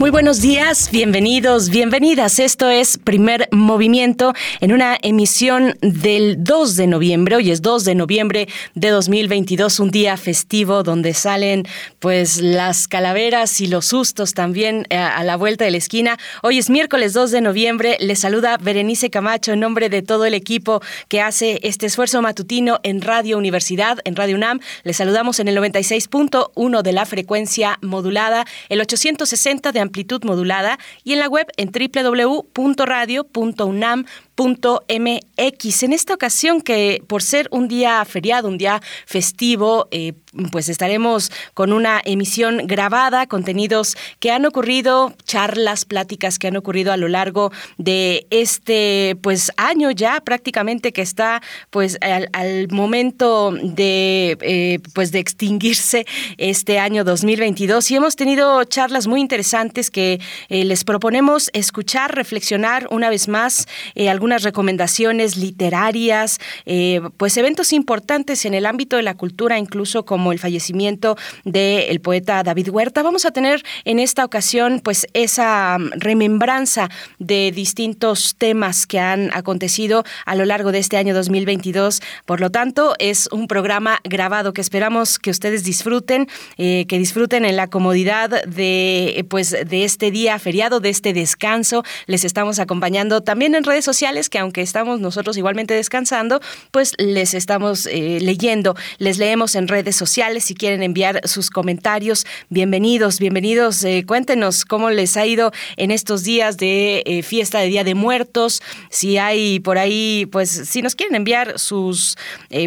Muy buenos días, bienvenidos, bienvenidas. Esto es Primer Movimiento en una emisión del 2 de noviembre. Hoy es 2 de noviembre de 2022, un día festivo donde salen pues las calaveras y los sustos también a, eh, a la vuelta de la esquina. Hoy es miércoles 2 de noviembre. Les saluda Berenice Camacho en nombre de todo el equipo que hace este esfuerzo matutino en Radio Universidad, en Radio UNAM. Les saludamos en el 96.1 de la frecuencia modulada, el 860 de amplitud modulada y en la web en www.radio.unam mx En esta ocasión, que por ser un día feriado, un día festivo, eh, pues estaremos con una emisión grabada, contenidos que han ocurrido, charlas, pláticas que han ocurrido a lo largo de este pues año ya prácticamente que está pues al, momento de eh, pues de extinguirse este año 2022 y hemos tenido charlas muy interesantes que eh, les proponemos escuchar, reflexionar una vez más algunas recomendaciones literarias, eh, pues eventos importantes en el ámbito de la cultura, incluso como el fallecimiento del poeta David Huerta. Vamos a tener en esta ocasión pues esa mm, remembranza de distintos temas que han acontecido a lo largo de este año 2022. Por lo tanto, es un programa grabado que esperamos que ustedes disfruten, eh, que disfruten en la comodidad de pues de este día feriado, de este descanso. Les estamos acompañando también en redes sociales que aunque estamos nosotros igualmente descansando, pues les estamos eh, leyendo, les leemos en redes sociales. Si quieren enviar sus comentarios, bienvenidos, bienvenidos. Eh, cuéntenos cómo les ha ido en estos días de eh, fiesta de Día de Muertos. Si hay por ahí, pues si nos quieren enviar sus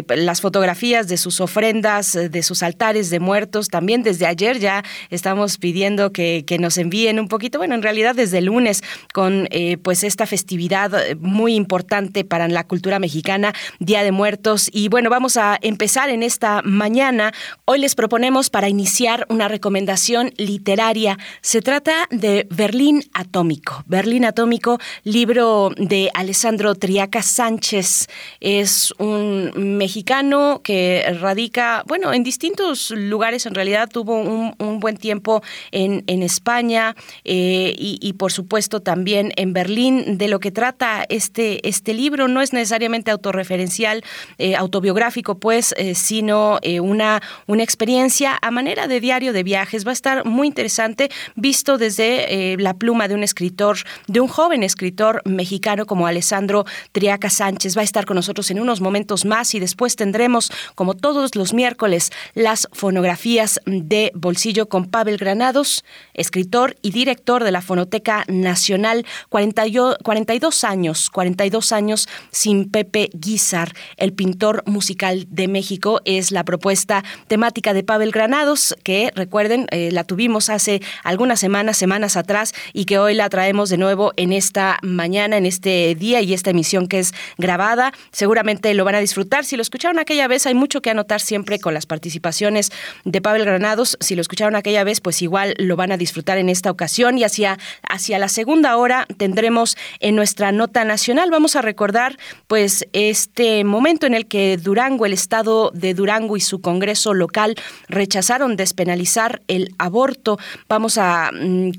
las fotografías de sus ofrendas, de sus altares de muertos, también desde ayer ya estamos pidiendo que, nos envíen un poquito, bueno, en realidad desde el lunes con pues esta festividad muy importante para la cultura mexicana, Día de Muertos. Y bueno, vamos a empezar en esta mañana. Hoy les proponemos para iniciar una recomendación literaria. Se trata de Berlín Atómico. Berlín Atómico, libro de Alessandro Triaca Sánchez. Es un mexicano que radica, bueno, en distintos lugares. En realidad tuvo un, buen tiempo en, España eh, y, y por supuesto también en Berlín. De lo que trata este este, este, libro. No es necesariamente autorreferencial, eh, autobiográfico, pues, eh, sino eh, una, una experiencia a manera de diario de viajes. Va a estar muy interesante, visto desde la pluma de un escritor, de un joven escritor mexicano como Alessandro Triaca Sánchez. Va a estar con nosotros en unos momentos más y después tendremos, como todos los miércoles, las fonografías de bolsillo con Pavel Granados, escritor y director de la Fonoteca Nacional, 42 años, 42 años sin Pepe Guizar, el pintor musical de México. Es la propuesta temática de Pavel Granados, que recuerden, eh, la tuvimos hace algunas semanas, semanas atrás, y que hoy la traemos de nuevo en esta mañana, en este día y esta emisión que es grabada. Seguramente lo van a disfrutar. Si lo escucharon aquella vez, hay mucho que anotar siempre con las participaciones de Pavel Granados. Si lo escucharon aquella vez, pues igual lo van a disfrutar en esta ocasión. Y hacia, hacia la segunda hora tendremos en nuestra nota nacional Vamos a recordar pues este momento en el que Durango, el estado de Durango y su Congreso local rechazaron despenalizar el aborto. Vamos a, mm,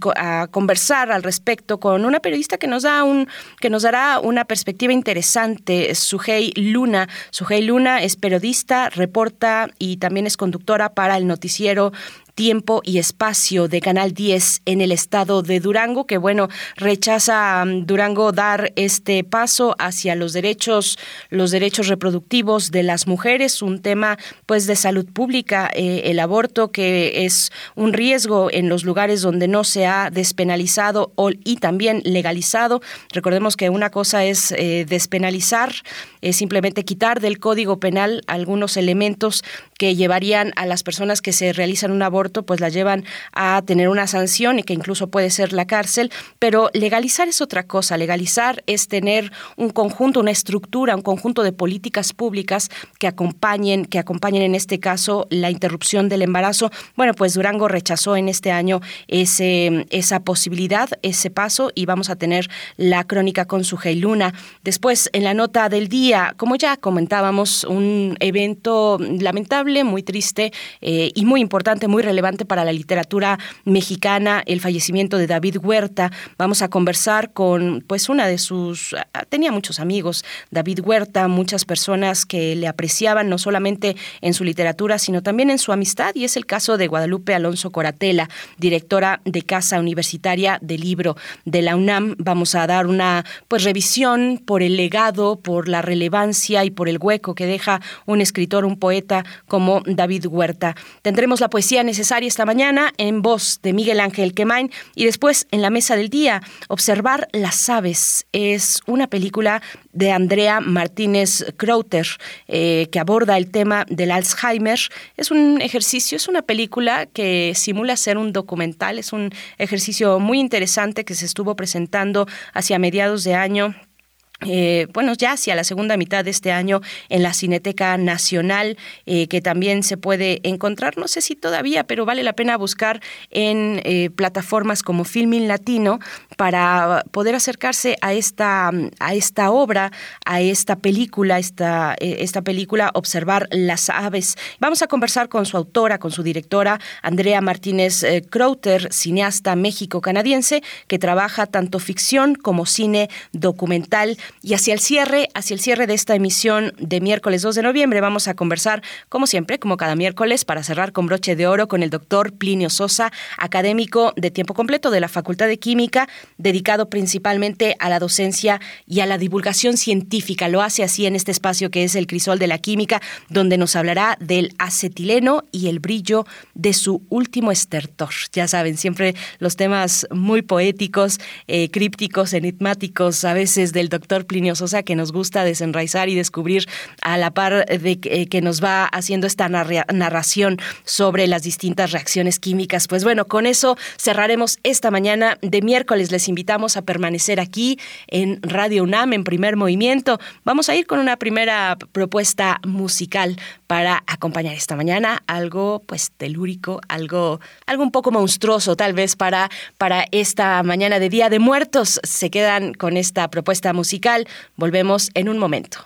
conversar al respecto con una periodista que nos da un que nos dará una perspectiva interesante, Sujei Luna. Sujei Luna es periodista, reporta y también es conductora para el noticiero tiempo y espacio de Canal 10 en el estado de Durango, que bueno, rechaza mm, Durango dar este paso hacia los derechos, los derechos reproductivos de las mujeres, un tema pues de salud pública, eh, el aborto que es un riesgo en los lugares donde no se ha despenalizado y también legalizado. Recordemos que una cosa es eh, despenalizar, es simplemente quitar del Código Penal algunos elementos que llevarían a las personas que se realizan un aborto, pues las llevan a tener una sanción y que incluso puede ser la cárcel, pero legalizar es otra cosa. Legalizar es tener un conjunto, una estructura, un conjunto de políticas públicas que acompañen, que acompañen en este caso la interrupción del embarazo. Bueno, pues Durango rechazó en este año ese, esa posibilidad, ese paso, y vamos a tener la crónica con su Luna. Después, en la nota del día, como ya comentábamos, un evento lamentable, muy triste eh, y muy importante, muy relevante para la literatura mexicana, el fallecimiento de David Huerta. Vamos a conversar con pues una de sus ah, tenía muchos amigos, David Huerta, muchas personas que le apreciaban no solamente en su literatura, sino también en su amistad y es el caso de Guadalupe Alonso Coratela, directora de Casa Universitaria del Libro de la UNAM. Vamos a dar una pues revisión por el legado, por la relevancia y por el hueco que deja un escritor, un poeta como David Huerta. Tendremos la poesía necesaria esta mañana en voz de Miguel Ángel Quemain y después en la mesa del día Observar las aves es una película de Andrea Martínez Krauter eh, que aborda el tema del Alzheimer. Es un ejercicio, es una película que simula ser un documental, es un ejercicio muy interesante que se estuvo presentando hacia mediados de año eh, bueno, ya hacia la segunda mitad de este año en la Cineteca Nacional, eh, que también se puede encontrar, no sé si todavía, pero vale la pena buscar en eh, plataformas como Filming Latino para poder acercarse a esta, a esta obra, a esta película, esta, esta película, Observar las aves. Vamos a conversar con su autora, con su directora, Andrea Martínez Crowter, cineasta méxico-canadiense, que trabaja tanto ficción como cine documental. Y hacia el cierre, hacia el cierre de esta emisión de miércoles 2 de noviembre, vamos a conversar, como siempre, como cada miércoles, para cerrar con broche de oro con el doctor Plinio Sosa, académico de tiempo completo de la Facultad de Química, dedicado principalmente a la docencia y a la divulgación científica. Lo hace así en este espacio que es el Crisol de la Química, donde nos hablará del acetileno y el brillo de su último estertor. Ya saben, siempre los temas muy poéticos, eh, crípticos, enigmáticos, a veces del doctor Plinio Sosa que nos gusta desenraizar y descubrir a la par de que, eh, nos va haciendo esta narración sobre las distintas reacciones químicas. Pues bueno, con eso cerraremos esta mañana de miércoles. Les invitamos a permanecer aquí en Radio UNAM en primer movimiento. Vamos a ir con una primera propuesta musical para acompañar esta mañana, algo pues telúrico, algo, algo un poco monstruoso tal vez para, para esta mañana de Día de Muertos. Se quedan con esta propuesta musical. Volvemos en un momento.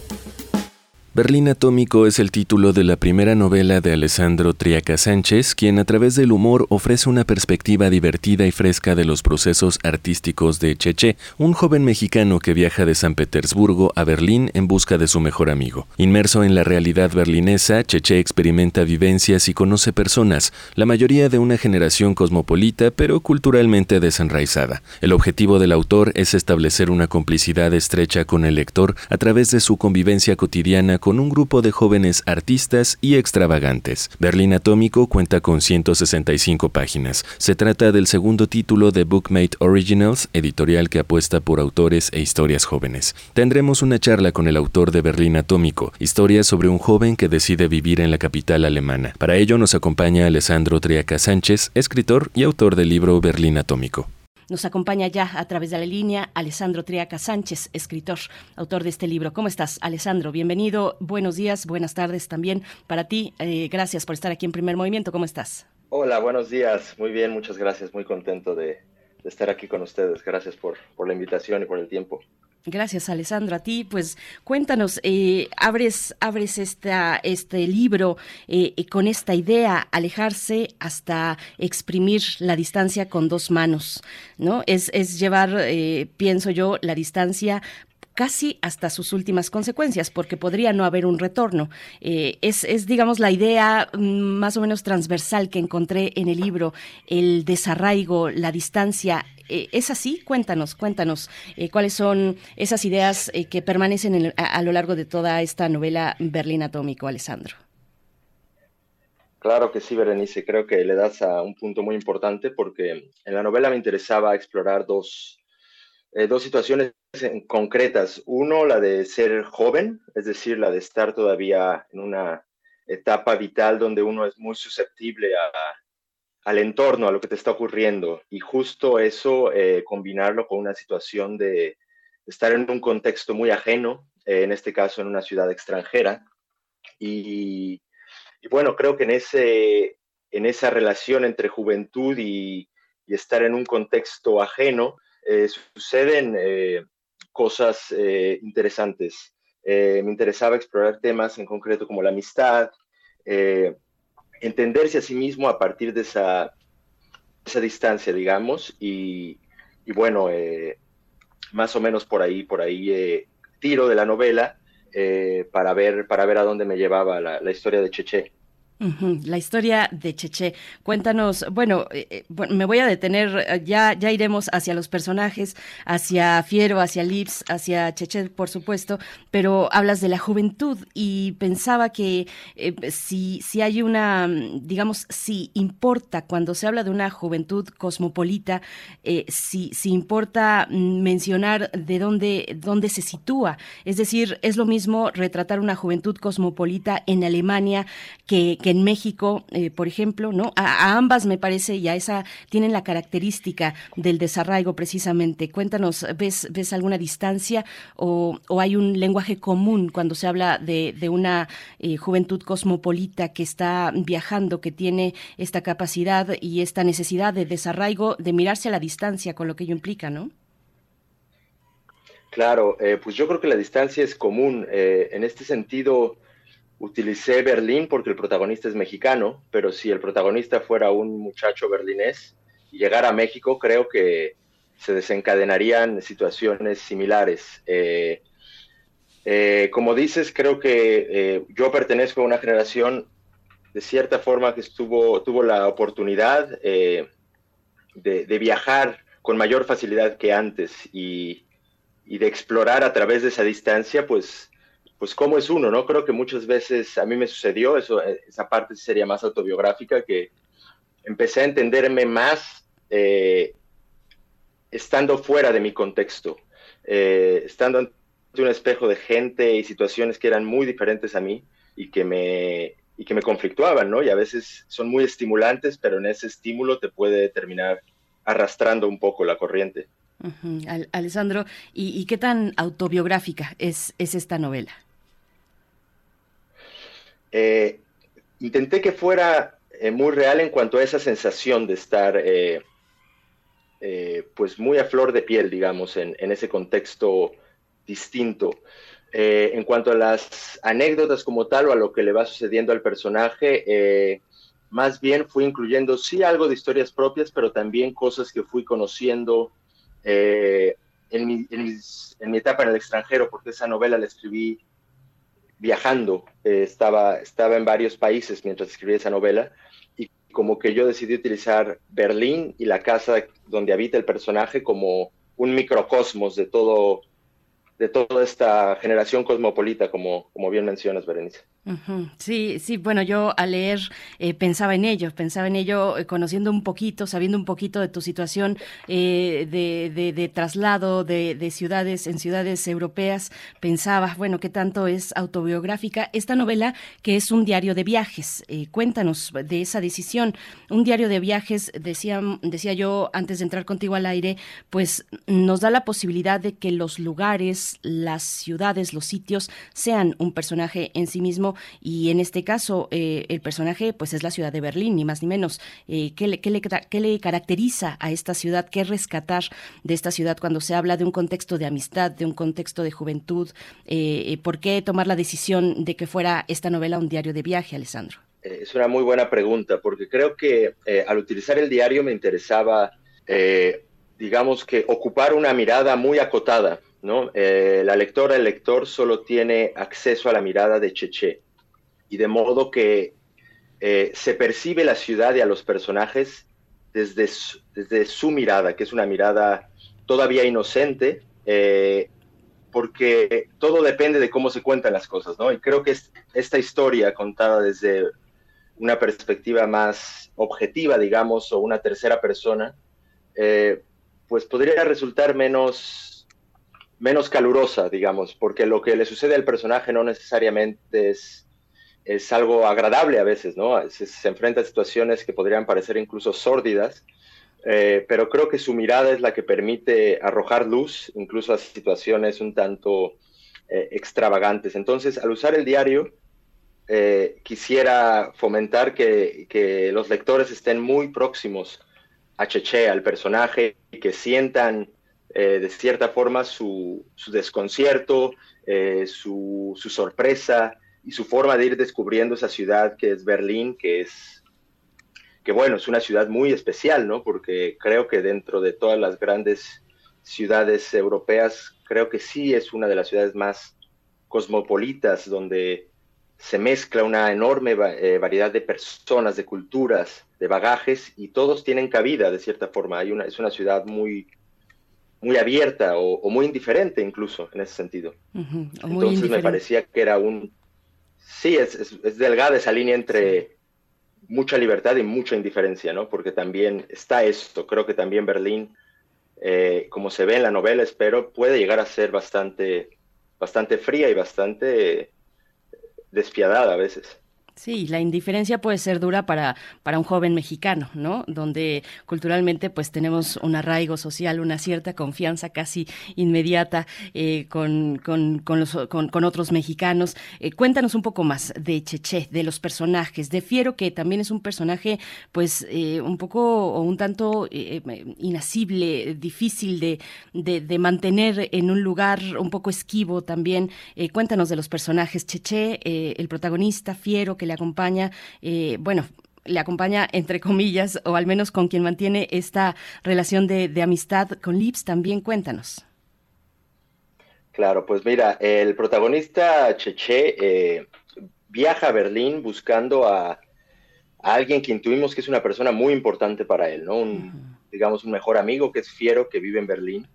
Berlín Atómico es el título de la primera novela de Alessandro Triaca Sánchez, quien a través del humor ofrece una perspectiva divertida y fresca de los procesos artísticos de Cheche, un joven mexicano que viaja de San Petersburgo a Berlín en busca de su mejor amigo. Inmerso en la realidad berlinesa, Cheche experimenta vivencias y conoce personas, la mayoría de una generación cosmopolita pero culturalmente desenraizada. El objetivo del autor es establecer una complicidad estrecha con el lector a través de su convivencia cotidiana con un grupo de jóvenes artistas y extravagantes. Berlín Atómico cuenta con 165 páginas. Se trata del segundo título de Bookmate Originals, editorial que apuesta por autores e historias jóvenes. Tendremos una charla con el autor de Berlín Atómico, historia sobre un joven que decide vivir en la capital alemana. Para ello nos acompaña Alessandro Triaca Sánchez, escritor y autor del libro Berlín Atómico. Nos acompaña ya a través de la línea Alessandro Triaca Sánchez, escritor, autor de este libro. ¿Cómo estás, Alessandro? Bienvenido. Buenos días, buenas tardes también para ti. Eh, gracias por estar aquí en Primer Movimiento. ¿Cómo estás? Hola, buenos días. Muy bien, muchas gracias. Muy contento de, estar aquí con ustedes. Gracias por, por la invitación y por el tiempo. Gracias, Alessandro. A ti, pues cuéntanos, eh, abres, abres esta, este libro eh, con esta idea, alejarse hasta exprimir la distancia con dos manos, ¿no? Es, es llevar, eh, pienso yo, la distancia casi hasta sus últimas consecuencias, porque podría no haber un retorno. es, es, digamos, la idea mm, más o menos transversal que encontré en el libro, el desarraigo, la distancia, eh, ¿Es así? Cuéntanos, cuéntanos eh, cuáles son esas ideas eh, que permanecen a, lo largo de toda esta novela Berlín Atómico, Alessandro. Claro que sí, Berenice. Creo que le das a un punto muy importante porque en la novela me interesaba explorar dos, dos situaciones concretas. Uno, la de ser joven, es decir, la de estar todavía en una etapa vital donde uno es muy susceptible a, al entorno, a lo que te está ocurriendo. Y justo eso, eh, combinarlo con una situación de estar en un contexto muy ajeno, eh, en este caso en una ciudad extranjera. Y, bueno, creo que en, ese, en esa relación entre juventud y, estar en un contexto ajeno, eh, suceden cosas interesantes. me interesaba explorar temas en concreto como la amistad, entenderse a sí mismo a partir de esa, esa distancia, digamos, y, bueno, eh, más o menos por ahí, por ahí eh, tiro de la novela eh, para, ver, para ver a dónde me llevaba la, la historia de Cheche. La historia de Cheche. Cuéntanos, bueno, eh, eh, me voy a detener, eh, ya, ya iremos hacia los personajes, hacia Fiero, hacia Lips, hacia Cheche, por supuesto, pero hablas de la juventud y pensaba que si, si hay una, digamos, si importa cuando se habla de una juventud cosmopolita, si, si importa mencionar de dónde, dónde se sitúa. Es decir, es lo mismo retratar una juventud cosmopolita en Alemania que en México, eh, por ejemplo, ¿no? A, ambas me parece y a esa tienen la característica del desarraigo precisamente. Cuéntanos, ¿ves, ves alguna distancia o, hay un lenguaje común cuando se habla de, una eh, juventud cosmopolita que está viajando, que tiene esta capacidad y esta necesidad de desarraigo, de mirarse a la distancia con lo que ello implica, ¿no? Claro, eh, pues yo creo que la distancia es común. en este sentido, utilicé Berlín porque el protagonista es mexicano, pero si el protagonista fuera un muchacho berlinés y llegara a México, creo que se desencadenarían situaciones similares. Eh, eh, como dices, creo que eh, yo pertenezco a una generación de cierta forma que estuvo, tuvo la oportunidad de, viajar con mayor facilidad que antes y de explorar a través de esa distancia, pues pues cómo es uno, ¿no? Creo que muchas veces a mí me sucedió, eso, eh, esa parte sería más autobiográfica, que empecé a entenderme más eh, estando fuera de mi contexto, eh, estando ante un espejo de gente y situaciones que eran muy diferentes a mí y que me, y que me conflictuaban, ¿no? Y a veces son muy estimulantes, pero en ese estímulo te puede terminar arrastrando un poco la corriente. Alessandro, ¿y, qué tan autobiográfica es, es esta novela? Eh, intenté que fuera eh, muy real en cuanto a esa sensación de estar eh, pues muy a flor de piel, digamos, en, ese contexto distinto. en cuanto a las anécdotas como tal o a lo que le va sucediendo al personaje, más bien fui incluyendo sí algo de historias propias, pero también cosas que fui conociendo en mi, en, mi, etapa en el extranjero, porque esa novela la escribí viajando, eh, estaba, estaba en varios países mientras escribía esa novela y como que yo decidí utilizar Berlín y la casa donde habita el personaje como un microcosmos de todo de toda esta generación cosmopolita, como, como bien mencionas, Berenice. Sí, sí, bueno, yo al leer eh, pensaba en ello, pensaba en ello eh, conociendo un poquito, sabiendo un poquito de tu situación eh, de, traslado de, ciudades en ciudades europeas, pensaba, bueno, qué tanto es autobiográfica esta novela que es un diario de viajes. cuéntanos de esa decisión. Un diario de viajes, decía, decía yo antes de entrar contigo al aire, pues nos da la posibilidad de que los lugares, las ciudades, los sitios sean un personaje en sí mismo y en este caso eh, el personaje pues es la ciudad de Berlín, ni más ni menos. Eh, ¿qué, le, qué, le, caracteriza a esta ciudad? ¿Qué rescatar de esta ciudad cuando se habla de un contexto de amistad, de un contexto de juventud? Eh, ¿Por qué tomar la decisión de que fuera esta novela un diario de viaje, Alessandro? Es una muy buena pregunta, porque creo que al utilizar el diario me interesaba, digamos que, ocupar una mirada muy acotada ¿no? Eh, la lectora, el lector solo tiene acceso a la mirada de Cheche y de modo que eh, se percibe la ciudad y a los personajes desde su, desde su mirada, que es una mirada todavía inocente, eh, porque todo depende de cómo se cuentan las cosas, ¿no? Y creo que esta historia contada desde una perspectiva más objetiva, digamos, o una tercera persona, pues podría resultar menos menos calurosa, digamos, porque lo que le sucede al personaje no necesariamente es, es algo agradable a veces, ¿no? Se, enfrenta a situaciones que podrían parecer incluso sórdidas, eh, pero creo que su mirada es la que permite arrojar luz incluso a situaciones un tanto eh, extravagantes. Entonces, al usar el diario, eh, quisiera fomentar que, que, los lectores estén muy próximos a Cheche, al personaje, y que sientan eh, de cierta forma su, desconcierto, eh, su, sorpresa y su forma de ir descubriendo esa ciudad que es Berlín, que es, que bueno, es una ciudad muy especial, ¿no? Porque creo que dentro de todas las grandes ciudades europeas, creo que sí es una de las ciudades más cosmopolitas, donde se mezcla una enorme eh, variedad de personas, de culturas, de bagajes, y todos tienen cabida de cierta forma. Hay una, es una ciudad muy, muy abierta o, muy indiferente incluso en ese sentido. Entonces me parecía que era un... Sí, es, delgada esa línea entre mucha libertad y mucha indiferencia, ¿no? Porque también está esto, creo que también Berlín, eh, como se ve en la novela, espero, puede llegar a ser bastante, bastante fría y bastante despiadada a veces. Sí, la indiferencia puede ser dura para, para un joven mexicano, ¿no? Donde culturalmente pues tenemos un arraigo social, una cierta confianza casi inmediata eh, con, con, con, los, con, otros mexicanos. Eh, cuéntanos un poco más de Cheche, de los personajes, de Fiero, que también es un personaje pues eh, un poco o un tanto inasible, difícil de, de, de, mantener en un lugar un poco esquivo también. cuéntanos de los personajes, Cheche, el protagonista, Fiero, que le acompaña, eh, bueno, le acompaña entre comillas, o al menos con quien mantiene esta relación de, amistad con Lips, también cuéntanos. Claro, pues mira, el protagonista Cheche eh, viaja a Berlín buscando a, alguien que intuimos que es una persona muy importante para él, ¿no? Un, digamos, un mejor amigo que es Fiero, que vive en Berlín.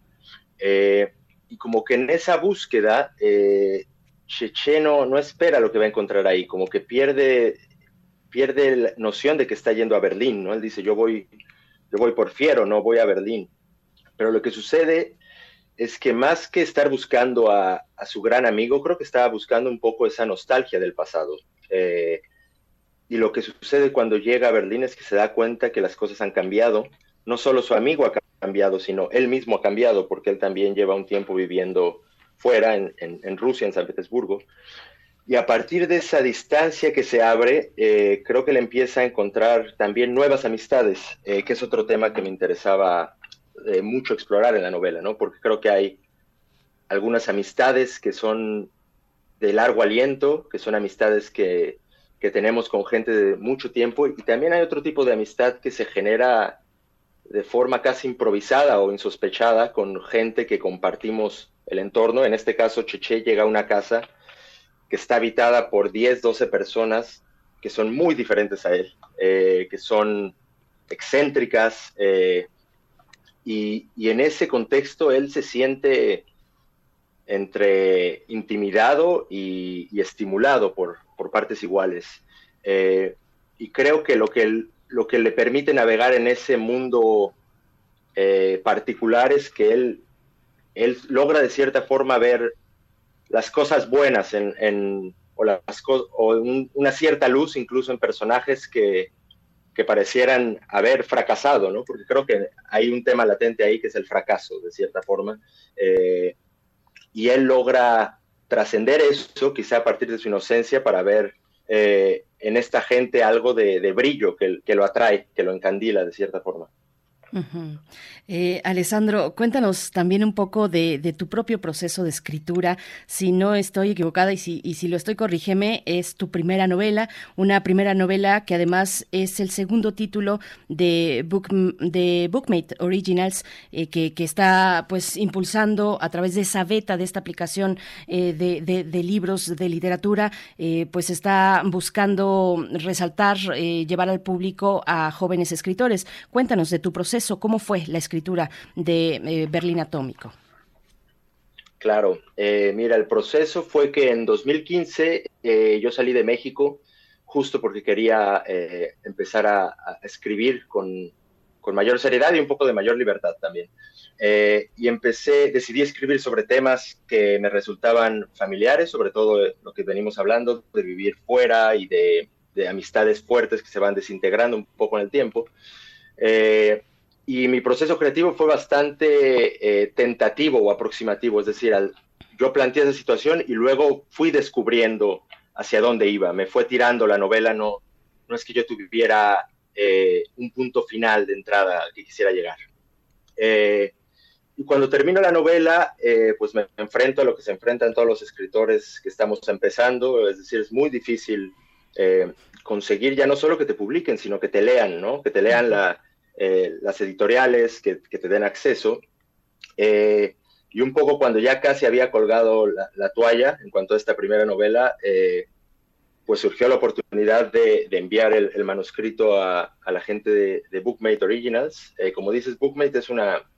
Eh, y como que en esa búsqueda Checheno no espera lo que va a encontrar ahí, como que pierde, pierde la noción de que está yendo a Berlín, ¿no? Él dice, yo voy, yo voy por fiero, no voy a Berlín. Pero lo que sucede es que más que estar buscando a, su gran amigo, creo que estaba buscando un poco esa nostalgia del pasado. Eh, y lo que sucede cuando llega a Berlín es que se da cuenta que las cosas han cambiado. No solo su amigo ha cambiado, sino él mismo ha cambiado, porque él también lleva un tiempo viviendo fuera, en, Rusia, en San Petersburgo. y a partir de esa distancia que se abre, eh, creo que le empieza a encontrar también nuevas amistades, eh, que es otro tema que me interesaba eh, mucho explorar en la novela, ¿no? Porque creo que hay algunas amistades que son de largo aliento, que son amistades que, que tenemos con gente de mucho tiempo, y también hay otro tipo de amistad que se genera de forma casi improvisada o insospechada con gente que compartimos el entorno. En este caso, Cheche llega a una casa que está habitada por 10, 12 personas que son muy diferentes a él, eh, que son excéntricas, eh, y, en ese contexto él se siente entre intimidado y, estimulado por, por, partes iguales. Eh, y creo que lo, que lo que le permite navegar en ese mundo particular es que él, él logra de cierta forma ver las cosas buenas en, o, las, o una cierta luz incluso en personajes que, que, parecieran haber fracasado, ¿no? Porque creo que hay un tema latente ahí que es el fracaso, de cierta forma. Eh, y él logra trascender eso, quizá a partir de su inocencia, para ver eh, en esta gente algo de, de brillo que, que, lo atrae, que lo encandila de cierta forma. Eh, Alessandro, cuéntanos también un poco de, tu propio proceso de escritura. Si no estoy equivocada y si, lo estoy, corrígeme, es tu primera novela, una primera novela que además es el segundo título de, Book, de Bookmate Originals, eh, que, está pues impulsando a través de esa beta, de esta aplicación eh, de, libros de literatura, pues está buscando resaltar, llevar al público a jóvenes escritores. Cuéntanos de tu proceso, cómo fue la escritura de eh, Berlín Atómico? Claro, eh, mira, el proceso fue que en 2015 eh, yo salí de México justo porque quería empezar a, escribir con, con, mayor seriedad y un poco de mayor libertad también. y empecé, decidí escribir sobre temas que me resultaban familiares, sobre todo lo que venimos hablando, de vivir fuera y de, de amistades fuertes que se van desintegrando un poco en el tiempo. Eh, y mi proceso creativo fue bastante eh, tentativo o aproximativo, es decir, yo planteé esa situación y luego fui descubriendo hacia dónde iba, me fue tirando la novela, no, no es que yo tuviera eh, un punto final de entrada al que quisiera llegar. Eh, y cuando termino la novela, pues me enfrento a lo que se enfrentan todos los escritores que estamos empezando, es decir, es muy difícil conseguir ya no solo que te publiquen, sino que te lean, ¿no? Que te lean la, eh, las editoriales que, te den acceso. Eh, y un poco cuando ya casi había colgado la, toalla en cuanto a esta primera novela, eh, pues surgió la oportunidad de, enviar el, manuscrito a, la gente de, Bookmate Originals. como dices, Bookmate es una,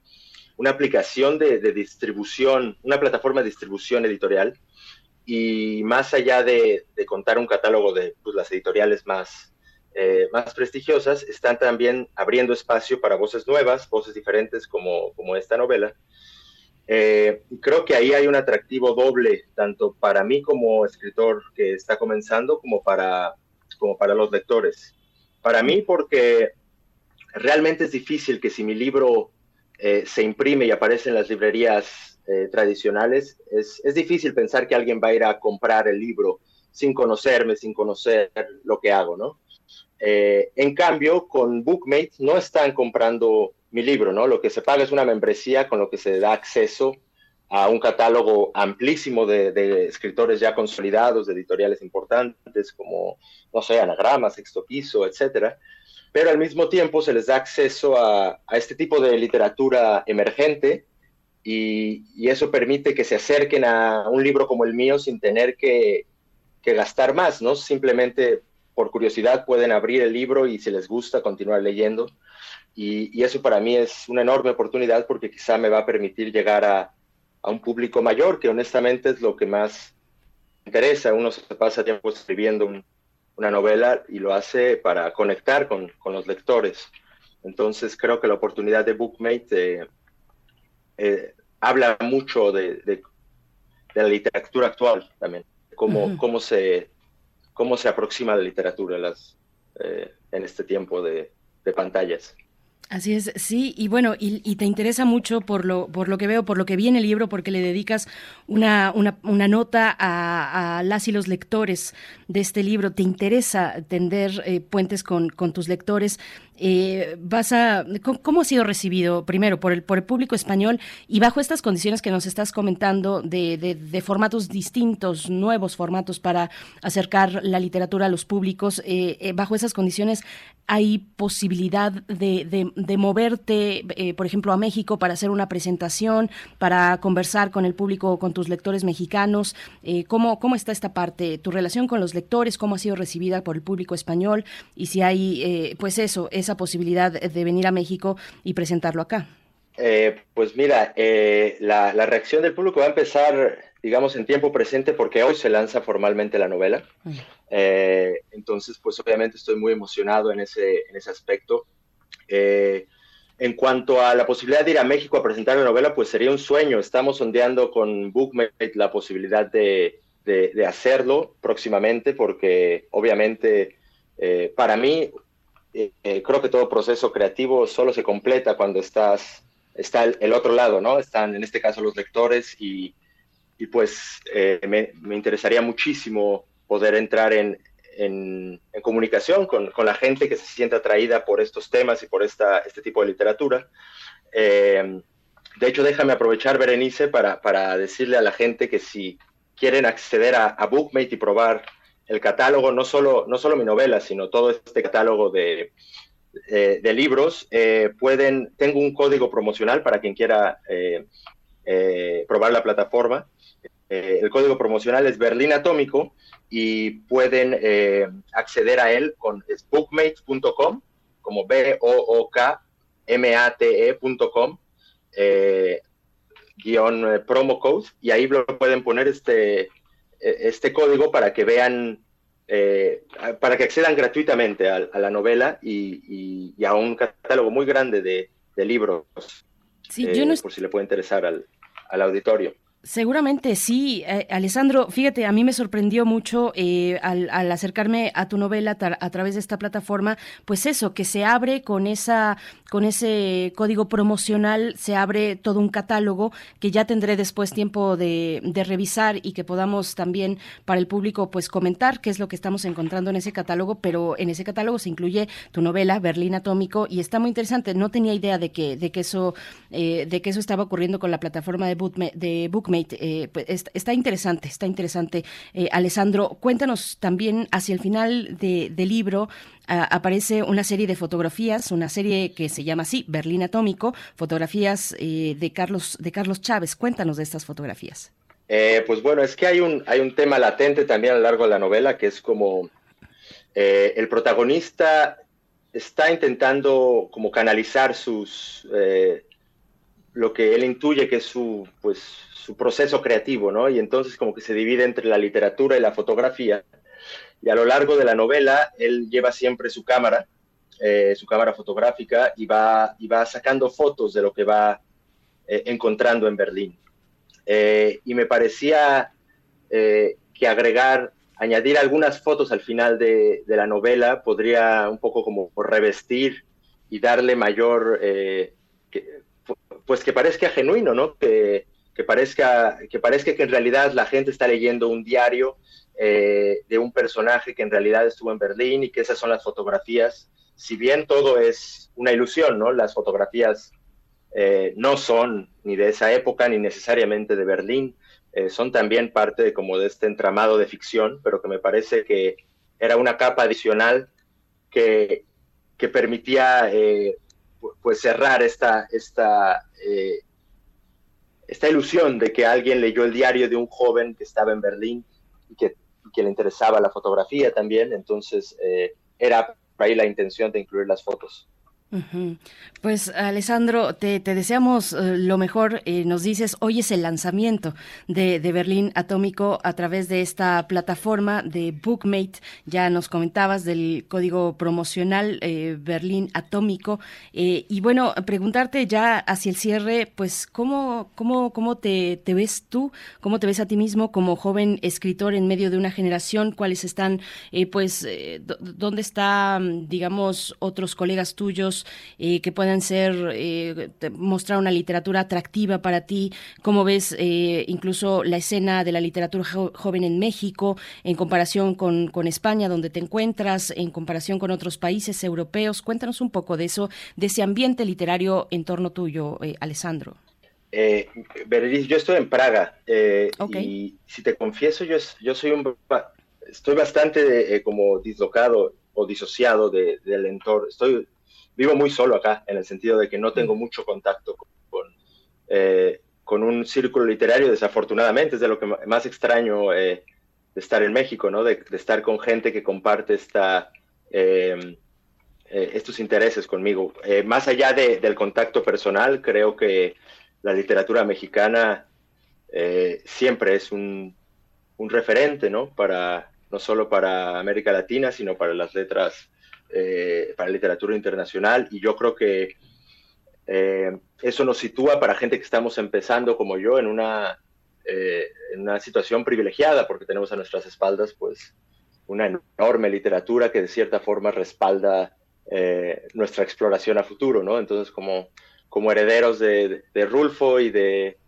una aplicación de, distribución, una plataforma de distribución editorial. Y más allá de, contar un catálogo de pues, las editoriales más, eh, más prestigiosas están también abriendo espacio para voces nuevas, voces diferentes como, como esta novela. Eh, creo que ahí hay un atractivo doble, tanto para mí como escritor que está comenzando, como para, como para los lectores. Para mí porque realmente es difícil que si mi libro eh, se imprime y aparece en las librerías tradicionales, es, es difícil pensar que alguien va a ir a comprar el libro sin conocerme, sin conocer lo que hago, ¿no? Eh, en cambio, con Bookmate no están comprando mi libro, ¿no? Lo que se paga es una membresía con lo que se da acceso a un catálogo amplísimo de, escritores ya consolidados, de editoriales importantes como, no sé, Anagrama, Sexto Piso, etcétera. Pero al mismo tiempo se les da acceso a, este tipo de literatura emergente y, eso permite que se acerquen a un libro como el mío sin tener que gastar más, ¿no? Simplemente por curiosidad pueden abrir el libro y si les gusta continuar leyendo. Y, eso para mí es una enorme oportunidad porque quizá me va a permitir llegar a, un público mayor, que honestamente es lo que más interesa. Uno se pasa tiempo escribiendo una novela y lo hace para conectar con, los lectores. Entonces creo que la oportunidad de Bookmate eh, eh, habla mucho de, la literatura actual también, cómo, cómo se cómo se aproxima la literatura eh, en este tiempo de, pantallas. Así es, sí, y bueno, y, te interesa mucho por lo, por lo que veo, por lo que viene el libro, porque le dedicas una, nota a, las y los lectores de este libro. Te interesa tender eh, puentes con tus lectores. Eh, vas a ¿cómo, ha sido recibido primero por el por el público español y bajo estas condiciones que nos estás comentando de, formatos distintos nuevos formatos para acercar la literatura a los públicos eh, eh, bajo esas condiciones hay posibilidad de, moverte por ejemplo a México para hacer una presentación para conversar con el público con tus lectores mexicanos cómo cómo está esta parte tu relación con los lectores cómo ha sido recibida por el público español y si hay pues eso es esa posibilidad de venir a México y presentarlo acá? Eh, pues mira, eh, la, reacción del público va a empezar, digamos, en tiempo presente porque hoy se lanza formalmente la novela. Mm. Eh, entonces, pues obviamente estoy muy emocionado en ese, en ese aspecto. en cuanto a la posibilidad de ir a México a presentar la novela, pues sería un sueño. Estamos sondeando con Bookmate la posibilidad de, de hacerlo próximamente porque obviamente para mí eh, creo que todo proceso creativo solo se completa cuando estás, está el, otro lado, ¿no? Están en este caso los lectores y, y pues eh, me, me, interesaría muchísimo poder entrar en, en, comunicación con, con, la gente que se siente atraída por estos temas y por esta, este tipo de literatura. Eh, de hecho, déjame aprovechar, Berenice, para, para, decirle a la gente que si quieren acceder a, a Bookmate y probar el catálogo, no solo, no solo mi novela, sino todo este catálogo de, eh, de libros, eh, pueden, tengo un código promocional para quien quiera eh, probar la plataforma. el código promocional es Berlín Atómico y pueden acceder a él con bookmate.com, como B-O-O-K-M-A-T-E.com, guion promo code, y ahí lo pueden poner este este código para que vean, eh, para que accedan gratuitamente a, la novela y, a un catálogo muy grande de, libros, eh, por si le puede interesar al, al auditorio. Seguramente sí, eh, Alessandro. Fíjate, a mí me sorprendió mucho eh, al, acercarme a tu novela a través de esta plataforma, pues eso, que se abre con esa, con ese código promocional, se abre todo un catálogo que ya tendré después tiempo de, revisar y que podamos también para el público pues comentar qué es lo que estamos encontrando en ese catálogo, pero en ese catálogo se incluye tu novela Berlín Atómico y está muy interesante. No tenía idea de que, de que eso, eh, de que eso estaba ocurriendo con la plataforma de, de Eh, pues, está, interesante, está interesante. Eh, Alessandro, cuéntanos también hacia el final del libro. aparece una serie de fotografías, una serie que se llama así, Berlín Atómico, fotografías eh, de, Carlos, de Carlos Chávez. Cuéntanos de estas fotografías. pues bueno, es que hay un, hay un tema latente también a lo largo de la novela, que es como el protagonista está intentando como canalizar sus lo que él intuye que es su pues su proceso creativo, ¿no? Y entonces como que se divide entre la literatura y la fotografía. Y a lo largo de la novela, él lleva siempre su cámara, eh, su cámara fotográfica, y va, y va sacando fotos de lo que va eh, encontrando en Berlín. Eh, y me parecía que agregar, añadir algunas fotos al final de, de, la novela podría un poco como revestir y darle mayor, pues que parezca genuino, ¿no? Que, que parezca, que parezca que en realidad la gente está leyendo un diario eh, de un personaje que en realidad estuvo en Berlín y que esas son las fotografías. Si bien todo es una ilusión, ¿no? Las fotografías eh, no son ni de esa época ni necesariamente de Berlín, eh, son también parte de, como de este entramado de ficción, pero que me parece que era una capa adicional que, que permitía pues cerrar esta, esta esta ilusión de que alguien leyó el diario de un joven que estaba en Berlín y que, que le interesaba la fotografía también, entonces eh, era ahí la intención de incluir las fotos. Pues Alessandro, te, deseamos eh, lo mejor. Eh, nos dices, hoy es el lanzamiento de, Berlín Atómico a través de esta plataforma de Bookmate. Ya nos comentabas del código promocional eh, Berlín Atómico. y bueno, preguntarte ya hacia el cierre, pues, ¿cómo, cómo, cómo te, te, ves tú? ¿Cómo te ves a ti mismo como joven escritor en medio de una generación? ¿Cuáles están, pues, dónde están, digamos, otros colegas tuyos? Libros que puedan ser, mostrar una literatura atractiva para ti? ¿Cómo ves incluso la escena de la literatura joven en México en comparación con, con España, donde te encuentras, en comparación con otros países europeos? Cuéntanos un poco de eso, de ese ambiente literario en torno tuyo, Alessandro. Eh, yo estoy en Praga eh, y si te confieso, yo, yo soy un, estoy bastante eh, como dislocado o disociado del entorno. Estoy, vivo muy solo acá, en el sentido de que no tengo mucho contacto con, eh, con, un círculo literario, desafortunadamente, es de lo que más extraño de estar en México, ¿no? de, estar con gente que comparte esta, estos intereses conmigo. más allá del contacto personal, creo que la literatura mexicana eh, siempre es un, referente, ¿no? Para, no solo para América Latina, sino para las letras, eh, para literatura internacional. Y yo creo que eh, eso nos sitúa para gente que estamos empezando como yo en una, en una situación privilegiada, porque tenemos a nuestras espaldas, pues, una enorme literatura que de cierta forma respalda nuestra exploración a futuro, ¿no? Entonces, como como herederos de, Rulfo y de,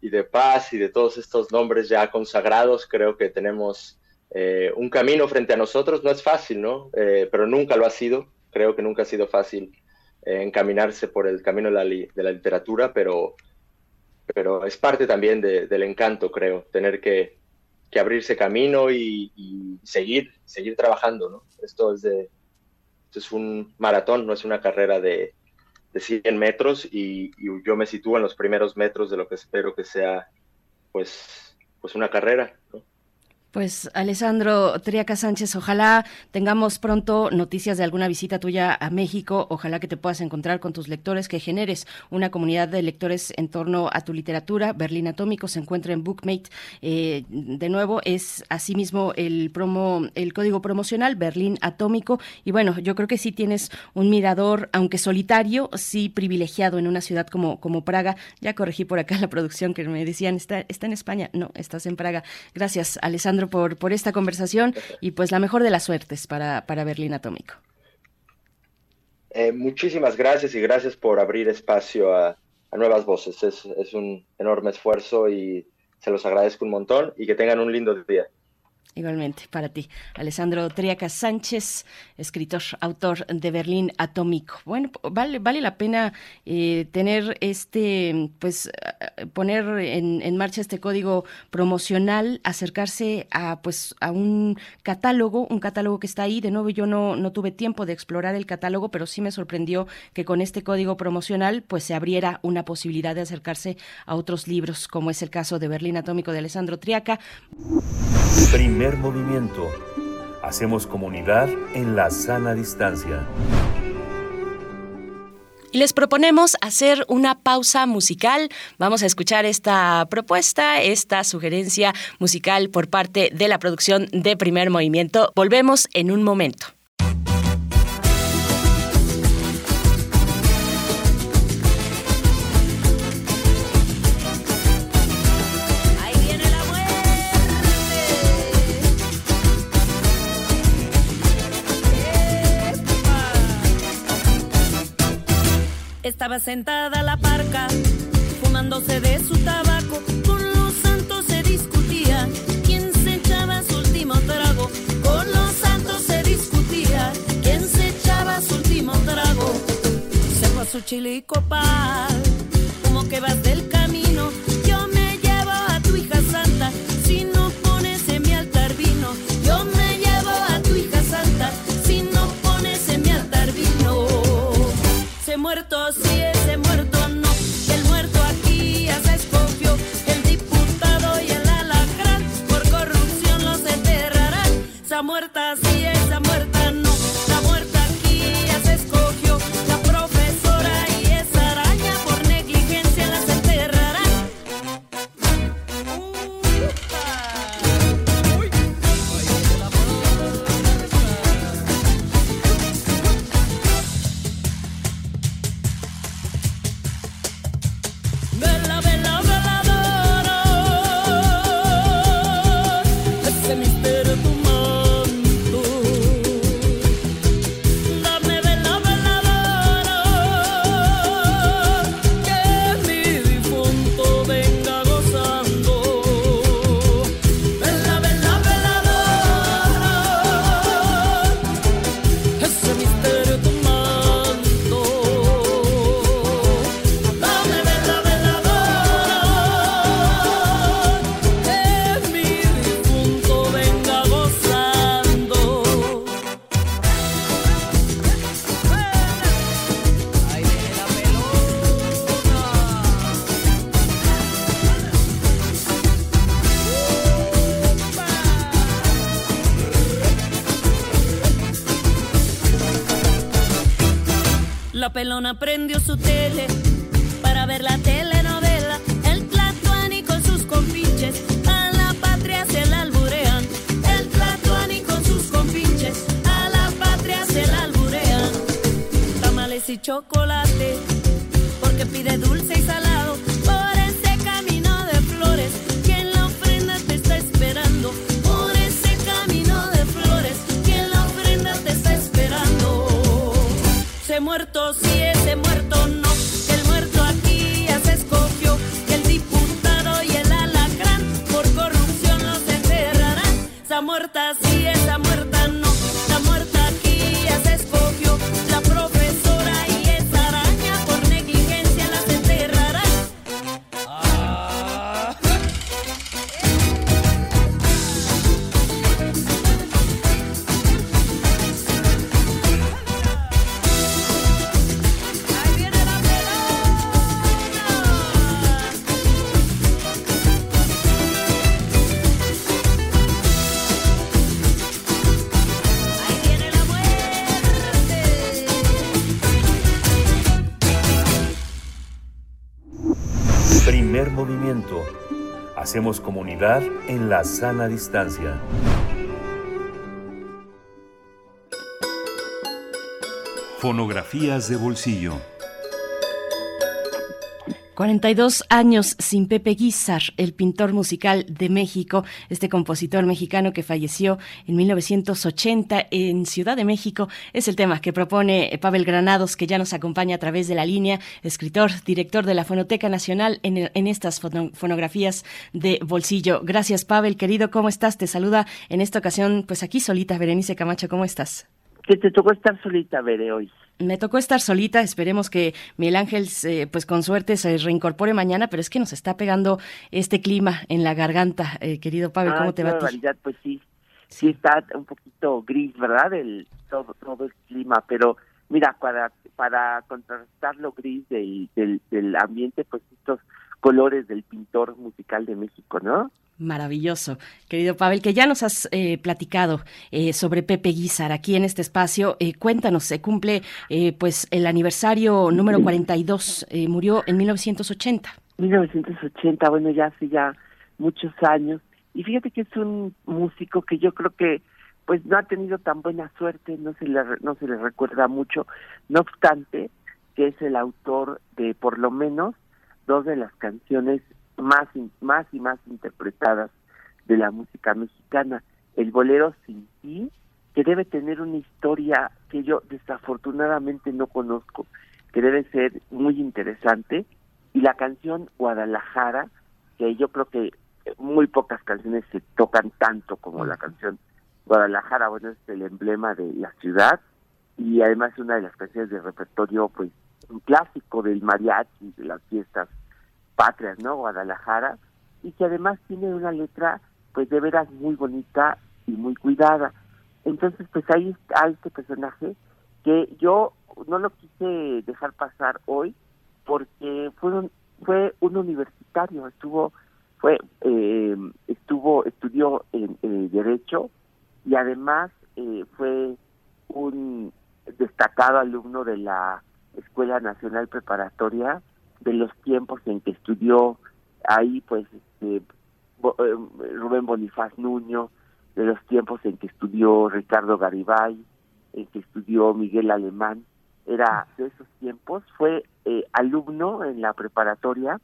y de Paz y de todos estos nombres ya consagrados, creo que tenemos eh, un camino frente a nosotros. No es fácil, ¿no? Eh, pero nunca lo ha sido. Creo que nunca ha sido fácil eh, encaminarse por el camino de la, de la, literatura, pero, pero es parte también del encanto, creo, tener que, abrirse camino y, y, seguir, seguir trabajando, ¿no? Esto es, de, esto es un maratón, no es una carrera de, de 100 metros y, yo me sitúo en los primeros metros de lo que espero que sea pues, pues una carrera. ¿no? Pues Alessandro Triaca Sánchez, ojalá tengamos pronto noticias de alguna visita tuya a México, ojalá que te puedas encontrar con tus lectores, que generes una comunidad de lectores en torno a tu literatura. Berlín Atómico se encuentra en Bookmate. Eh, de nuevo, es asimismo el promo, el código promocional Berlín Atómico. Y bueno, yo creo que sí tienes un mirador, aunque solitario, sí privilegiado en una ciudad como, como Praga. Ya corregí por acá la producción que me decían, está, está en España. No, estás en Praga. Gracias, Alessandro por, por esta conversación y pues la mejor de las suertes para, para Berlín Atómico. Eh, muchísimas gracias y gracias por abrir espacio a, a nuevas voces. Es, es un enorme esfuerzo y se los agradezco un montón y que tengan un lindo día. Igualmente, para ti. Alessandro Triaca Sánchez, escritor, autor de Berlín Atómico. Bueno, vale, vale la pena eh, tener este, pues, eh, poner en, en, marcha este código promocional, acercarse a, pues, a un catálogo, un catálogo que está ahí. De nuevo, yo no, no tuve tiempo de explorar el catálogo, pero sí me sorprendió que con este código promocional, pues, se abriera una posibilidad de acercarse a otros libros, como es el caso de Berlín Atómico de Alessandro Triaca movimiento. Hacemos comunidad en la sana distancia. Les proponemos hacer una pausa musical. Vamos a escuchar esta propuesta, esta sugerencia musical por parte de la producción de Primer Movimiento. Volvemos en un momento. Estaba sentada la parca, fumándose de su tabaco. Con los santos se discutía quién se echaba su último trago. Con los santos se discutía quién se echaba su último trago. Se fue a su chile como que vas del camino. Muerto muertas pelona prendió su tele para ver la telenovela. El Tlatuani con sus compinches a la patria se la alburean. El Tlatuani con sus compinches a la patria se la alburean. Tamales y chocolate, porque pide dulce Hacemos comunidad en la sana distancia. Fonografías de bolsillo. 42 años sin Pepe Guizar, el pintor musical de México, este compositor mexicano que falleció en 1980 en Ciudad de México, es el tema que propone Pavel Granados, que ya nos acompaña a través de la línea, escritor, director de la Fonoteca Nacional en, en estas fono- fonografías de bolsillo. Gracias, Pavel, querido, ¿cómo estás? Te saluda en esta ocasión, pues aquí solita, Berenice Camacho, ¿cómo estás? que te tocó estar solita, Veré, hoy. Me tocó estar solita, esperemos que Miguel Ángel, eh, pues con suerte, se reincorpore mañana, pero es que nos está pegando este clima en la garganta, eh, querido Pavel, ¿cómo Ah, te va a ti? Pues sí, sí está un poquito gris, ¿verdad? El, todo, todo el clima, pero mira, para, para contrastar lo gris del, del, del ambiente, pues estos colores del pintor musical de México, ¿no? Maravilloso, querido Pavel, que ya nos has eh, platicado eh, sobre Pepe Guizar aquí en este espacio. Eh, cuéntanos, se cumple eh, pues el aniversario número 42, eh, murió en 1980. 1980, bueno, ya hace ya muchos años. Y fíjate que es un músico que yo creo que pues no ha tenido tan buena suerte, no se le, no se le recuerda mucho, no obstante que es el autor de por lo menos dos de las canciones más, más y más interpretadas de la música mexicana. El bolero Sin ti, que debe tener una historia que yo desafortunadamente no conozco, que debe ser muy interesante, y la canción Guadalajara, que yo creo que muy pocas canciones se tocan tanto como la canción Guadalajara, bueno, es el emblema de la ciudad. Y además una de las canciones de repertorio, pues, un clásico del mariachi, de las fiestas patrias, ¿no? Guadalajara, y que además tiene una letra, pues, de veras muy bonita y muy cuidada. Entonces, pues ahí está este personaje que yo no lo quise dejar pasar hoy porque fue un, fue un universitario, estuvo fue eh, estuvo estudió en, derecho y además eh, fue un destacado alumno de la Escuela Nacional Preparatoria de los tiempos en que estudió ahí pues este eh, Rubén Bonifaz Nuño de los tiempos en que estudió Ricardo Garibay en que estudió Miguel Alemán. Era de esos tiempos. Fue eh, alumno en la preparatoria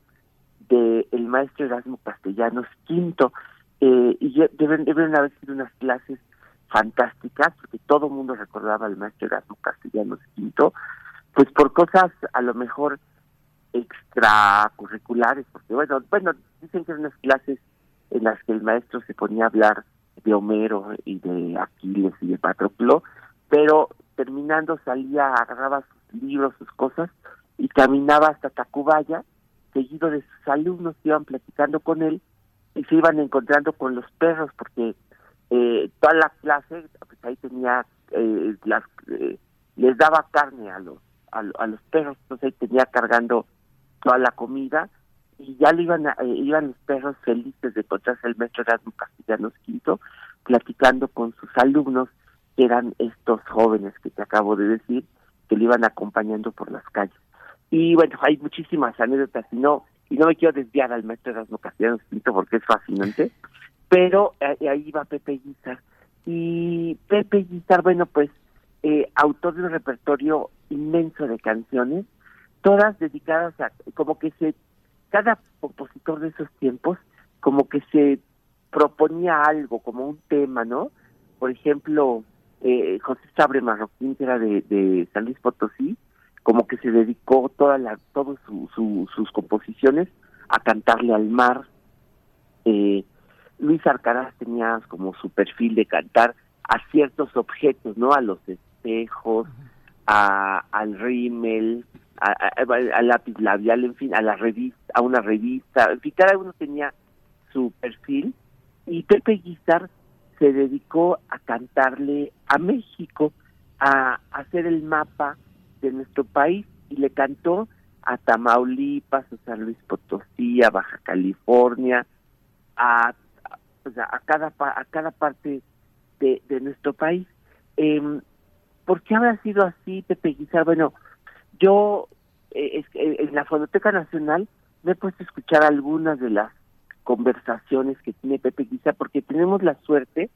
de el maestro Erasmo Castellanos Quinto. Eh, y deben deben haber sido unas clases fantásticas porque todo el mundo recordaba al maestro Erasmo Castellanos Quinto pues por cosas a lo mejor extracurriculares porque bueno bueno dicen que eran unas clases en las que el maestro se ponía a hablar de Homero y de Aquiles y de Patroclo pero terminando salía agarraba sus libros sus cosas y caminaba hasta Tacubaya seguido de sus alumnos que iban platicando con él y se iban encontrando con los perros porque eh, toda la clase pues ahí tenía eh, las eh, les daba carne a los a, a los perros entonces ahí tenía cargando toda la comida y ya lo iban a- eh, iban los perros felices de encontrarse el maestro Erasmo Castellanos Quinto platicando con sus alumnos que eran estos jóvenes que te acabo de decir que lo iban acompañando por las calles. Y bueno, hay muchísimas anécdotas y no, y no me quiero desviar al maestro Erasmo Castellanos Pinto porque es fascinante, pero eh, ahí va Pepe Guizar. Y Pepe Guizar, bueno, pues eh, autor de un repertorio inmenso de canciones, todas dedicadas a, como que se, cada compositor de esos tiempos, como que se proponía algo, como un tema, ¿no? Por ejemplo, eh, José Sabre Marroquín, que era de, San Luis Potosí, como que se dedicó toda la, todas sus composiciones a cantarle al mar. Eh, Luis Arcaraz tenía como su perfil de cantar a ciertos objetos, ¿no? A los espejos, a, al rímel, al lápiz labial, en fin, a la revista, a una revista, en fin, cada uno tenía su perfil. Y Pepe Guizar se dedicó a cantarle a México, a, hacer el mapa de nuestro país. Y le cantó a Tamaulipas, a San Luis Potosí, a Baja California, a, a cada a cada parte de, de nuestro país. Eh, ¿Por qué habrá sido así, Pepe Guizar? Bueno, yo eh, en la Fonoteca Nacional me he puesto a escuchar algunas de las conversaciones que tiene Pepe Guizar, porque tenemos la suerte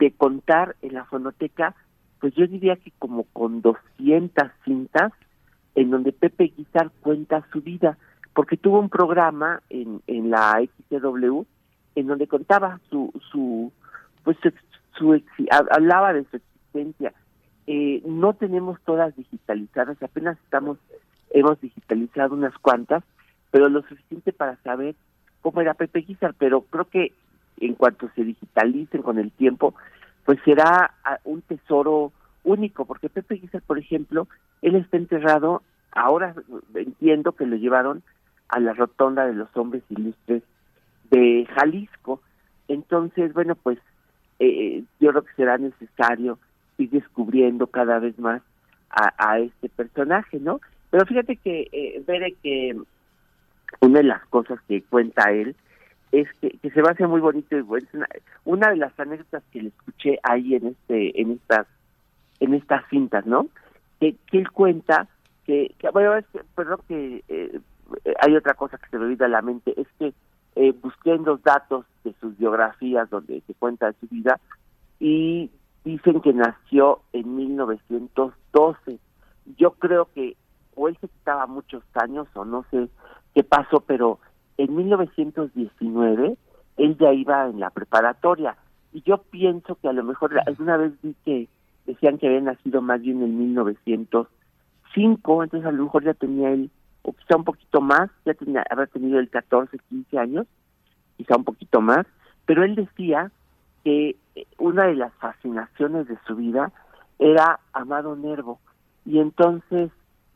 de contar en la fonoteca, pues yo diría que como con 200 cintas en donde Pepe Guizar cuenta su vida, porque tuvo un programa en, en la XCW en donde contaba su, su pues su, hablaba de su existencia. Eh, no tenemos todas digitalizadas, apenas estamos, hemos digitalizado unas cuantas, pero lo suficiente para saber cómo era Pepe Guizar, pero creo que en cuanto se digitalicen con el tiempo, pues será ah, un tesoro único, porque Pepe Guizar, por ejemplo, él está enterrado, ahora entiendo que lo llevaron a la rotonda de los hombres ilustres de Jalisco. Entonces, bueno, pues eh, yo creo que será necesario ir descubriendo cada vez más a, este personaje, ¿no? Pero fíjate que, eh, veré que una de las cosas que cuenta él es que, se me hace muy bonito y bueno, una, de las anécdotas que le escuché ahí en este en estas en estas cintas no que, que él cuenta que, que bueno es que, perdón que eh, hay otra cosa que se me olvida a la mente es que eh, busqué en los datos de sus biografías donde se cuenta de su vida y dicen que nació en 1912 yo creo que o él se quitaba muchos años o no sé qué pasó, pero en 1919 él ya iba en la preparatoria. Y yo pienso que a lo mejor alguna vez vi que decían que había nacido más bien en 1905, entonces a lo mejor ya tenía él, o quizá un poquito más, ya tenía, había tenido el 14, 15 años, quizá un poquito más, pero él decía que una de las fascinaciones de su vida era Amado Nervo, y entonces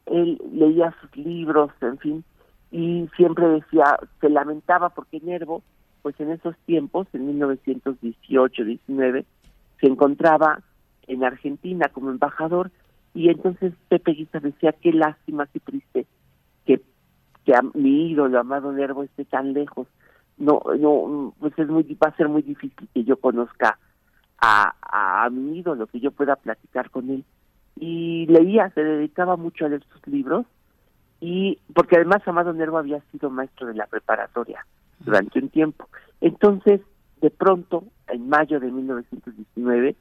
él leía sus libros, en fin, y siempre decía, se lamentaba porque Nervo, pues en esos tiempos, en 1918-19, se encontraba en Argentina como embajador y entonces Pepe Guisa decía, qué lástima, qué triste que, que mi ídolo, amado Nervo, esté tan lejos. No, no, pues es muy, va a ser muy difícil que yo conozca a, a, a mi ídolo, que yo pueda platicar con él y leía, se dedicaba mucho a leer sus libros y porque además Amado Nervo había sido maestro de la preparatoria durante un tiempo. Entonces, de pronto, en mayo de 1919,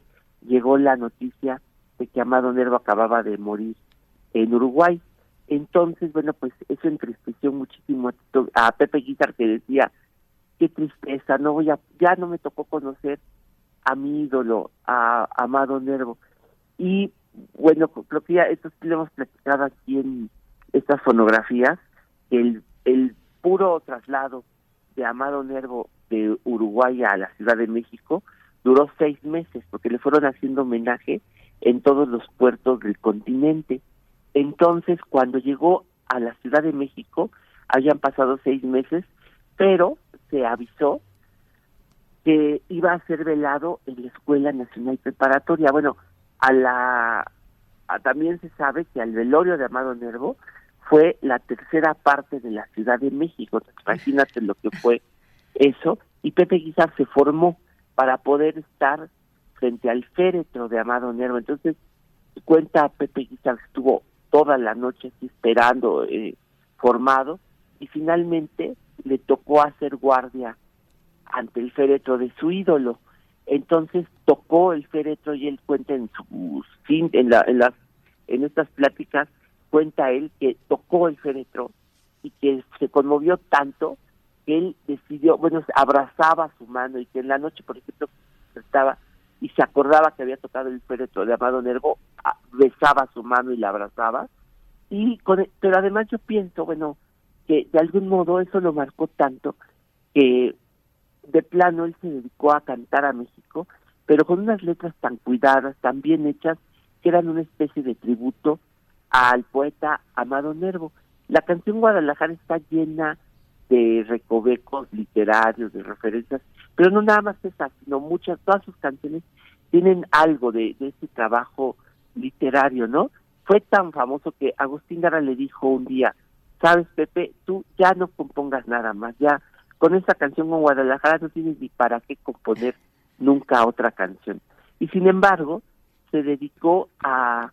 llegó la noticia de que Amado Nervo acababa de morir en Uruguay. Entonces, bueno, pues eso entristeció muchísimo a Pepe Guizar que decía, qué tristeza, no voy a, ya no me tocó conocer a mi ídolo, a Amado Nervo. Y bueno, creo que ya esto lo hemos platicado aquí en estas fonografías, el, el puro traslado de Amado Nervo de Uruguay a la Ciudad de México duró seis meses porque le fueron haciendo homenaje en todos los puertos del continente. Entonces, cuando llegó a la Ciudad de México, habían pasado seis meses, pero se avisó que iba a ser velado en la Escuela Nacional Preparatoria. Bueno, a la también se sabe que al velorio de Amado Nervo fue la tercera parte de la Ciudad de México. Imagínate lo que fue eso. Y Pepe Guizar se formó para poder estar frente al féretro de Amado Nervo. Entonces, cuenta Pepe Guizar que estuvo toda la noche esperando eh, formado y finalmente le tocó hacer guardia ante el féretro de su ídolo. Entonces tocó el féretro y él cuenta en su en, la, en las en estas pláticas cuenta él que tocó el féretro y que se conmovió tanto que él decidió, bueno, abrazaba su mano y que en la noche, por ejemplo, estaba y se acordaba que había tocado el féretro de Amado Nervo, besaba su mano y la abrazaba. Y con, pero además yo pienso, bueno, que de algún modo eso lo marcó tanto que de plano él se dedicó a cantar a México, pero con unas letras tan cuidadas, tan bien hechas, que eran una especie de tributo al poeta Amado Nervo. La canción Guadalajara está llena de recovecos literarios, de referencias, pero no nada más esas, sino muchas, todas sus canciones tienen algo de, de trabajo literario, ¿no? Fue tan famoso que Agustín Gara le dijo un día, sabes Pepe, tú ya no compongas nada más, ya con esta canción con Guadalajara no tienes ni para qué componer nunca otra canción. Y sin embargo, se dedicó a,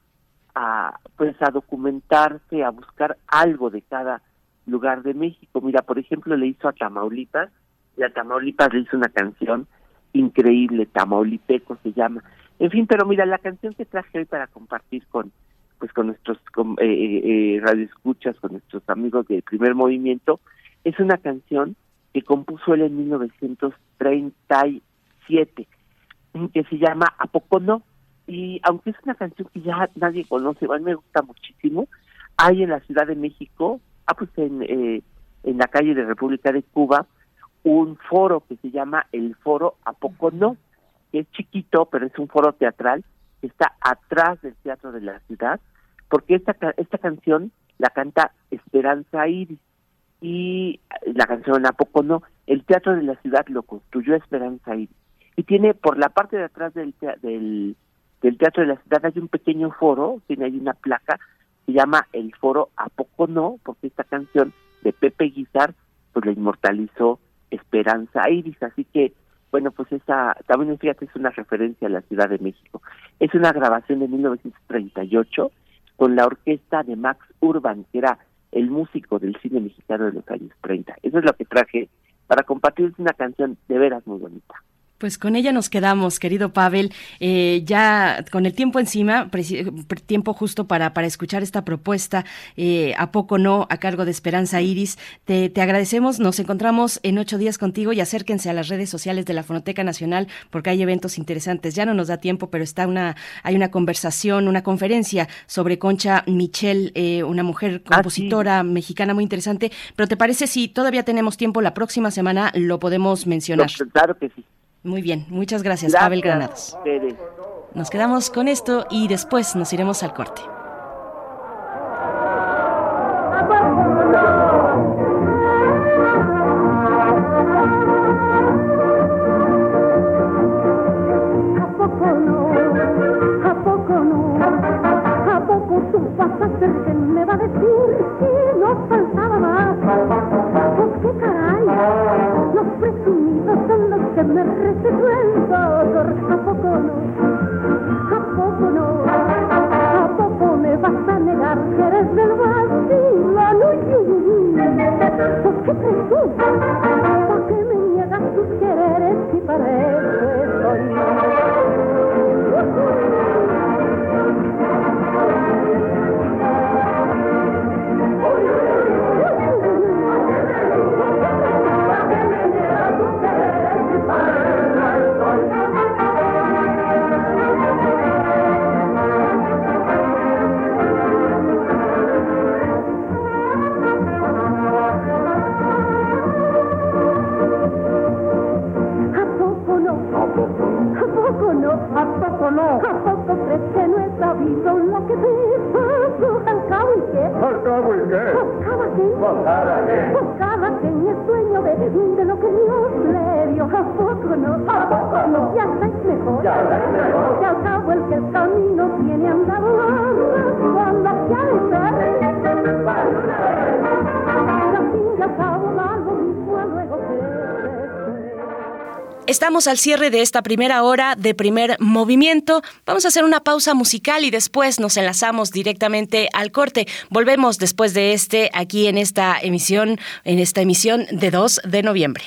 a pues a documentarse, a buscar algo de cada lugar de México. Mira, por ejemplo, le hizo a Tamaulipas, y a Tamaulipas le hizo una canción increíble, Tamaulipeco se llama. En fin, pero mira, la canción que traje hoy para compartir con pues con nuestros con, eh, eh, eh radioescuchas, con nuestros amigos del primer movimiento, es una canción que compuso él en 1937, que se llama ¿A poco no? Y aunque es una canción que ya nadie conoce, a mí me gusta muchísimo, hay en la Ciudad de México ah, pues en, eh, en la calle de República de Cuba, un foro que se llama el Foro A Poco No, que es chiquito, pero es un foro teatral que está atrás del Teatro de la Ciudad, porque esta, esta canción la canta Esperanza Iris y la canción A Poco No, el Teatro de la Ciudad lo construyó Esperanza Iris. Y tiene por la parte de atrás del, del, del Teatro de la Ciudad hay un pequeño foro, tiene ahí una placa se llama El Foro A Poco No, porque esta canción de Pepe Guizar, pues la inmortalizó Esperanza Iris, así que, bueno, pues esa, también fíjate, es una referencia a la Ciudad de México. Es una grabación de 1938 con la orquesta de Max Urban, que era el músico del cine mexicano de los años 30. Eso es lo que traje para compartirles una canción de veras muy bonita. Pues con ella nos quedamos, querido Pavel, eh, ya con el tiempo encima, tiempo justo para, para escuchar esta propuesta, eh, a poco no, a cargo de Esperanza Iris. Te, te, agradecemos, nos encontramos en ocho días contigo y acérquense a las redes sociales de la Fonoteca Nacional porque hay eventos interesantes. Ya no nos da tiempo, pero está una, hay una conversación, una conferencia sobre Concha Michel, eh, una mujer ah, compositora mexicana muy interesante. Pero ¿te parece si todavía tenemos tiempo la próxima semana lo podemos mencionar? Claro que sí. Muy bien, muchas gracias, Pavel Granados. Nos quedamos con esto y después nos iremos al corte. Estamos al cierre de esta primera hora de primer movimiento. Vamos a hacer una pausa musical y después nos enlazamos directamente al corte. Volvemos después de este aquí en esta emisión, en esta emisión de 2 de noviembre.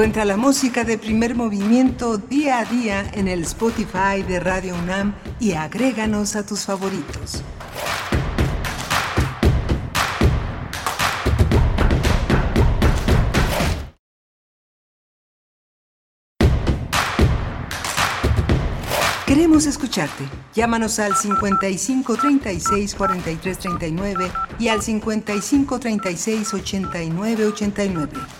Encuentra la música de primer movimiento día a día en el Spotify de Radio UNAM y agréganos a tus favoritos. Queremos escucharte. Llámanos al 55 36 43 39 y al 55 36 89 89.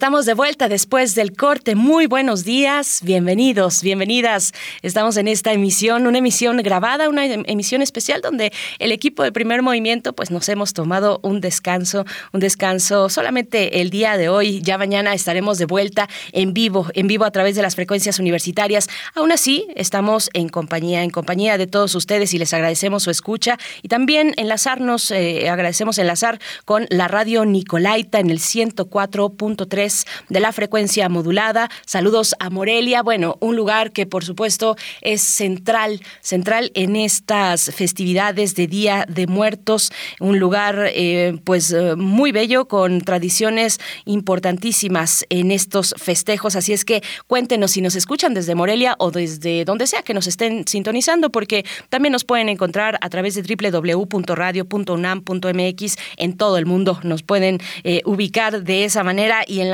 Estamos de vuelta después del corte. Muy buenos días, bienvenidos, bienvenidas. Estamos en esta emisión, una emisión grabada, una em, emisión especial donde el equipo de primer movimiento pues nos hemos tomado un descanso, un descanso solamente el día de hoy. Ya mañana estaremos de vuelta en vivo, en vivo a través de las frecuencias universitarias. Aún así, estamos en compañía, en compañía de todos ustedes y les agradecemos su escucha y también enlazarnos, eh, agradecemos enlazar con la radio Nicolaita en el 104.3 de la frecuencia modulada. Saludos a Morelia, bueno, un lugar que por supuesto es central, central en estas festividades de Día de Muertos, un lugar eh, pues eh, muy bello con tradiciones importantísimas en estos festejos, así es que cuéntenos si nos escuchan desde Morelia o desde donde sea que nos estén sintonizando, porque también nos pueden encontrar a través de www.radio.unam.mx en todo el mundo, nos pueden eh, ubicar de esa manera y en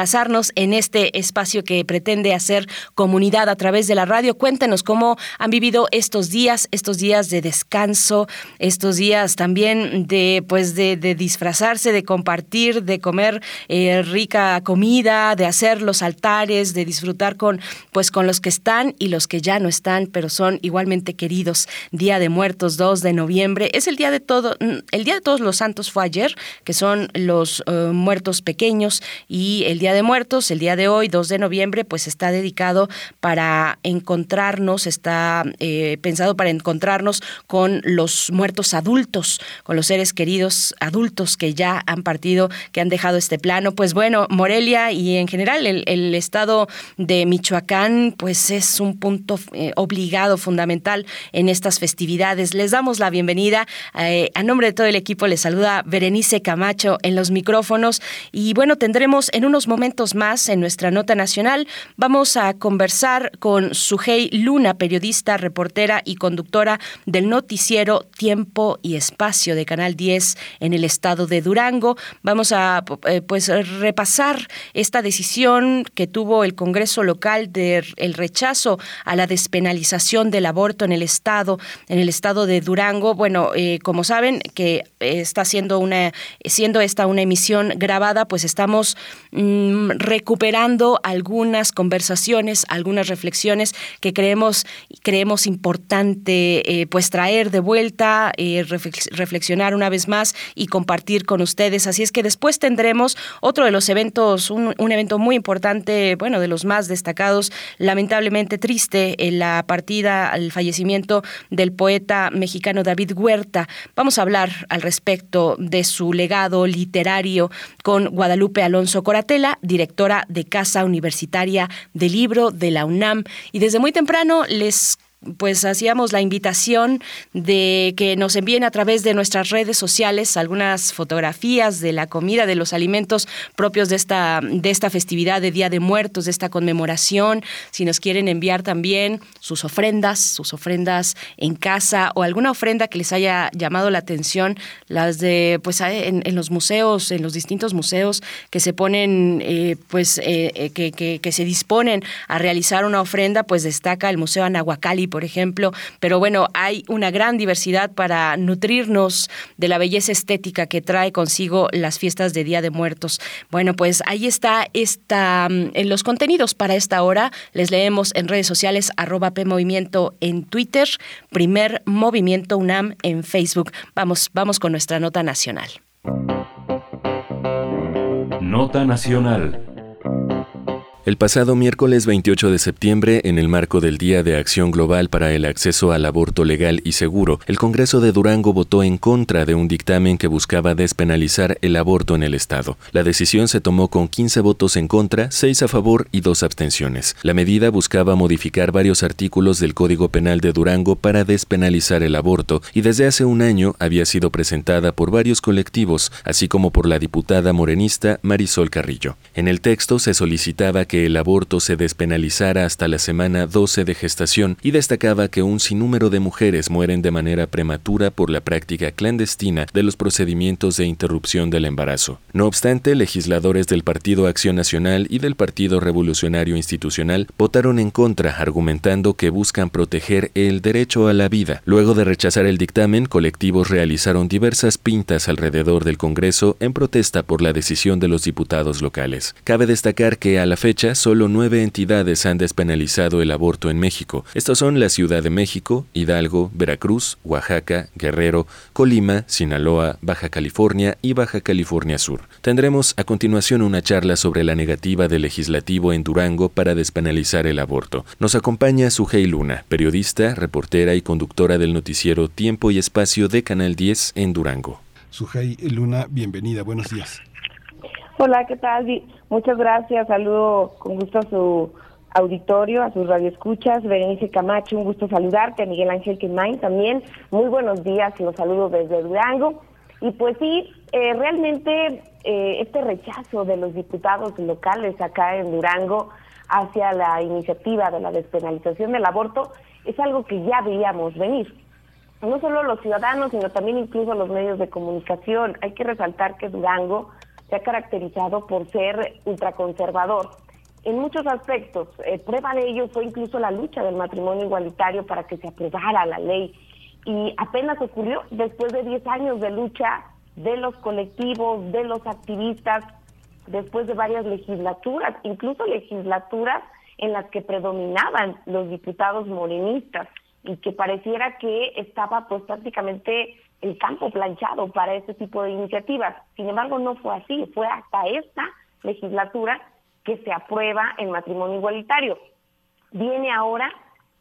en este espacio que pretende hacer comunidad a través de la radio. Cuéntenos cómo han vivido estos días, estos días de descanso, estos días también de pues de, disfrazarse, de compartir, de comer eh, rica comida, de hacer los altares, de disfrutar con pues con los que están y los que ya no están, pero son igualmente queridos. Día de Muertos, 2 de noviembre, es el día de todo, el día de todos los santos fue ayer, que son los eh, muertos pequeños y el día Día de Muertos, el día de hoy, 2 de noviembre, pues está dedicado para encontrarnos, está eh, pensado para encontrarnos con los muertos adultos, con los seres queridos adultos que ya han partido, que han dejado este plano. Pues bueno, Morelia y en general el, estado de Michoacán, pues es un punto eh, obligado, fundamental en estas festividades. Les damos la bienvenida. Eh, a nombre de todo el equipo les saluda Berenice Camacho en los micrófonos y bueno, tendremos en unos momentos más en nuestra nota nacional vamos a conversar con Sujei Luna, periodista, reportera y conductora del noticiero Tiempo y Espacio de Canal 10 en el estado de Durango. Vamos a eh, pues repasar esta decisión que tuvo el Congreso local del rechazo a la despenalización del aborto en el estado, en el estado de Durango. Bueno, eh, como saben que está siendo una siendo esta una emisión grabada, pues estamos mm, Mm, recuperando algunas conversaciones, algunas reflexiones que creemos, creemos importante eh, pues traer de vuelta, eh, reflexionar una vez más y compartir con ustedes. Así es que después tendremos otro de los eventos, un, evento muy importante, bueno, de los más destacados, lamentablemente triste, la partida, el fallecimiento del poeta mexicano David Huerta. Vamos a hablar al respecto de su legado literario con Guadalupe Alonso Coratela directora de Casa Universitaria del Libro de la UNAM. Y desde muy temprano les pues hacíamos la invitación de que nos envíen a través de nuestras redes sociales algunas fotografías de la comida, de los alimentos propios de esta, de esta festividad de Día de Muertos, de esta conmemoración. Si nos quieren enviar también sus ofrendas, sus ofrendas en casa o alguna ofrenda que les haya llamado la atención, las de, pues en, los museos, en los distintos museos que se ponen, eh, pues eh, eh, que, se disponen a realizar una ofrenda, pues destaca el Museo Anahuacali, por ejemplo, pero bueno, hay una gran diversidad para nutrirnos de la belleza estética que trae consigo las fiestas de Día de Muertos. Bueno, pues ahí está esta, mm, en los contenidos para esta hora. Les leemos en redes sociales arroba PMovimiento en Twitter, primer Movimiento UNAM en Facebook. Vamos, vamos con nuestra nota nacional. Nota nacional. El pasado miércoles 28 de septiembre, en el marco del Día de Acción Global para el Acceso al Aborto Legal y Seguro, el Congreso de Durango votó en contra de un dictamen que buscaba despenalizar el aborto en el Estado. La decisión se tomó con 15 votos en contra, 6 a favor y 2 abstenciones. La medida buscaba modificar varios artículos del Código Penal de Durango para despenalizar el aborto y desde hace un año había sido presentada por varios colectivos, así como por la diputada morenista Marisol Carrillo. En el texto se solicitaba que el aborto se despenalizara hasta la semana 12 de gestación y destacaba que un sinnúmero de mujeres mueren de manera prematura por la práctica clandestina de los procedimientos de interrupción del embarazo. No obstante, legisladores del Partido Acción Nacional y del Partido Revolucionario Institucional votaron en contra, argumentando que buscan proteger el derecho a la vida. Luego de rechazar el dictamen, colectivos realizaron diversas pintas alrededor del Congreso en protesta por la decisión de los diputados locales. Cabe destacar que a la fecha solo nueve entidades han despenalizado el aborto en México. Estos son la Ciudad de México, Hidalgo, Veracruz, Oaxaca, Guerrero, Colima, Sinaloa, Baja California y Baja California Sur. Tendremos a continuación una charla sobre la negativa del legislativo en Durango para despenalizar el aborto. Nos acompaña Sujei Luna, periodista, reportera y conductora del noticiero Tiempo y Espacio de Canal 10 en Durango. Sujei Luna, bienvenida, buenos días. Hola, ¿qué tal? Muchas gracias. Saludo con gusto a su auditorio, a sus radioescuchas. Berenice Camacho, un gusto saludarte. Miguel Ángel Quemain también. Muy buenos días, los saludo desde Durango. Y pues sí, eh, realmente eh, este rechazo de los diputados locales acá en Durango hacia la iniciativa de la despenalización del aborto es algo que ya veíamos venir. No solo los ciudadanos, sino también incluso los medios de comunicación. Hay que resaltar que Durango se ha caracterizado por ser ultraconservador en muchos aspectos. Eh, prueba de ello fue incluso la lucha del matrimonio igualitario para que se aprobara la ley. Y apenas ocurrió después de 10 años de lucha de los colectivos, de los activistas, después de varias legislaturas, incluso legislaturas en las que predominaban los diputados morenistas y que pareciera que estaba pues prácticamente el campo planchado para este tipo de iniciativas. Sin embargo, no fue así, fue hasta esta legislatura que se aprueba el matrimonio igualitario. Viene ahora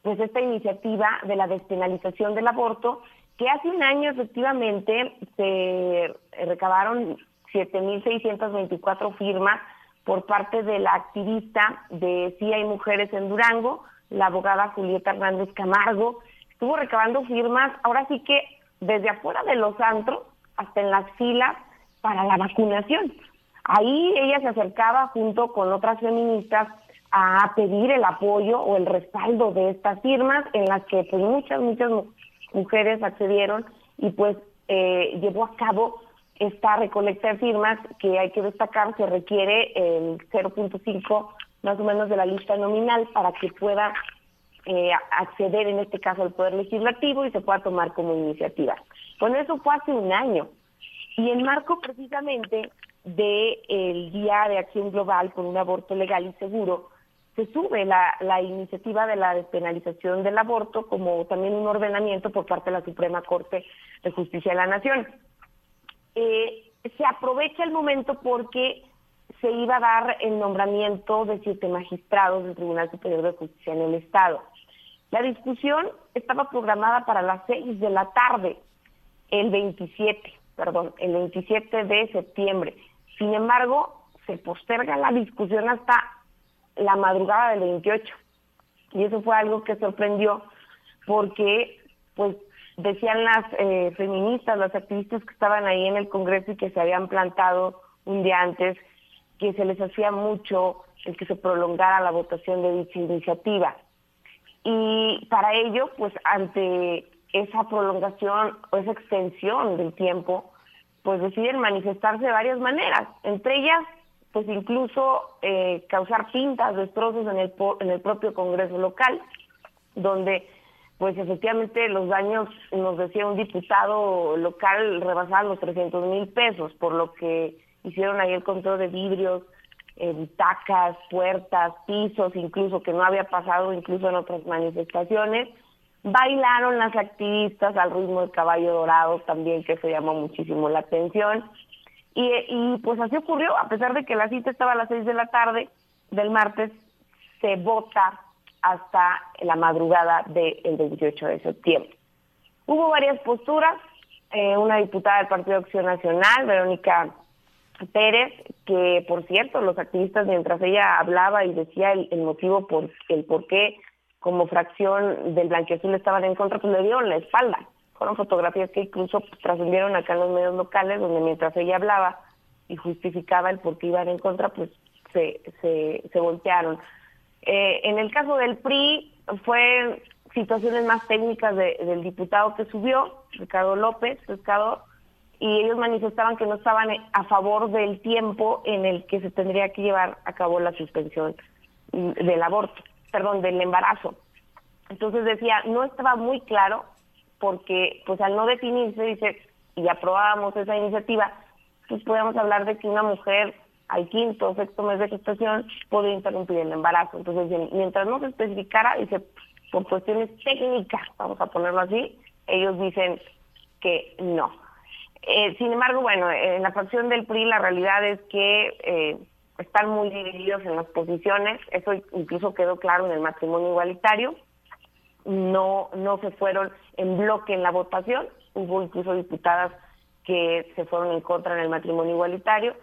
pues esta iniciativa de la despenalización del aborto, que hace un año efectivamente se recabaron 7.624 firmas por parte de la activista de Sí hay mujeres en Durango, la abogada Julieta Hernández Camargo, estuvo recabando firmas, ahora sí que desde afuera de los antros hasta en las filas para la vacunación. Ahí ella se acercaba junto con otras feministas a pedir el apoyo o el respaldo de estas firmas en las que pues muchas, muchas mujeres accedieron y pues eh, llevó a cabo esta recolecta de firmas que hay que destacar se requiere el 0.5 más o menos de la lista nominal para que pueda eh, acceder en este caso al Poder Legislativo y se pueda tomar como iniciativa. Con eso fue hace un año. Y en marco precisamente del Día de Acción Global por un aborto legal y seguro, se sube la, la iniciativa de la despenalización del aborto como también un ordenamiento por parte de la Suprema Corte de Justicia de la Nación. Eh, se aprovecha el momento porque se iba a dar el nombramiento de siete magistrados del Tribunal Superior de Justicia en el Estado. La discusión estaba programada para las 6 de la tarde, el 27, perdón, el 27 de septiembre. Sin embargo, se posterga la discusión hasta la madrugada del 28. Y eso fue algo que sorprendió porque, pues, decían las eh, feministas, las activistas que estaban ahí en el Congreso y que se habían plantado un día antes, que se les hacía mucho el que se prolongara la votación de dicha iniciativa. Y para ello, pues ante esa prolongación o esa extensión del tiempo, pues deciden manifestarse de varias maneras, entre ellas, pues incluso eh, causar pintas, destrozos en el, en el propio Congreso local, donde pues efectivamente los daños, nos decía un diputado local, rebasaban los 300 mil pesos, por lo que hicieron ahí el control de vidrios, eh, butacas, puertas, pisos, incluso que no había pasado incluso en otras manifestaciones. Bailaron las activistas al ritmo del caballo dorado también, que se llamó muchísimo la atención. Y, y pues así ocurrió, a pesar de que la cita estaba a las seis de la tarde, del martes se vota hasta la madrugada del 28 de septiembre. Hubo varias posturas, eh, una diputada del Partido de Acción Nacional, Verónica Pérez, que por cierto, los activistas mientras ella hablaba y decía el, motivo por el por qué como fracción del Blanqueazul estaban en contra, pues le dieron la espalda. Fueron fotografías que incluso trascendieron acá en los medios locales, donde mientras ella hablaba y justificaba el por qué iban en contra, pues se, se, se voltearon. Eh, en el caso del PRI, fue situaciones más técnicas del diputado que subió, Ricardo López, pescador, y ellos manifestaban que no estaban a favor del tiempo en el que se tendría que llevar a cabo la suspensión del aborto, perdón, del embarazo. Entonces decía, no estaba muy claro porque pues al no definirse, dice, y aprobábamos esa iniciativa, pues podíamos hablar de que una mujer al quinto o sexto mes de gestación puede interrumpir el embarazo. Entonces, mientras no se especificara, dice, por cuestiones técnicas, vamos a ponerlo así, ellos dicen que no. Eh, sin embargo, bueno, en la fracción del PRI la realidad es que eh, están muy divididos en las posiciones, eso incluso quedó claro en el matrimonio igualitario, no, no se fueron en bloque en la votación, hubo incluso diputadas que se fueron en contra en el matrimonio igualitario,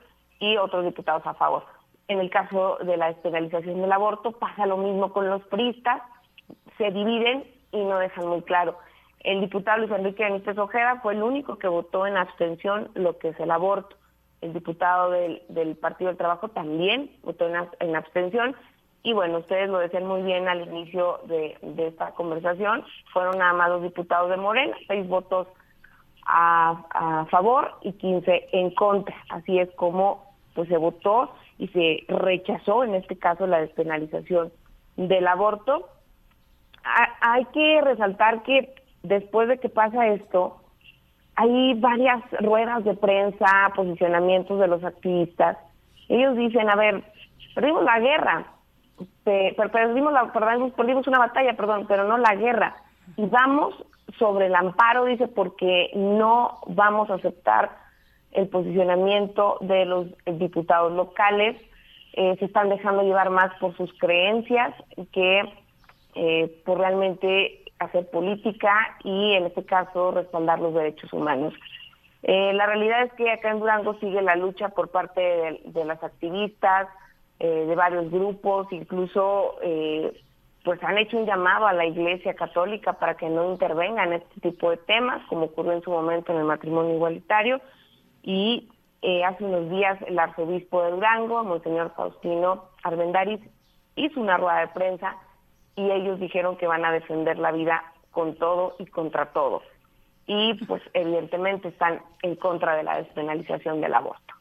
y otros diputados a favor. En el caso de la despenalización del aborto pasa lo mismo con los priistas, se dividen y no dejan muy claro. El diputado Luis Enrique Benítez Ojeda fue el único que votó en abstención lo que es el aborto. El diputado del, Partido del Trabajo también votó en, abstención. Y bueno, ustedes lo decían muy bien al inicio de, de esta conversación, fueron nada más dos diputados de Morena, seis votos a, a favor y 15 en contra. Así es como pues se votó y se rechazó en este caso la despenalización del aborto. hay que resaltar que después de que pasa esto, hay varias ruedas de prensa, posicionamientos de los activistas. Ellos dicen, a ver, perdimos la guerra, perdimos, la, perdimos, perdimos una batalla, perdón, pero no la guerra. Y vamos sobre el amparo, dice, porque no vamos a aceptar el posicionamiento de los diputados locales, eh, se están dejando llevar más por sus creencias que eh, por realmente hacer política y en este caso respaldar los derechos humanos. Eh, la realidad es que acá en Durango sigue la lucha por parte de, las activistas, de varios grupos, incluso pues han hecho un llamado a la Iglesia Católica para que no intervenga en este tipo de temas, como ocurrió en su momento en el matrimonio igualitario y eh, hace unos días el arzobispo de Durango, Monseñor Faustino Arbendaris, hizo una rueda de prensa y ellos dijeron que van a defender la vida con todo y contra todo. Y pues evidentemente están en contra de la despenalización del aborto.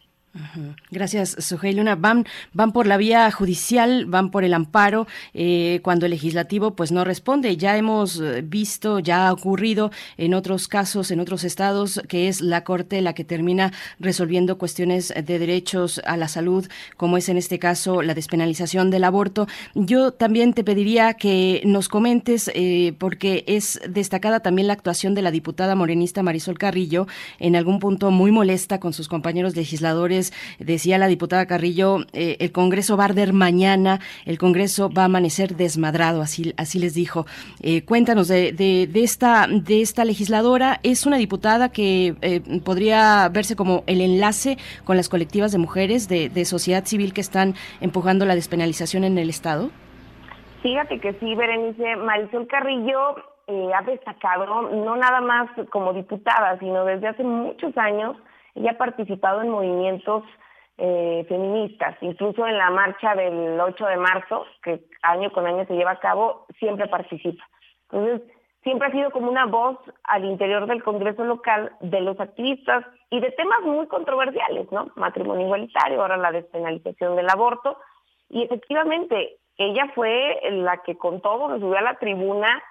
Gracias, Sujei Luna. Van, van por la vía judicial, van por el amparo, eh, cuando el legislativo pues no responde. Ya hemos eh, visto, ya ha ocurrido en otros casos, en otros estados, que es la Corte la que termina resolviendo cuestiones de derechos a la salud, como es en este caso la despenalización del aborto. Yo también te pediría que nos comentes, eh, porque es destacada también la actuación de la diputada morenista Marisol Carrillo, en algún punto muy molesta con sus compañeros legisladores decía la diputada Carrillo, eh, el Congreso va a arder mañana, el Congreso va a amanecer desmadrado, así, así les dijo. Eh, cuéntanos de, de, esta, de esta legisladora, es una diputada que eh, podría verse como el enlace con las colectivas de mujeres de, de sociedad civil que están empujando la despenalización en el Estado. Fíjate que sí, Berenice, Marisol Carrillo ha destacado, no nada más como diputada, sino desde hace muchos años ella ha participado en movimientos eh, feministas, incluso en la marcha del 8 de marzo, que año con año se lleva a cabo, siempre participa. Entonces, siempre ha sido como una voz al interior del Congreso local de los activistas y de temas muy controversiales, ¿no? Matrimonio igualitario, ahora la despenalización del aborto. Y efectivamente, ella fue la que con todo nos subió a la tribuna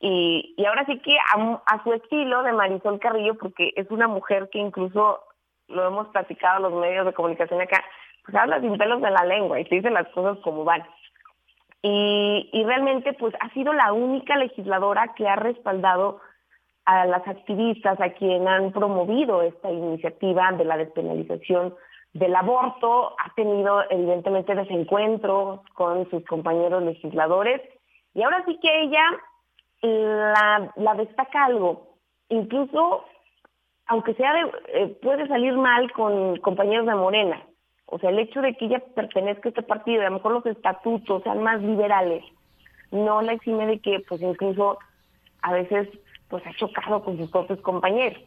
y, y ahora sí que a, a, su estilo de Marisol Carrillo, porque es una mujer que incluso lo hemos platicado los medios de comunicación acá, pues habla sin pelos de la lengua y se dicen las cosas como van. Y, y realmente pues ha sido la única legisladora que ha respaldado a las activistas, a quien han promovido esta iniciativa de la despenalización del aborto, ha tenido evidentemente desencuentros con sus compañeros legisladores y ahora sí que ella la, la destaca algo, incluso aunque sea de, eh, puede salir mal con compañeros de Morena, o sea, el hecho de que ella pertenezca a este partido, a lo mejor los estatutos sean más liberales, no la exime de que pues incluso a veces pues ha chocado con sus propios compañeros.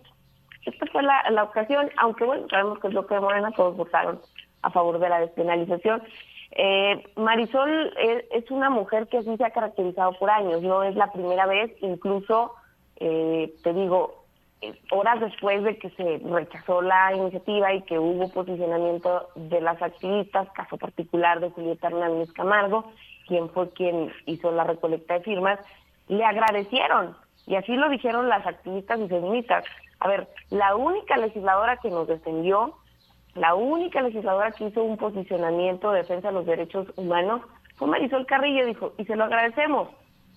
Esta fue la, la ocasión, aunque bueno, sabemos que el bloque de Morena todos votaron a favor de la despenalización. Eh, Marisol es, es, una mujer que así se ha caracterizado por años, no es la primera vez, incluso, eh, te digo, eh, horas después de que se rechazó la iniciativa y que hubo posicionamiento de las activistas, caso particular de Julieta Hernández Camargo, quien fue quien hizo la recolecta de firmas, le agradecieron, y así lo dijeron las activistas y feministas. A ver, la única legisladora que nos defendió la única legisladora que hizo un posicionamiento de defensa de los derechos humanos fue Marisol Carrillo, dijo, y se lo agradecemos.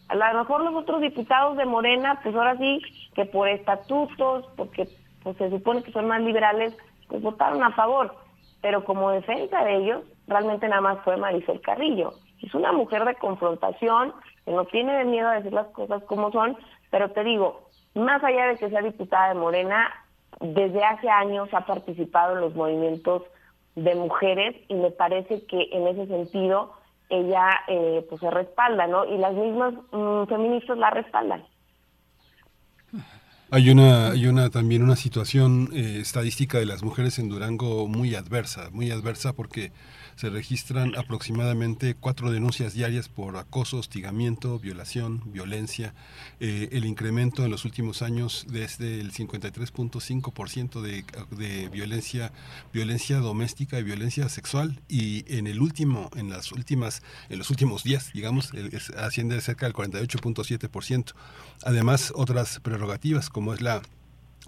A lo mejor los otros diputados de Morena, pues ahora sí, que por estatutos, porque pues se supone que son más liberales, pues votaron a favor. Pero como defensa de ellos, realmente nada más fue Marisol Carrillo. Es una mujer de confrontación, que no tiene miedo a decir las cosas como son, pero te digo, más allá de que sea diputada de Morena, desde hace años ha participado en los movimientos de mujeres y me parece que en ese sentido ella eh, pues se respalda, ¿no? Y las mismas mm, feministas la respaldan. Hay una, hay una también una situación eh, estadística de las mujeres en Durango muy adversa, muy adversa porque se registran aproximadamente cuatro denuncias diarias por acoso, hostigamiento, violación, violencia. Eh, el incremento en los últimos años desde el 53.5% de, de violencia, violencia doméstica y violencia sexual y en el último, en las últimas, en los últimos días, digamos, asciende cerca del 48.7%. Además, otras prerrogativas como es la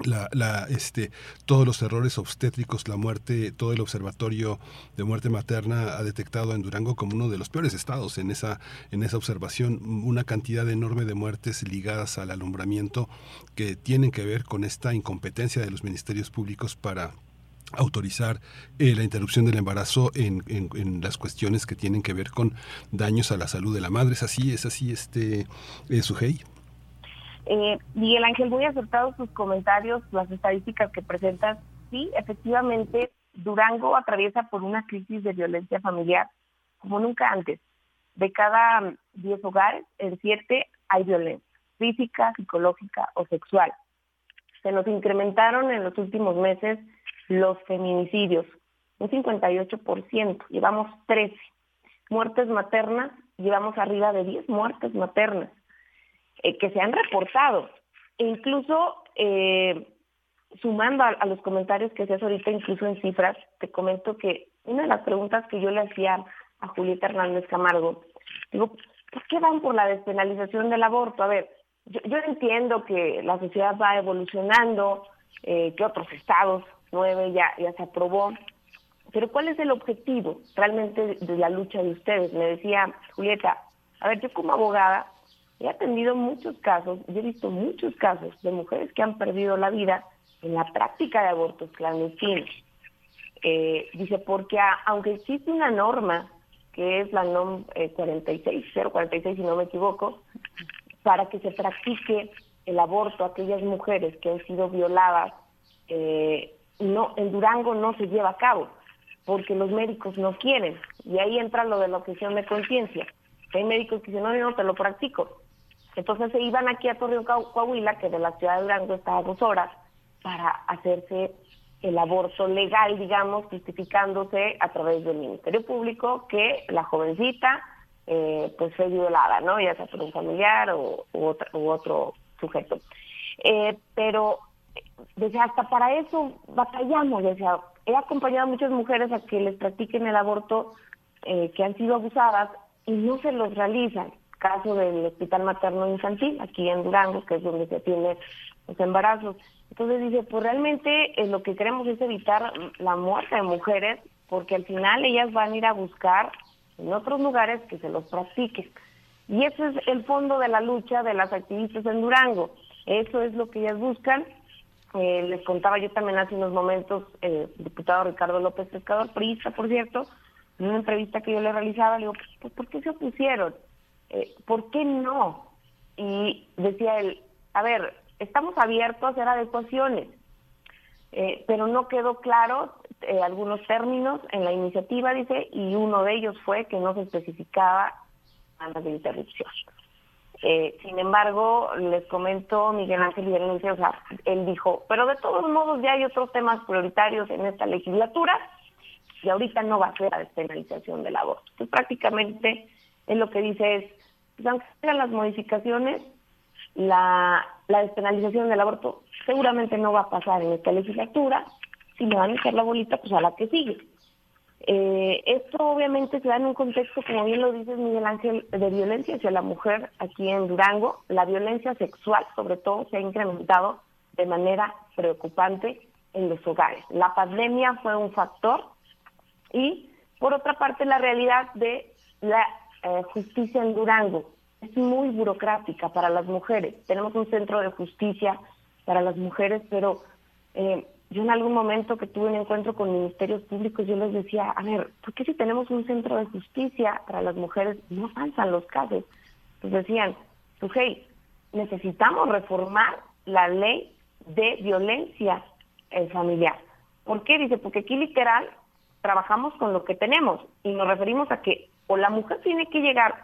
la, la, este, todos los errores obstétricos, la muerte, todo el observatorio de muerte materna ha detectado en Durango como uno de los peores estados en esa, en esa observación, una cantidad enorme de muertes ligadas al alumbramiento que tienen que ver con esta incompetencia de los ministerios públicos para autorizar eh, la interrupción del embarazo en, en, las cuestiones que tienen que ver con daños a la salud de la madre. ¿Es así? ¿Es así, este, eh, Sujei? Eh, Miguel Ángel, muy acertados sus comentarios, las estadísticas que presentas. Sí, efectivamente, Durango atraviesa por una crisis de violencia familiar como nunca antes. De cada 10 hogares, en 7 hay violencia física, psicológica o sexual. Se nos incrementaron en los últimos meses los feminicidios, un 58%, llevamos 13. Muertes maternas, llevamos arriba de 10 muertes maternas. Eh, que se han reportado. E incluso, eh, sumando a, los comentarios que haces ahorita, incluso en cifras, te comento que una de las preguntas que yo le hacía a Julieta Hernández Camargo, digo, ¿por qué van por la despenalización del aborto? A ver, yo, entiendo que la sociedad va evolucionando, eh, que otros estados, nueve ya, ya se aprobó, pero ¿cuál es el objetivo realmente de la lucha de ustedes? Me decía Julieta, a ver, yo como abogada He atendido muchos casos, y he visto muchos casos de mujeres que han perdido la vida en la práctica de abortos clandestinos. Eh, dice, porque aunque existe una norma, que es la NOM 46, eh, 046 si no me equivoco, para que se practique el aborto a aquellas mujeres que han sido violadas, eh, no, en Durango no se lleva a cabo, porque los médicos no quieren. Y ahí entra lo de la objeción de conciencia. Hay médicos que dicen, no, yo no te lo practico. Entonces se iban aquí a Torreón, Coahuila, que de la ciudad de Durango está a dos horas, para hacerse el aborto legal, digamos, justificándose a través del Ministerio Público que la jovencita eh, pues fue violada, ¿no? Ya sea por un familiar o u, otro sujeto. Eh, pero desde hasta para eso batallamos, decía, he acompañado a muchas mujeres a que les practiquen el aborto eh, que han sido abusadas y no se los realizan caso del Hospital Materno Infantil, aquí en Durango, que es donde se atienden los embarazos. Entonces dice, pues realmente eh, lo que queremos es evitar la muerte de mujeres, porque al final ellas van a ir a buscar en otros lugares que se los practiquen. Y ese es el fondo de la lucha de las activistas en Durango. Eso es lo que ellas buscan. Eh, les contaba yo también hace unos momentos, el diputado Ricardo López Pescador, priista, por cierto, en una entrevista que yo le realizaba, le digo, pues, ¿por qué se opusieron? Eh, ¿Por qué no? Y decía él, a ver, estamos abiertos a hacer adecuaciones, eh, pero no quedó claro eh, algunos términos en la iniciativa, dice, y uno de ellos fue que no se especificaba antes de interrupción. Eh, sin embargo, les comento Miguel Ángel Berenice, o sea, él dijo, pero de todos modos ya hay otros temas prioritarios en esta legislatura y ahorita no va a ser la despenalización del aborto. Entonces, prácticamente él lo que dice es, pues, aunque sean las modificaciones, la, la despenalización del aborto seguramente no va a pasar en esta legislatura, si me van a echar la bolita, pues a la que sigue. Eh, esto obviamente se da en un contexto, como bien lo dices Miguel Ángel, de violencia hacia la mujer aquí en Durango. La violencia sexual, sobre todo, se ha incrementado de manera preocupante en los hogares. La pandemia fue un factor y, por otra parte, la realidad de la eh, justicia en Durango es muy burocrática para las mujeres. Tenemos un centro de justicia para las mujeres, pero eh, yo en algún momento que tuve un encuentro con ministerios públicos, yo les decía, a ver, ¿por qué si tenemos un centro de justicia para las mujeres no avanzan los casos? Pues decían, hey, necesitamos reformar la ley de violencia eh, familiar. ¿Por qué? Dice, porque aquí literal trabajamos con lo que tenemos y nos referimos a que o la mujer tiene que llegar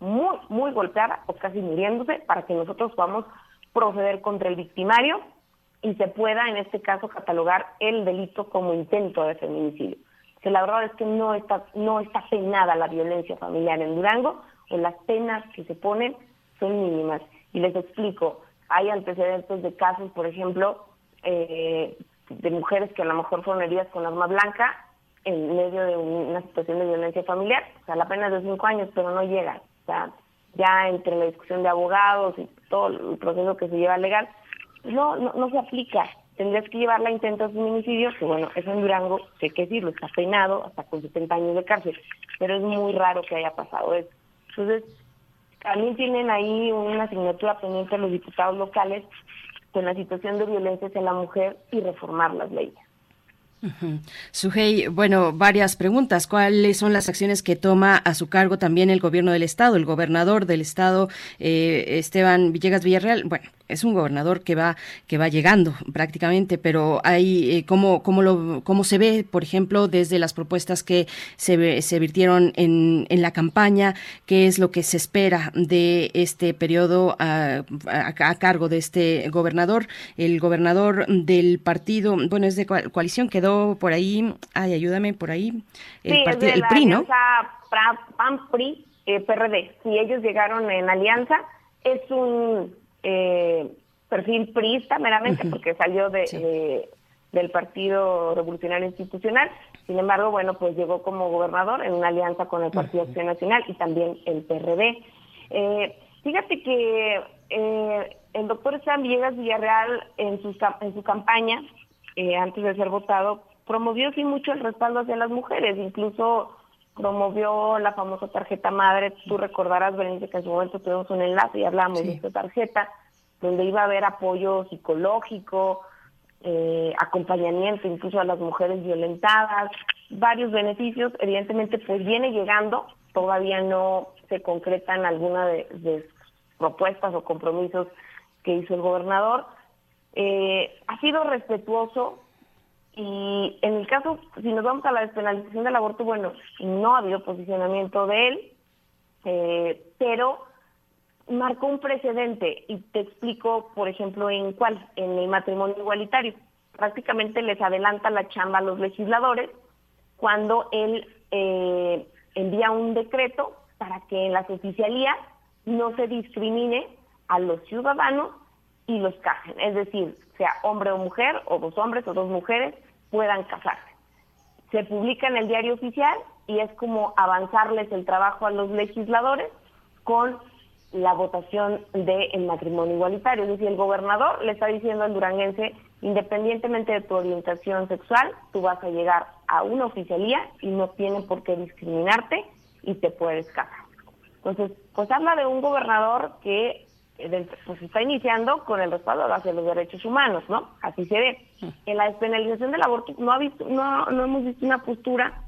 muy, muy golpeada o casi muriéndose para que nosotros podamos proceder contra el victimario y se pueda, en este caso, catalogar el delito como intento de feminicidio. Que la verdad es que no está, no está penada la violencia familiar en Durango, o las penas que se ponen son mínimas. Y les explico, hay antecedentes de casos, por ejemplo, eh, de mujeres que a lo mejor fueron heridas con arma blanca en medio de una situación de violencia familiar. O sea, la pena es de cinco años, pero no llega. O sea, ya entre la discusión de abogados y todo el proceso que se lleva legal, no, no, no se aplica. Tendrías que llevarla a intento de feminicidio, que bueno, eso en Durango, sé que decirlo, está peinado hasta con 70 años de cárcel, pero es muy raro que haya pasado eso. Entonces, también tienen ahí una asignatura pendiente los diputados locales con la situación de violencia hacia la mujer y reformar las leyes. Sujei, bueno, varias preguntas. ¿Cuáles son las acciones que toma a su cargo también el gobierno del estado, el gobernador del estado, eh, Esteban Villegas Villarreal? Bueno, es un gobernador que va que va llegando prácticamente, pero hay eh, cómo cómo lo cómo se ve, por ejemplo, desde las propuestas que se se virtieron en, en la campaña, qué es lo que se espera de este periodo a, a, cargo de este gobernador, el gobernador del partido, bueno, es de coalición quedó por ahí, ay, ayúdame por ahí, el partido el PRI, ¿no? PAN PRI eh, PRD. Si ellos llegaron en alianza, es un eh, perfil priista meramente porque salió de, del Partido Revolucionario Institucional. Sin embargo, bueno, pues llegó como gobernador en una alianza con el Partido Acción Nacional y también el PRD. Eh, fíjate que eh, el doctor Sam Villegas Villarreal en su, en su campaña, eh, antes de ser votado, promovió sí mucho el respaldo hacia las mujeres, incluso promovió la famosa tarjeta madre. Tú recordarás, Berenice, que en su momento tuvimos un enlace y hablamos de esta tarjeta, donde iba a haber apoyo psicológico, eh, acompañamiento incluso a las mujeres violentadas, varios beneficios. Evidentemente, pues viene llegando, todavía no se concretan alguna de, de propuestas o compromisos que hizo el gobernador. Eh, ha sido respetuoso y en el caso, si nos vamos a la despenalización del aborto, bueno, no ha habido posicionamiento de él, eh, pero marcó un precedente y te explico, por ejemplo, en cuál, en el matrimonio igualitario. Prácticamente les adelanta la chamba a los legisladores cuando él eh, envía un decreto para que en las oficialías no se discrimine a los ciudadanos y los casen. Es decir, sea hombre o mujer, o dos hombres o dos mujeres, puedan casarse. Se publica en el diario oficial y es como avanzarles el trabajo a los legisladores con la votación del matrimonio igualitario. Es decir, el gobernador le está diciendo al duranguense, independientemente de tu orientación sexual, tú vas a llegar a una oficialía y no tiene por qué discriminarte y te puedes casar. Entonces, pues habla de un gobernador que pues está iniciando con el respaldo hacia los derechos humanos, ¿no? Así se ve. En la despenalización del aborto no, ha visto, no, no hemos visto una postura,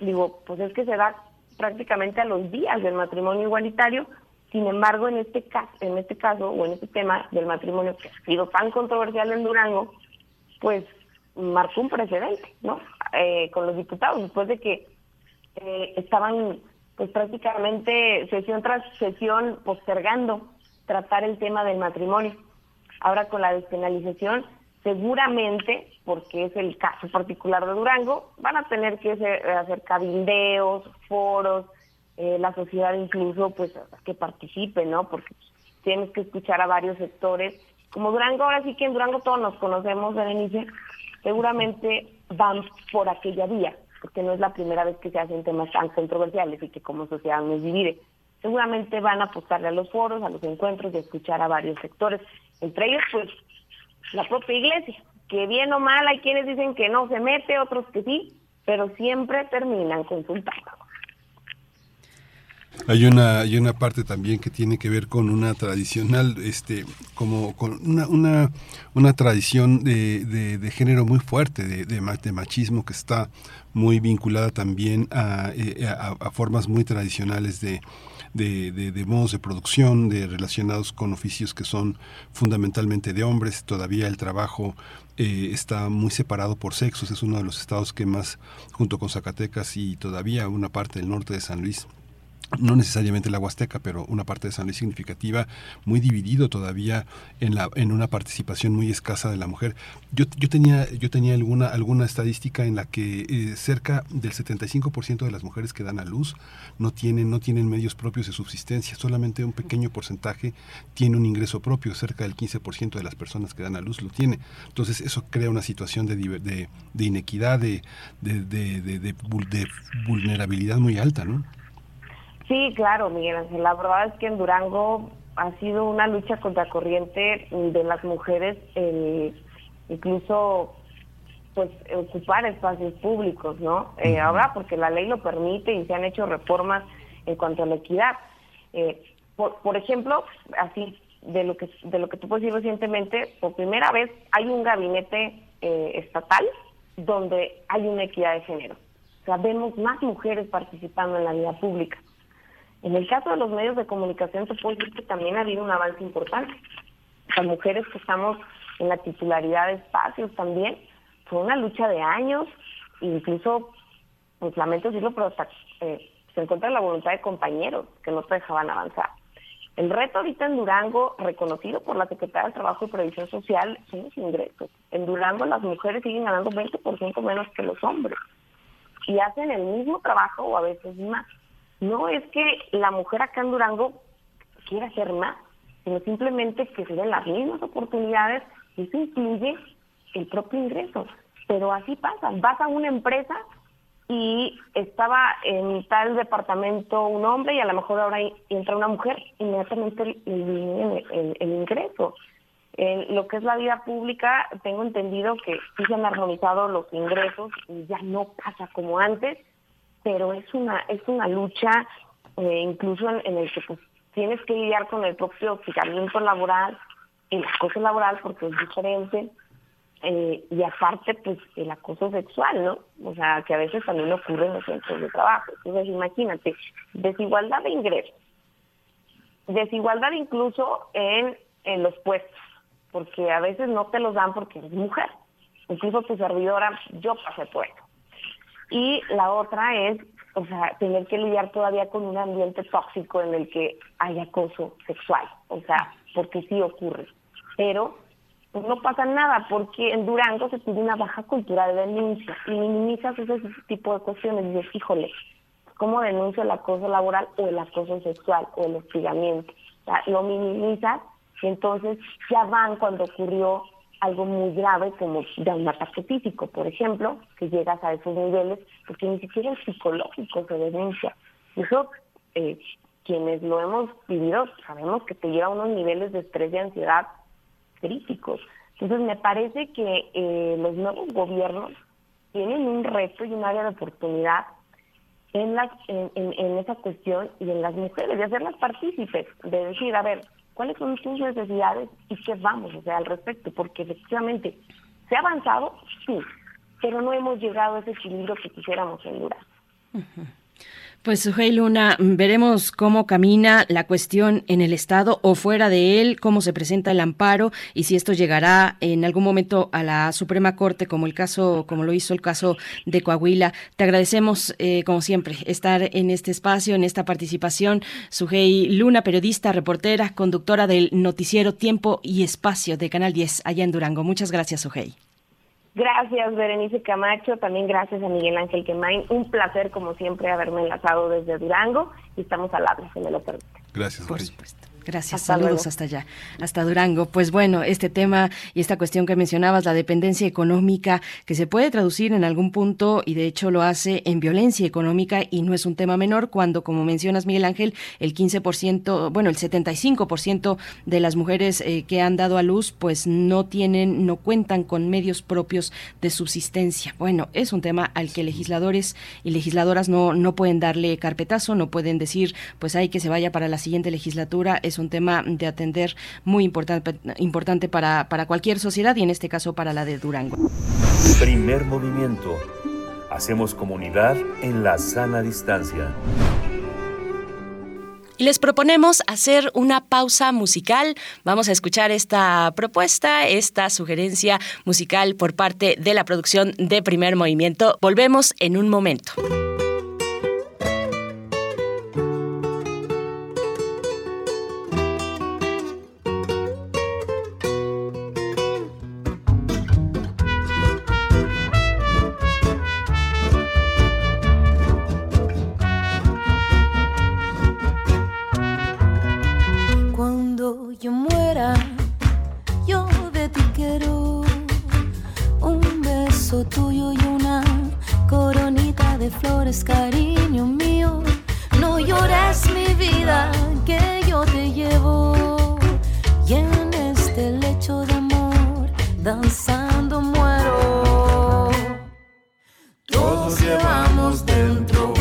digo, pues es que se da prácticamente a los días del matrimonio igualitario, sin embargo, en este caso, en este caso o en este tema del matrimonio que ha sido tan controversial en Durango, pues marcó un precedente, ¿no? Eh, con los diputados, después de que eh, estaban pues prácticamente sesión tras sesión postergando tratar el tema del matrimonio. Ahora con la despenalización, seguramente, porque es el caso particular de Durango, van a tener que hacer, cabildeos, foros, eh, la sociedad incluso pues que participe, ¿no? Porque tienes que escuchar a varios sectores. Como Durango, ahora sí que en Durango todos nos conocemos, Berenice, seguramente van por aquella vía, porque no es la primera vez que se hacen temas tan controversiales y que como sociedad nos divide. Seguramente van a apostarle a los foros, a los encuentros y a escuchar a varios sectores, entre ellos pues la propia iglesia, que bien o mal hay quienes dicen que no se mete, otros que sí, pero siempre terminan consultando. Hay una, hay una parte también que tiene que ver con una tradicional, este, como con una, una, una tradición de, de, género muy fuerte, de, de, machismo que está muy vinculada también a, eh, a, formas muy tradicionales de, de, modos de producción, de relacionados con oficios que son fundamentalmente de hombres. Todavía el trabajo eh, está muy separado por sexos. Es uno de los estados que más, junto con Zacatecas y todavía una parte del norte de San Luis, no necesariamente la Huasteca, pero una parte de San Luis significativa, muy dividido todavía en, la, en una participación muy escasa de la mujer. Yo, yo tenía, yo tenía alguna, alguna estadística en la que eh, cerca del 75% de las mujeres que dan a luz no tienen, no tienen medios propios de subsistencia, solamente un pequeño porcentaje tiene un ingreso propio, cerca del 15% de las personas que dan a luz lo tiene. Entonces eso crea una situación de, inequidad, de, de vulnerabilidad muy alta, ¿no? Sí, claro, Miguel Ángel. La verdad es que en Durango ha sido una lucha contracorriente de las mujeres, incluso pues ocupar espacios públicos, ¿no? Eh, ahora porque la ley lo permite y se han hecho reformas en cuanto a la equidad. Eh, por, ejemplo, así de lo que de lo que tú puedes decir recientemente, por primera vez hay un gabinete eh, estatal donde hay una equidad de género. O sea, vemos más mujeres participando en la vida pública. En el caso de los medios de comunicación, te puedo decir que también ha habido un avance importante. Las mujeres que estamos en la titularidad de espacios también, fue una lucha de años, incluso, pues lamento decirlo, pero eh, se encuentra la voluntad de compañeros que no te dejaban avanzar. El reto ahorita en Durango, reconocido por la Secretaría de Trabajo y Previsión Social, son los ingresos. En Durango las mujeres siguen ganando 20% menos que los hombres y hacen el mismo trabajo o a veces más. No es que la mujer acá en Durango quiera hacer más, sino simplemente que se den las mismas oportunidades y eso incluye el propio ingreso. Pero así pasa, vas a una empresa y estaba en tal departamento un hombre y a lo mejor ahora entra una mujer, inmediatamente el, el, ingreso. En lo que es la vida pública, tengo entendido que sí se han armonizado los ingresos y ya no pasa como antes, pero es una es una lucha eh, incluso en, el que pues, tienes que lidiar con el propio hostigamiento laboral, el acoso laboral porque es diferente, eh, y aparte pues el acoso sexual, ¿no? O sea, que a veces también ocurre en los centros de trabajo. Entonces imagínate, desigualdad de ingresos, desigualdad incluso en, en los puestos, porque a veces no te los dan porque eres mujer. Incluso tu servidora, yo pasé por eso y la otra es, o sea, tener que lidiar todavía con un ambiente tóxico en el que hay acoso sexual, o sea, porque sí ocurre. Pero pues no pasa nada porque en Durango se tiene una baja cultura de denuncia y minimizas ese tipo de cuestiones y dices, híjole, ¿cómo denuncio el acoso laboral o el acoso sexual o el hostigamiento? O sea, lo minimizas y entonces ya van cuando ocurrió algo muy grave como de un ataque físico, por ejemplo, que llegas a esos niveles, porque ni siquiera el psicológico se denuncia. Eso, eh, quienes lo hemos vivido, sabemos que te lleva a unos niveles de estrés y ansiedad críticos. Entonces, me parece que eh, los nuevos gobiernos tienen un reto y un área de oportunidad en, la, en, en, esa cuestión y en las mujeres, de hacerlas partícipes, de decir, a ver, cuáles son tus necesidades y qué vamos a hacer al respecto, porque efectivamente se ha avanzado, sí, pero no hemos llegado a ese equilibrio que quisiéramos en Durango. Pues Sujei Luna, veremos cómo camina la cuestión en el Estado o fuera de él, cómo se presenta el amparo y si esto llegará en algún momento a la Suprema Corte, como el caso, como lo hizo el caso de Coahuila. Te agradecemos, eh, como siempre, estar en este espacio, en esta participación. Sujei Luna, periodista, reportera, conductora del noticiero Tiempo y Espacio de Canal 10 allá en Durango. Muchas gracias, Sujei. Gracias, Berenice Camacho. También gracias a Miguel Ángel Quemain. Un placer, como siempre, haberme enlazado desde Durango y estamos al habla, si me lo permite. Gracias, Por supuesto. Gracias, saludos hasta allá, hasta Durango. Pues bueno, este tema y esta cuestión que mencionabas, la dependencia económica, que se puede traducir en algún punto y de hecho lo hace en violencia económica y no es un tema menor cuando, como mencionas Miguel Ángel, el 15%, bueno, el 75% de las mujeres eh, que han dado a luz pues no tienen, no cuentan con medios propios de subsistencia. Bueno, es un tema al que legisladores y legisladoras no, no pueden darle carpetazo, no pueden decir pues hay que se vaya para la siguiente legislatura es un tema de atender muy importante, importante para, para cualquier sociedad y en este caso para la de Durango. Primer movimiento. Hacemos comunidad en la sana distancia. Y les proponemos hacer una pausa musical. Vamos a escuchar esta propuesta, esta sugerencia musical por parte de la producción de Primer Movimiento. Volvemos en un momento. Tuyo y una coronita de flores, cariño mío. No llores mi vida, que yo te llevo. Y en este lecho de amor, danzando muero. Todos llevamos dentro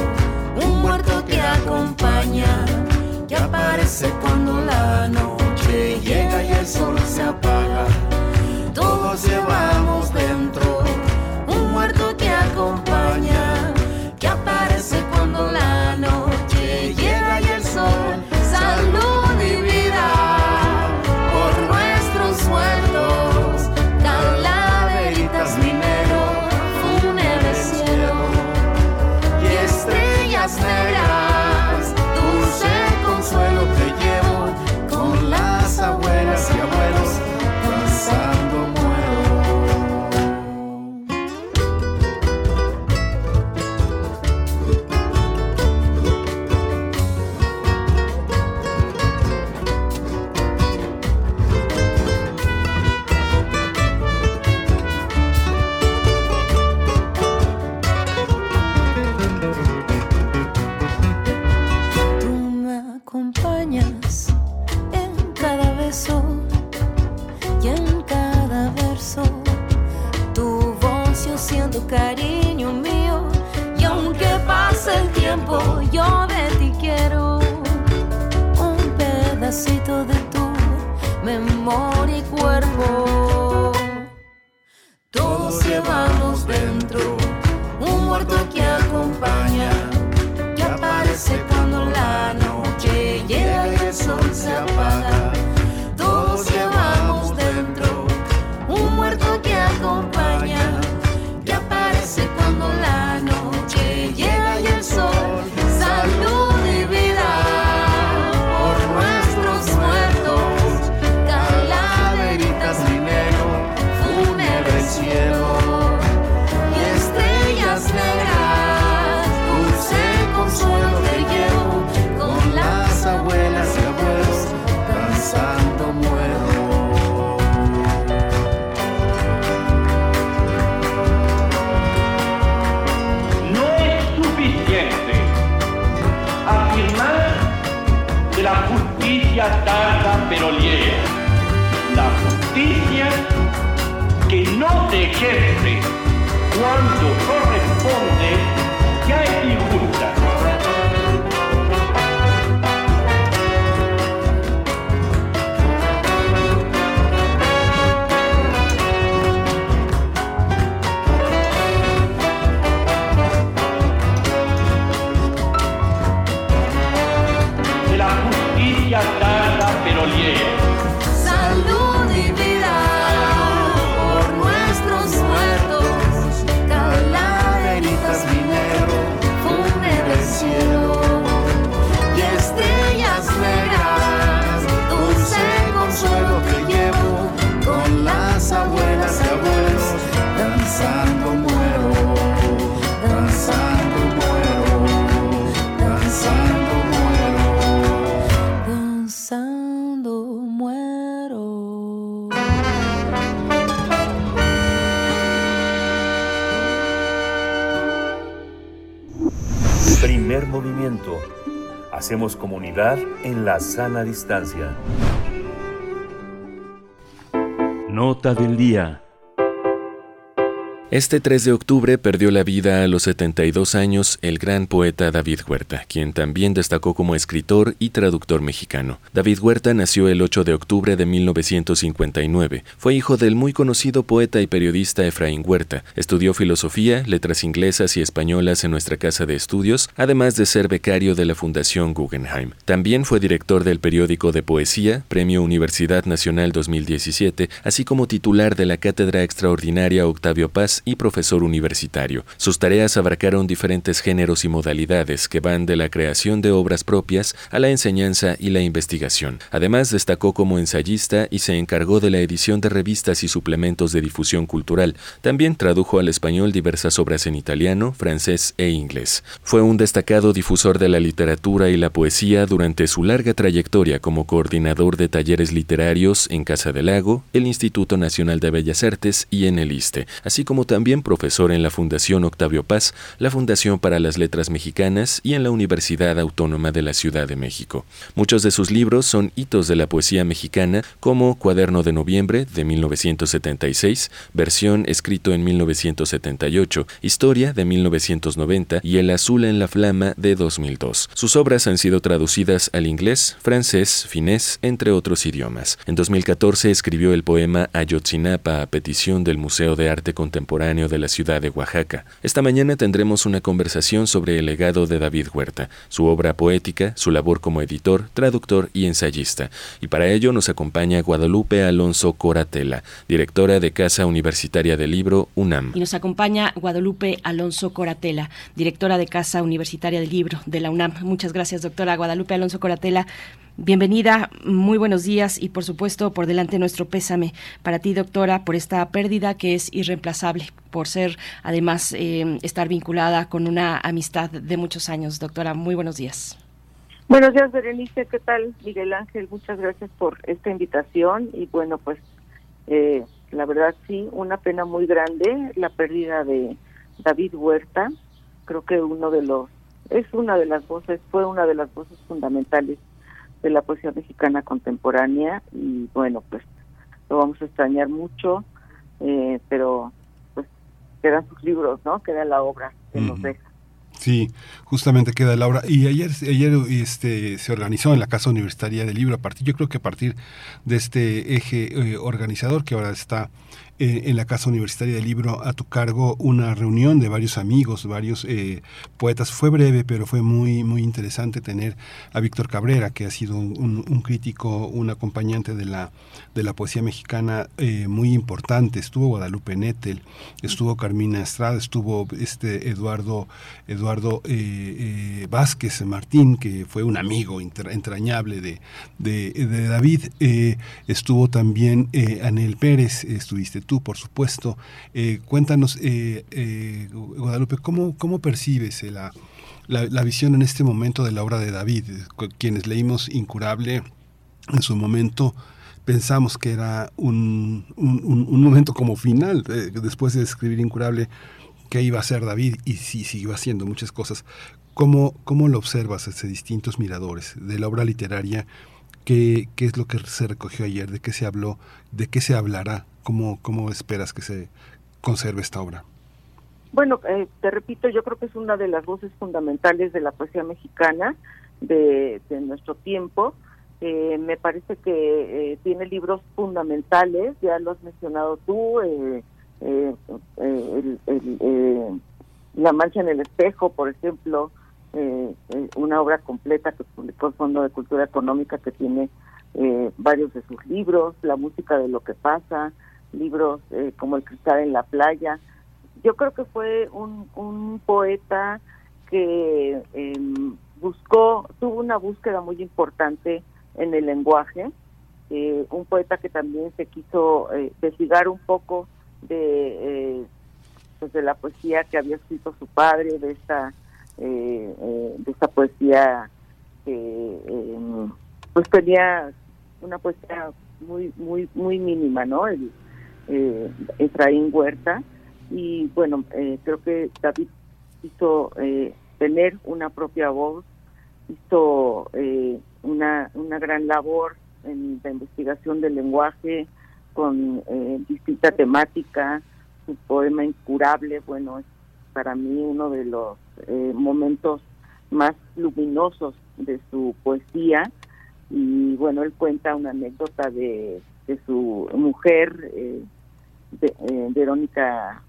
un muerto que acompaña, que aparece cuando la noche llega y el sol se apaga. Todos llevamos dentro no Hacemos comunidad en la sana distancia. Nota del día. Este 3 de octubre perdió la vida a los 72 años el gran poeta David Huerta, quien también destacó como escritor y traductor mexicano. David Huerta nació el 8 de octubre de 1959. Fue hijo del muy conocido poeta y periodista Efraín Huerta. Estudió filosofía, letras inglesas y españolas en nuestra casa de estudios, además de ser becario de la Fundación Guggenheim. También fue director del periódico de poesía, Premio Universidad Nacional 2017, así como titular de la Cátedra Extraordinaria Octavio Paz y profesor universitario. Sus tareas abarcaron diferentes géneros y modalidades que van de la creación de obras propias a la enseñanza y la investigación. Además, destacó como ensayista y se encargó de la edición de revistas y suplementos de difusión cultural. También tradujo al español diversas obras en italiano, francés e inglés. Fue un destacado difusor de la literatura y la poesía durante su larga trayectoria como coordinador de talleres literarios en Casa del Lago, el Instituto Nacional de Bellas Artes y en el ISTE, así como también profesor en la Fundación Octavio Paz, la Fundación para las Letras Mexicanas y en la Universidad Autónoma de la Ciudad de México. Muchos de sus libros son hitos de la poesía mexicana, como Cuaderno de Noviembre de 1976, versión escrito en 1978, Historia de 1990 y El Azul en la Flama de 2002. Sus obras han sido traducidas al inglés, francés, finés, entre otros idiomas. En 2014 escribió el poema Ayotzinapa a petición del Museo de Arte Contemporáneo de la ciudad de Oaxaca. Esta mañana tendremos una conversación sobre el legado de David Huerta, su obra poética, su labor como editor, traductor y ensayista. Y para ello nos acompaña Guadalupe Alonso Coratela, directora de Casa Universitaria del Libro UNAM. Y nos acompaña Guadalupe Alonso Coratela, directora de Casa Universitaria del Libro de la UNAM. Muchas gracias, doctora Guadalupe Alonso Coratela. Bienvenida, muy buenos días y por supuesto por delante nuestro pésame para ti, doctora, por esta pérdida que es irreemplazable, por ser además eh, estar vinculada con una amistad de muchos años. Doctora, muy buenos días. Buenos días, Berenice. ¿Qué tal, Miguel Ángel? Muchas gracias por esta invitación y bueno, pues eh, la verdad sí, una pena muy grande la pérdida de David Huerta. Creo que uno de los, es una de las voces, fue una de las voces fundamentales de la poesía mexicana contemporánea y bueno, pues lo vamos a extrañar mucho, eh, pero pues quedan sus libros, ¿no? Queda la obra que nos deja. Sí, justamente queda la obra. Y ayer, ayer este, se organizó en la Casa Universitaria del Libro, a partir, yo creo que a partir de este eje eh, organizador que ahora está eh, en la Casa Universitaria del Libro a tu cargo una reunión de varios amigos, varios eh, poetas. Fue breve, pero fue muy, muy interesante tener a Víctor Cabrera, que ha sido un, un crítico, un acompañante de la, de la poesía mexicana eh, muy importante. Estuvo Guadalupe Nettel, estuvo Carmina Estrada, estuvo este Eduardo, Eduardo Vázquez Martín, que fue un amigo entrañable de, de, de David. estuvo también Anel Pérez, estuviste tú, por supuesto. Eh, cuéntanos, eh, eh, Guadalupe, ¿cómo, cómo percibes la, la, visión en este momento de la obra de David? Quienes leímos Incurable en su momento pensamos que era un, un, momento como final, después de escribir Incurable, que iba a ser David y sí siguió haciendo muchas cosas. ¿Cómo, ¿Cómo lo observas desde distintos miradores de la obra literaria? ¿Qué, ¿Qué es lo que se recogió ayer? ¿De qué se habló? ¿De qué se hablará? ¿Cómo, cómo esperas que se conserve esta obra? Bueno, eh, te repito, yo creo que es una de las voces fundamentales de la poesía mexicana de, nuestro tiempo. Eh, me parece que eh, tiene libros fundamentales, ya lo has mencionado tú, La mancha en el espejo, por ejemplo, una obra completa que publicó el Fondo de Cultura Económica que tiene varios de sus libros, La música de lo que pasa, libros eh, como El cristal en la playa. Yo creo que fue un, un poeta que em, buscó, tuvo una búsqueda muy importante en el lenguaje, eh, un poeta que también se quiso eh, desligar un poco de, pues de la poesía que había escrito su padre, de esta, de esta poesía que em, pues tenía una poesía muy muy muy mínima, ¿no? El, eh, Efraín Huerta. Y bueno, eh, creo que David hizo eh, tener una propia voz, hizo eh, una, una gran labor en la investigación del lenguaje con eh, distinta temática, su poema incurable, bueno, es para mí uno de los eh, momentos más luminosos de su poesía. Y bueno, él cuenta una anécdota de, de su mujer, eh, de, eh, Verónica,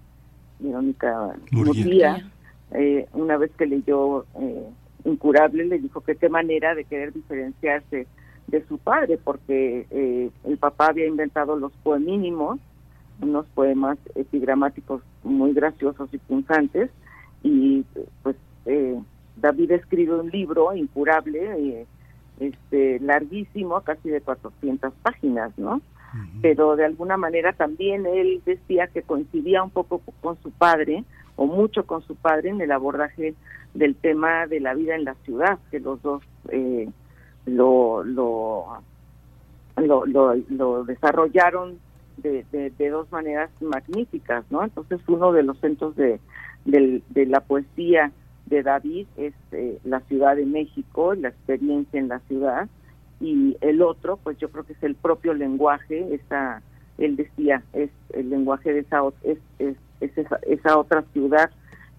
Verónica Murguía, eh, una vez que leyó eh, Incurable, le dijo que qué manera de querer diferenciarse de su padre, porque eh, el papá había inventado los poemínimos, unos poemas epigramáticos muy graciosos y punzantes, y pues eh, David escribe un libro incurable, eh, este larguísimo, casi de 400 páginas, ¿no? Pero de alguna manera también él decía que coincidía un poco con su padre, o mucho con su padre, en el abordaje del tema de la vida en la ciudad, que los dos eh, lo, lo, lo, lo, lo desarrollaron de, de, de, dos maneras magníficas, ¿no? Entonces uno de los centros de, de, de la poesía de David es eh, la Ciudad de México, la experiencia en la ciudad, y el otro, pues yo creo que es el propio lenguaje, esa, él decía, es el lenguaje de esa, es, es, es esa, esa otra ciudad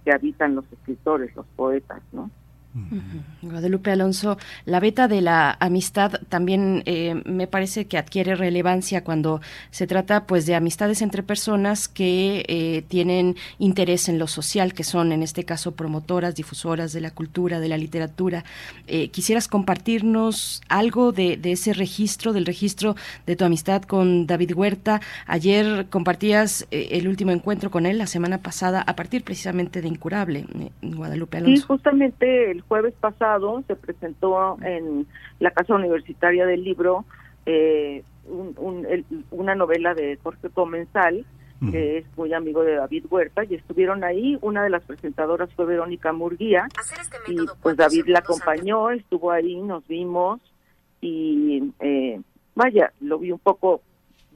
que habitan los escritores, los poetas, ¿no? Guadalupe Alonso, la beta de la amistad también eh, me parece que adquiere relevancia cuando se trata pues de amistades entre personas que eh, tienen interés en lo social, que son en este caso promotoras, difusoras de la cultura, de la literatura. Eh, ¿Quisieras compartirnos algo de, de, ese registro, del registro de tu amistad con David Huerta? Ayer compartías el último encuentro con él la semana pasada a partir precisamente de Incurable, Guadalupe Alonso. Sí, justamente el jueves pasado se presentó en la Casa Universitaria del Libro eh, un, un, el, una novela de Jorge Comensal, que es muy amigo de David Huerta, y estuvieron ahí. Una de las presentadoras fue Verónica Murguía, este y pues David la acompañó, antes. estuvo ahí, nos vimos, y eh, vaya, lo vi un poco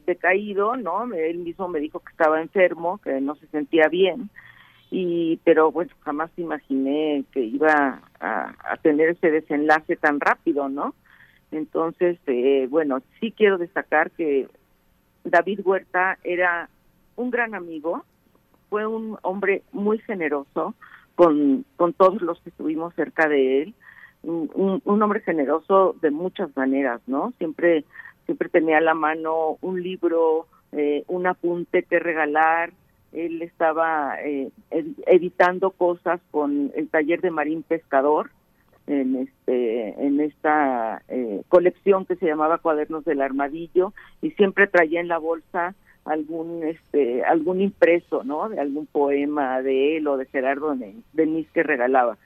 decaído, ¿no? Él mismo me dijo que estaba enfermo, que no se sentía bien y pero bueno jamás imaginé que iba a, tener ese desenlace tan rápido no entonces eh, bueno sí quiero destacar que David Huerta era un gran amigo fue un hombre muy generoso con con todos los que estuvimos cerca de él un hombre generoso de muchas maneras no siempre siempre tenía a la mano un libro eh, un apunte que regalar él estaba eh, editando cosas con el taller de Marín Pescador en este en esta eh, colección que se llamaba Cuadernos del Armadillo y siempre traía en la bolsa algún este algún impreso no de algún poema de él o de Gerardo Denis que regalaba.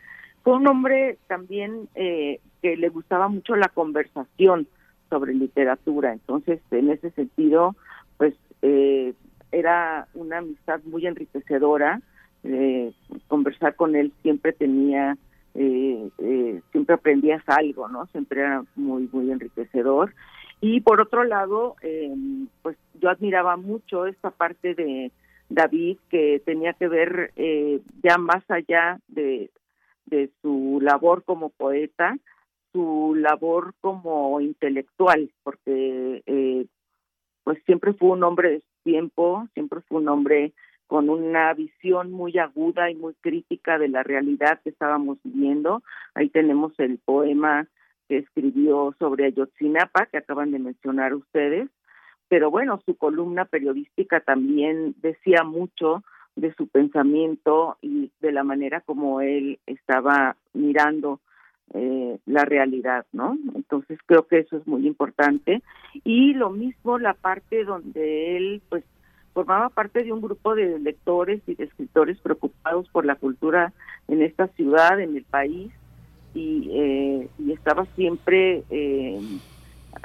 Fue un hombre también eh, que le gustaba mucho la conversación sobre literatura. Entonces en ese sentido pues eh, era una amistad muy enriquecedora. Eh, conversar con él siempre tenía, eh, eh, siempre aprendías algo, ¿no? Siempre era muy, muy enriquecedor. Y por otro lado, pues yo admiraba mucho esta parte de David que tenía que ver ya más allá de, de su labor como poeta, su labor como intelectual, porque pues siempre fue un hombre tiempo, siempre fue un hombre con una visión muy aguda y muy crítica de la realidad que estábamos viviendo. Ahí tenemos el poema que escribió sobre Ayotzinapa, que acaban de mencionar ustedes, pero bueno, su columna periodística también decía mucho de su pensamiento y de la manera como él estaba mirando eh, la realidad, ¿no? Entonces creo que eso es muy importante. Y lo mismo la parte donde él, pues, formaba parte de un grupo de lectores y de escritores preocupados por la cultura en esta ciudad, en el país, y, eh, y estaba siempre, eh,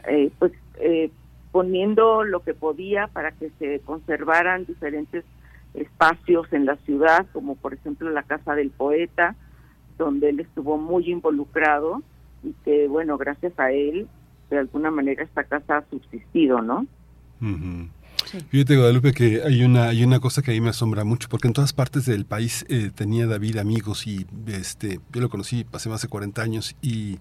eh, pues, eh, poniendo lo que podía para que se conservaran diferentes espacios en la ciudad, como por ejemplo la Casa del Poeta, donde él estuvo muy involucrado y que, bueno, gracias a él, de alguna manera esta casa ha subsistido, ¿no? Uh -huh. Fíjate, Guadalupe, que hay una, hay una cosa que a mí me asombra mucho, porque en todas partes del país eh, tenía David amigos y este, yo lo conocí hace más de 40 años y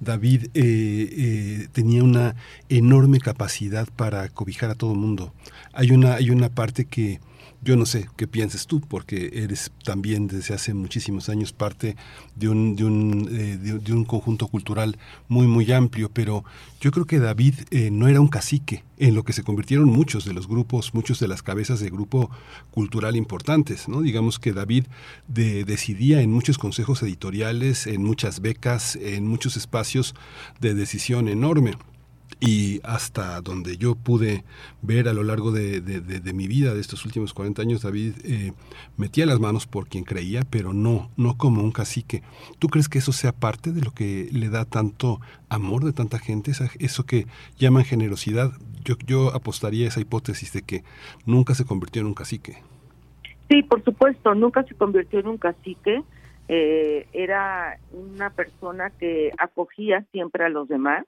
David eh, eh, tenía una enorme capacidad para cobijar a todo el mundo. Hay una, hay una parte que yo no sé qué piensas tú, porque eres también desde hace muchísimos años parte de un, de un, eh, de, un conjunto cultural muy, muy amplio, pero yo creo que David eh, no era un cacique, en lo que se convirtieron muchos de los grupos, muchos de las cabezas de grupo cultural importantes. ¿no? Digamos que David decidía en muchos consejos editoriales, en muchas becas, en muchos espacios de decisión enorme y hasta donde yo pude ver a lo largo de, mi vida, de estos últimos 40 años, David eh, metía las manos por quien creía, pero no, no como un cacique. ¿Tú crees que eso sea parte de lo que le da tanto amor de tanta gente, eso que llaman generosidad? Yo, yo apostaría esa hipótesis de que nunca se convirtió en un cacique. Sí, por supuesto, nunca se convirtió en un cacique. Eh, era una persona que acogía siempre a los demás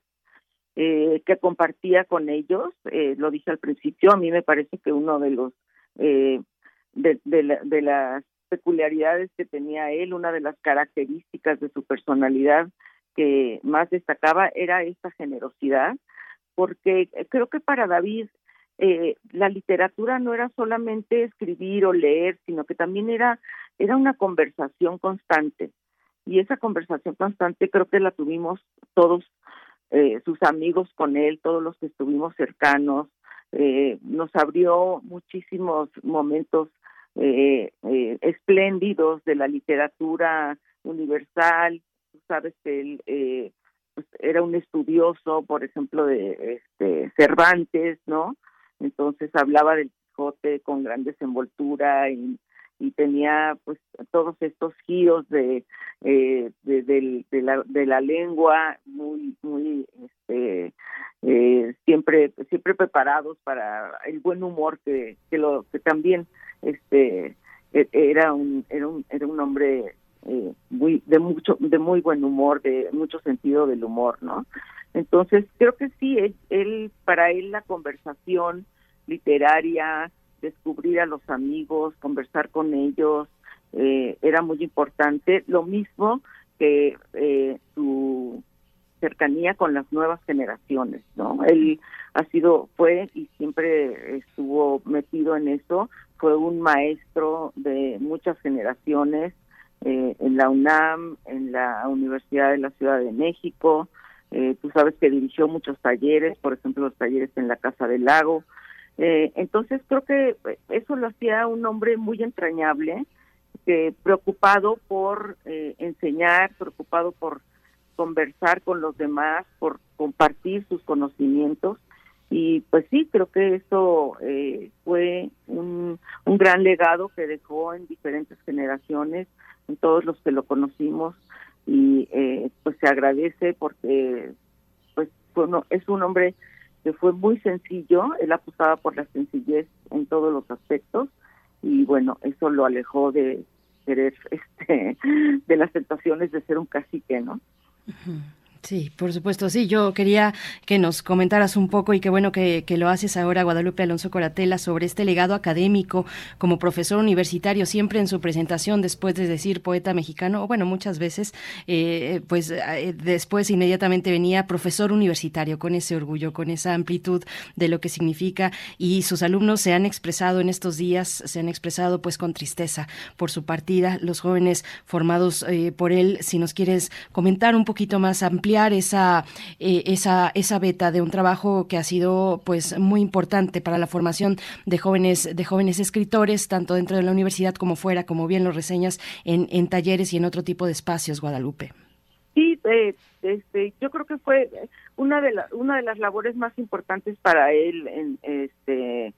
eh, que compartía con ellos. Eh, lo dije al principio, a mí me parece que uno de los eh, de, de, las peculiaridades que tenía él, una de las características de su personalidad que más destacaba era esta generosidad, porque creo que para David eh, la literatura no era solamente escribir o leer, sino que también era era una conversación constante y esa conversación constante creo que la tuvimos todos eh, sus amigos con él, todos los que estuvimos cercanos, eh, nos abrió muchísimos momentos eh, espléndidos de la literatura universal. Tú sabes que él pues, era un estudioso, por ejemplo, de este, Cervantes, ¿no? Entonces hablaba del Quijote con gran desenvoltura y y tenía pues todos estos giros de, eh, de, la, de la lengua muy muy este eh, siempre siempre preparados para el buen humor que, que lo que también este e, era un era un era un hombre eh, muy de mucho de muy buen humor de mucho sentido del humor no entonces creo que sí él para él la conversación literaria descubrir a los amigos, conversar con ellos, eh, era muy importante. Lo mismo que eh, su cercanía con las nuevas generaciones, ¿no? Él ha sido, fue y siempre estuvo metido en eso, fue un maestro de muchas generaciones eh, en la UNAM, en la Universidad de la Ciudad de México, tú sabes que dirigió muchos talleres, por ejemplo los talleres en la Casa del Lago, eh, entonces creo que eso lo hacía un hombre muy entrañable, que preocupado por eh, enseñar, preocupado por conversar con los demás, por compartir sus conocimientos. Y pues sí, creo que eso eh, fue un, un gran legado que dejó en diferentes generaciones, en todos los que lo conocimos. Y pues se agradece porque pues bueno, es un hombre que fue muy sencillo, él apostaba por la sencillez en todos los aspectos y bueno, eso lo alejó de querer este de las tentaciones de ser un cacique, ¿no? Sí, por supuesto, sí. Yo quería que nos comentaras un poco y qué bueno que, lo haces ahora, Guadalupe Alonso Coratela, sobre este legado académico como profesor universitario, siempre en su presentación, después de decir poeta mexicano, o bueno, muchas veces, eh, pues eh, después inmediatamente venía profesor universitario, con ese orgullo, con esa amplitud de lo que significa. Y sus alumnos se han expresado en estos días, se han expresado pues con tristeza por su partida, los jóvenes formados eh, por él. Si nos quieres comentar un poquito más esa, eh, esa, esa beta de un trabajo que ha sido pues muy importante para la formación de jóvenes, de jóvenes escritores, tanto dentro de la universidad como fuera, como bien lo reseñas, en, en talleres y en otro tipo de espacios, Guadalupe. Sí, eh, este, yo creo que fue una de, la, una de las labores más importantes para él en, este,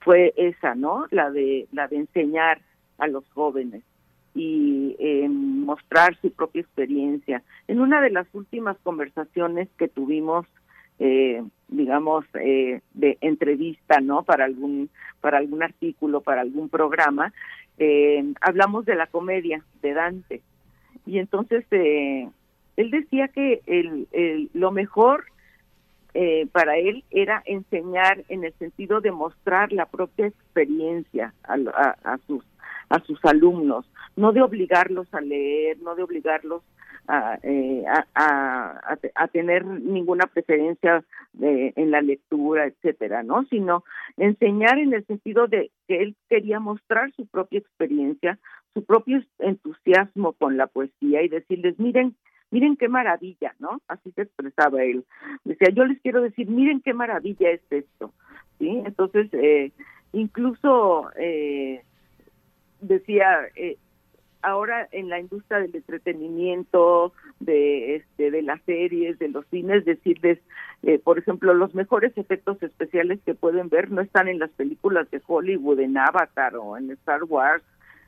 fue esa, ¿no? La de, la de enseñar a los jóvenes y eh, mostrar su propia experiencia. En una de las últimas conversaciones que tuvimos, eh, digamos, eh, de entrevista, ¿no? Para algún, para algún artículo, para algún programa, hablamos de la comedia de Dante. Y entonces él decía que el, lo mejor eh, para él era enseñar en el sentido de mostrar la propia experiencia a, a, a sus a sus alumnos, no de obligarlos a leer, no de obligarlos a, eh, a, a, tener ninguna preferencia de, en la lectura, etcétera, ¿no? Sino enseñar en el sentido de que él quería mostrar su propia experiencia, su propio entusiasmo con la poesía y decirles, miren, miren qué maravilla, ¿no? Así se expresaba él. Decía, yo les quiero decir, miren qué maravilla es esto, ¿sí? Entonces, eh, incluso eh, decía, eh, ahora en la industria del entretenimiento, de este, de las series, de los cines, decirles, eh, por ejemplo, los mejores efectos especiales que pueden ver no están en las películas de Hollywood, en Avatar o en Star Wars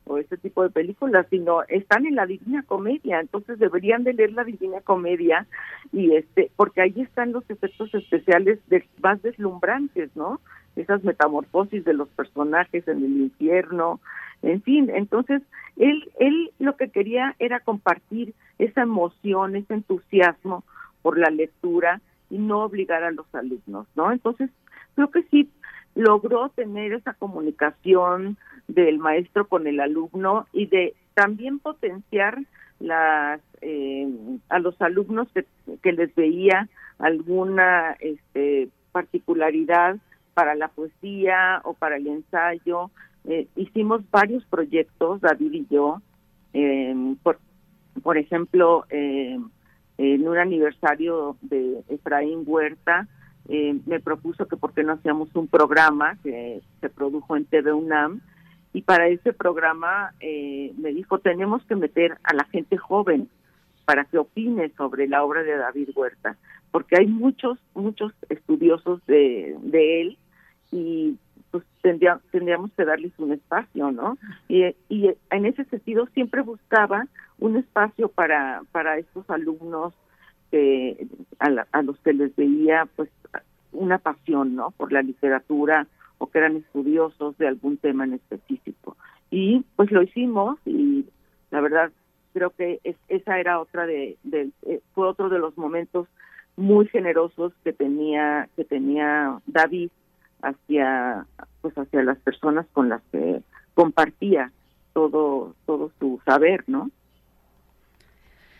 o ese tipo de películas, sino están en la Divina Comedia, entonces deberían de leer la Divina Comedia y este, porque ahí están los efectos especiales más deslumbrantes, ¿no? Esas metamorfosis de los personajes en el infierno, en fin, entonces él, él lo que quería era compartir esa emoción, ese entusiasmo por la lectura y no obligar a los alumnos, ¿no? Entonces, creo que sí logró tener esa comunicación del maestro con el alumno y de también potenciar las eh, a los alumnos que, que les veía alguna este, particularidad para la poesía o para el ensayo. Eh, hicimos varios proyectos, David y yo, eh, por, por ejemplo, eh, en un aniversario de Efraín Huerta, me propuso que por qué no hacíamos un programa que se produjo en TV UNAM, y para ese programa me dijo, tenemos que meter a la gente joven para que opine sobre la obra de David Huerta, porque hay muchos, muchos estudiosos de, de él y pues tendríamos que darles un espacio, ¿no? Y, en ese sentido siempre buscaba un espacio para, para estos alumnos que, a, a los que les veía pues una pasión, ¿no? Por la literatura o que eran estudiosos de algún tema en específico. Y pues lo hicimos y la verdad creo que es, esa era otra de, de eh, fue otro de los momentos muy generosos que tenía que tenía David hacia pues hacia las personas con las que compartía todo todo su saber, ¿no?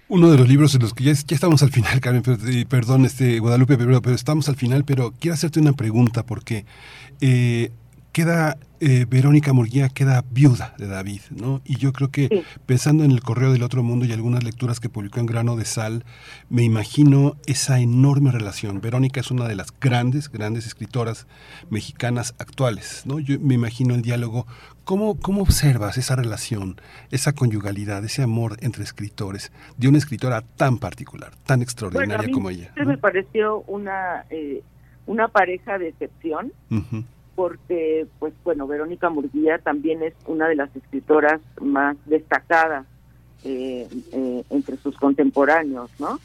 Uno de los libros en los que ya, estamos al final, Karen, perdón, este Guadalupe, pero, pero, estamos al final, pero quiero hacerte una pregunta porque eh, queda eh, Verónica Murguía queda viuda de David, ¿no? Y yo creo que pensando en el Correo del Otro Mundo y algunas lecturas que publicó en Grano de Sal, me imagino esa enorme relación. Verónica es una de las grandes, grandes escritoras mexicanas actuales, ¿no? Yo me imagino el diálogo. ¿Cómo, cómo observas esa relación, esa conyugalidad, ese amor entre escritores de una escritora tan particular, tan extraordinaria como ella? ¿no? me pareció una, eh, una pareja de excepción porque, pues bueno, Verónica Murguía también es una de las escritoras más destacadas eh, eh, entre sus contemporáneos, ¿no?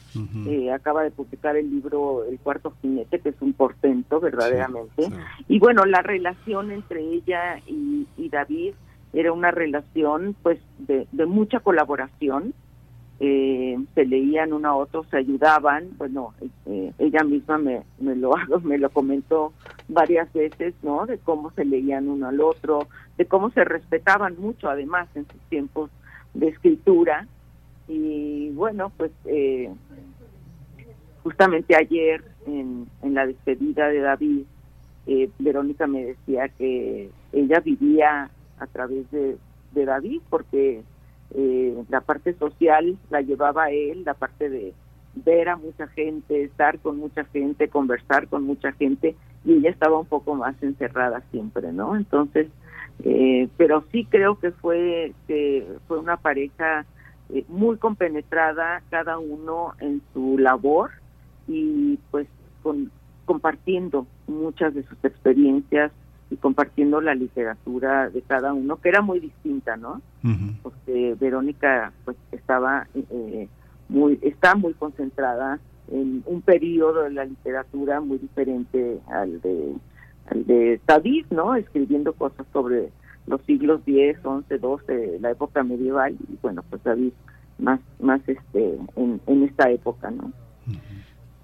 eh, acaba de publicar el libro El cuarto jinete, que es un portento verdaderamente. Sí, sí. Y bueno, la relación entre ella y, y, David era una relación, pues, de, de mucha colaboración. Eh, se leían uno a otro, se ayudaban. Bueno, eh, ella misma me, me lo me lo comentó varias veces, ¿no? De cómo se leían uno al otro, de cómo se respetaban mucho, además, en sus tiempos de escritura. Y bueno, pues eh, justamente ayer en, en la despedida de David, eh, Verónica me decía que ella vivía a través de, de David porque eh, la parte social la llevaba él, la parte de ver a mucha gente, estar con mucha gente, conversar con mucha gente, y ella estaba un poco más encerrada siempre, ¿no? Entonces, eh, pero sí creo que fue que fue una pareja eh, muy compenetrada, cada uno en su labor y pues con, compartiendo muchas de sus experiencias y compartiendo la literatura de cada uno, que era muy distinta, ¿no? Uh -huh. Porque Verónica pues estaba eh, muy, está muy concentrada en un periodo de la literatura muy diferente al de al de David, ¿no? Escribiendo cosas sobre los siglos X, XI, XII, la época medieval, y bueno, pues David más, más este, en, en esta época, ¿no?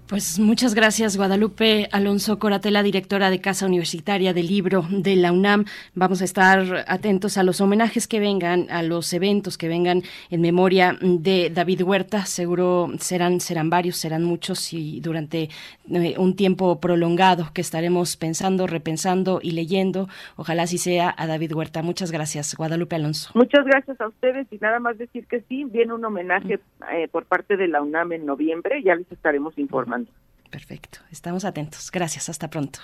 Pues muchas gracias, Guadalupe Alonso Coratela, directora de Casa Universitaria del Libro de la UNAM. Vamos a estar atentos a los homenajes que vengan, a los eventos que vengan en memoria de David Huerta. Seguro serán, serán varios, serán muchos y durante eh, un tiempo prolongado que estaremos pensando, repensando y leyendo. Ojalá así sea a David Huerta. Muchas gracias, Guadalupe Alonso. Muchas gracias a ustedes y nada más decir que sí, viene un homenaje eh, por parte de la UNAM en noviembre, ya les estaremos informando. Perfecto, estamos atentos. Gracias, hasta pronto.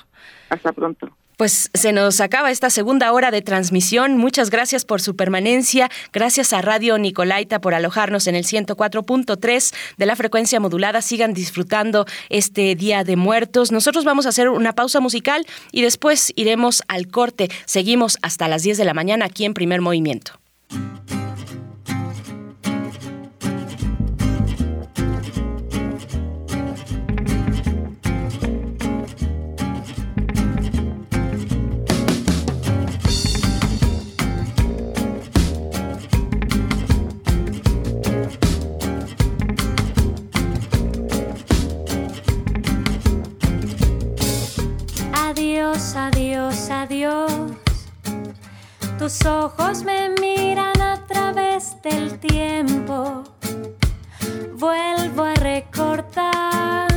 Hasta pronto. Pues se nos acaba esta segunda hora de transmisión. Muchas gracias por su permanencia. Gracias a Radio Nicolaita por alojarnos en el 104.3 de la frecuencia modulada. Sigan disfrutando este Día de Muertos. Nosotros vamos a hacer una pausa musical y después iremos al corte. Seguimos hasta las 10 de la mañana aquí en Primer Movimiento. Adiós, adiós. Tus ojos me miran a través del tiempo. Vuelvo a recortar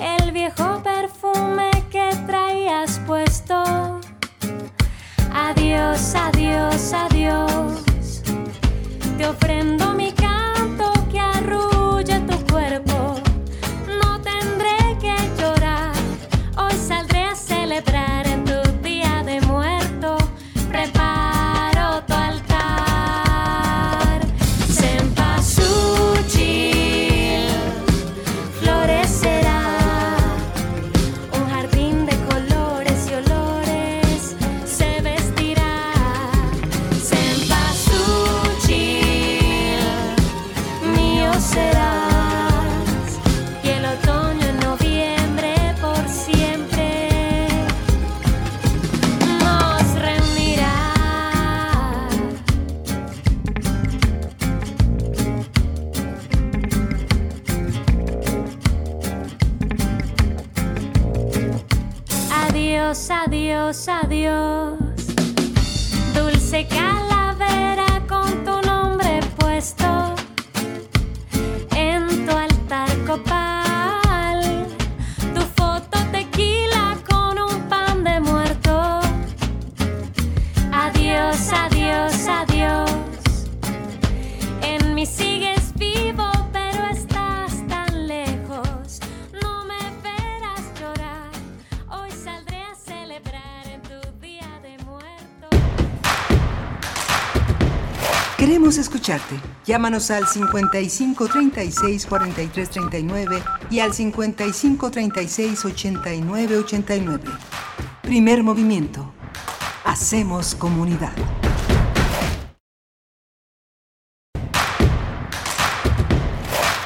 el viejo perfume que traías puesto. Adiós, adiós, adiós. Te ofrendo mi escucharte. Llámanos al 55 36 43 39 y al 55 36 89 89. Primer movimiento. Hacemos comunidad.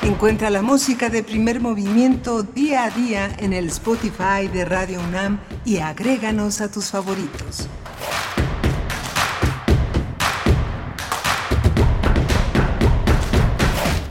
Encuentra la música de primer movimiento día a día en el Spotify de Radio UNAM y agréganos a tus favoritos.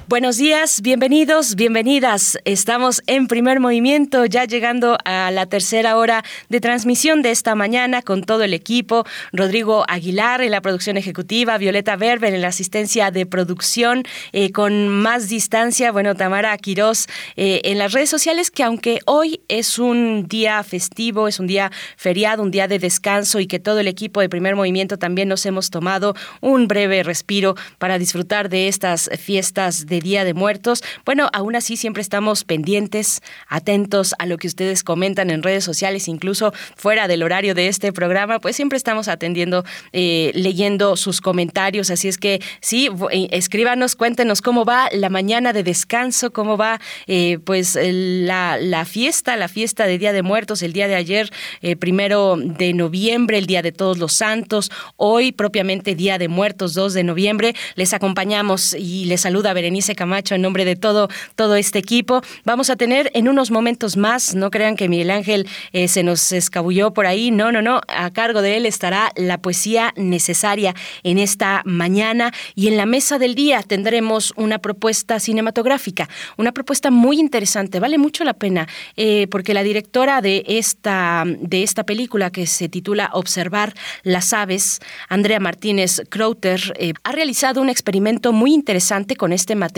Buenos días, bienvenidos, bienvenidas. Estamos en primer movimiento, ya llegando a la tercera hora de transmisión de esta mañana con todo el equipo. Rodrigo Aguilar en la producción ejecutiva, Violeta Berber en la asistencia de producción, eh, con más distancia, bueno, Tamara Quirós eh, en las redes sociales, que aunque hoy es un día festivo, es un día feriado, un día de descanso y que todo el equipo de primer movimiento también nos hemos tomado un breve respiro para disfrutar de estas fiestas de Día de Muertos. Bueno, aún así siempre estamos pendientes, atentos a lo que ustedes comentan en redes sociales, incluso fuera del horario de este programa, pues siempre estamos atendiendo, eh, leyendo sus comentarios. Así es que sí, eh, escríbanos, cuéntenos cómo va la mañana de descanso, cómo va eh, pues la, fiesta, la fiesta de Día de Muertos, el día de ayer, primero de noviembre, el Día de Todos los Santos, hoy propiamente Día de Muertos, 2 de noviembre. Les acompañamos y les saluda Berenice Camacho, en nombre de todo, todo este equipo. Vamos a tener en unos momentos más, no crean que Miguel Ángel eh, se nos escabulló por ahí, no, no, no, a cargo de él estará la poesía necesaria en esta mañana. Y en la mesa del día tendremos una propuesta cinematográfica, una propuesta muy interesante, vale mucho la pena, eh, porque la directora de esta, de esta película que se titula Observar las aves, Andrea Martínez Crowter, eh, ha realizado un experimento muy interesante con este material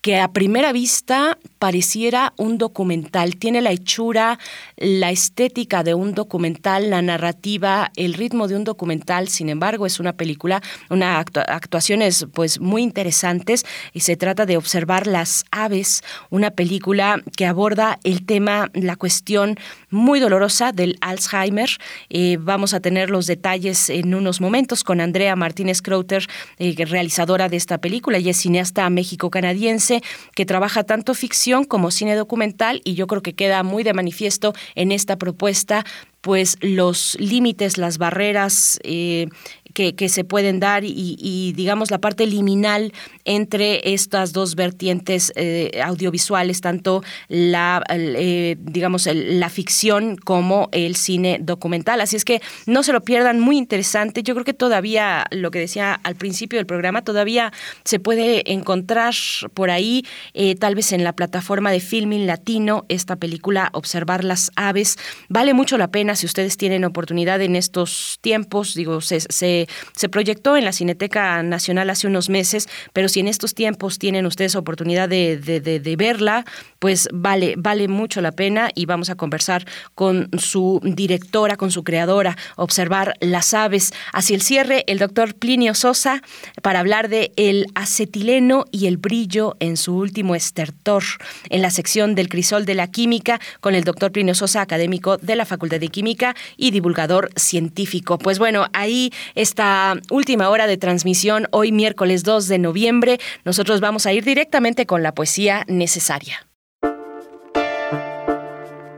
que a primera vista pareciera un documental. Tiene la hechura, la estética de un documental, la narrativa, el ritmo de un documental. Sin embargo, es una película, una actuaciones pues muy interesantes y se trata de observar las aves, una película que aborda el tema, la cuestión muy dolorosa del Alzheimer. Eh, vamos a tener los detalles en unos momentos con Andrea Martínez Crowter, eh, realizadora de esta película. y es cineasta méxico-canadiense que trabaja tanto ficción como cine documental y yo creo que queda muy de manifiesto en esta propuesta pues los límites, las barreras eh, que, se pueden dar y, digamos la parte liminal entre estas dos vertientes eh, audiovisuales, tanto la eh, digamos la ficción como el cine documental. Así es que no se lo pierdan, muy interesante. Yo creo que todavía lo que decía al principio del programa todavía se puede encontrar por ahí, eh, tal vez en la plataforma de Filming Latino, esta película Observar las aves. Vale mucho la pena si ustedes tienen oportunidad en estos tiempos, digo, se se proyectó en la Cineteca Nacional hace unos meses, pero si en estos tiempos tienen ustedes oportunidad de, verla, pues vale, vale mucho la pena y vamos a conversar con su directora, con su creadora, observar las aves. Hacia el cierre, el doctor Plinio Sosa para hablar de el acetileno y el brillo en su último estertor, en la sección del crisol de la química, con el doctor Plinio Sosa, académico de la Facultad de Química y divulgador científico. Pues bueno, ahí está última hora de transmisión hoy miércoles 2 de noviembre. Nosotros vamos a ir directamente con la poesía necesaria.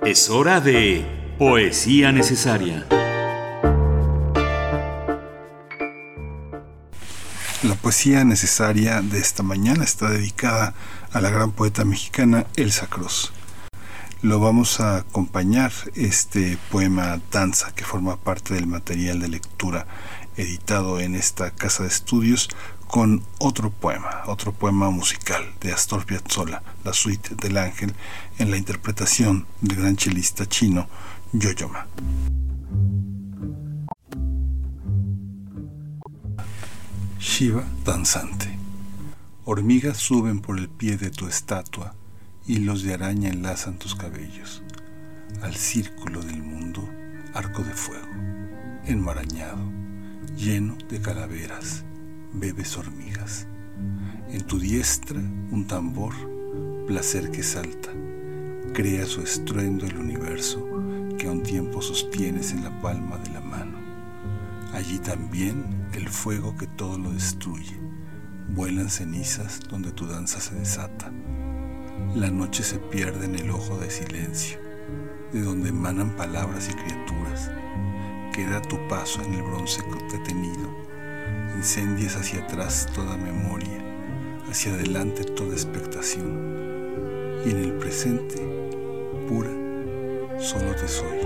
Es hora de poesía necesaria. La poesía necesaria de esta mañana está dedicada a la gran poeta mexicana Elsa Cruz. Lo vamos a acompañar este poema Danza que forma parte del material de lectura editado en esta casa de estudios con otro poema, otro poema musical de Astor Piazzolla, la suite del ángel, en la interpretación del gran chelista chino Yoyoma. Shiva danzante. Hormigas suben por el pie de tu estatua, hilos de araña enlazan tus cabellos. Al círculo del mundo, arco de fuego, enmarañado lleno de calaveras, bebes hormigas. En tu diestra un tambor, placer que salta, crea su estruendo el universo que a un tiempo sostienes en la palma de la mano. Allí también el fuego que todo lo destruye, vuelan cenizas donde tu danza se desata. La noche se pierde en el ojo de silencio, de donde emanan palabras y criaturas Queda tu paso en el bronce detenido. Incendies hacia atrás toda memoria, hacia adelante toda expectación. Y en el presente, pura, solo te soy.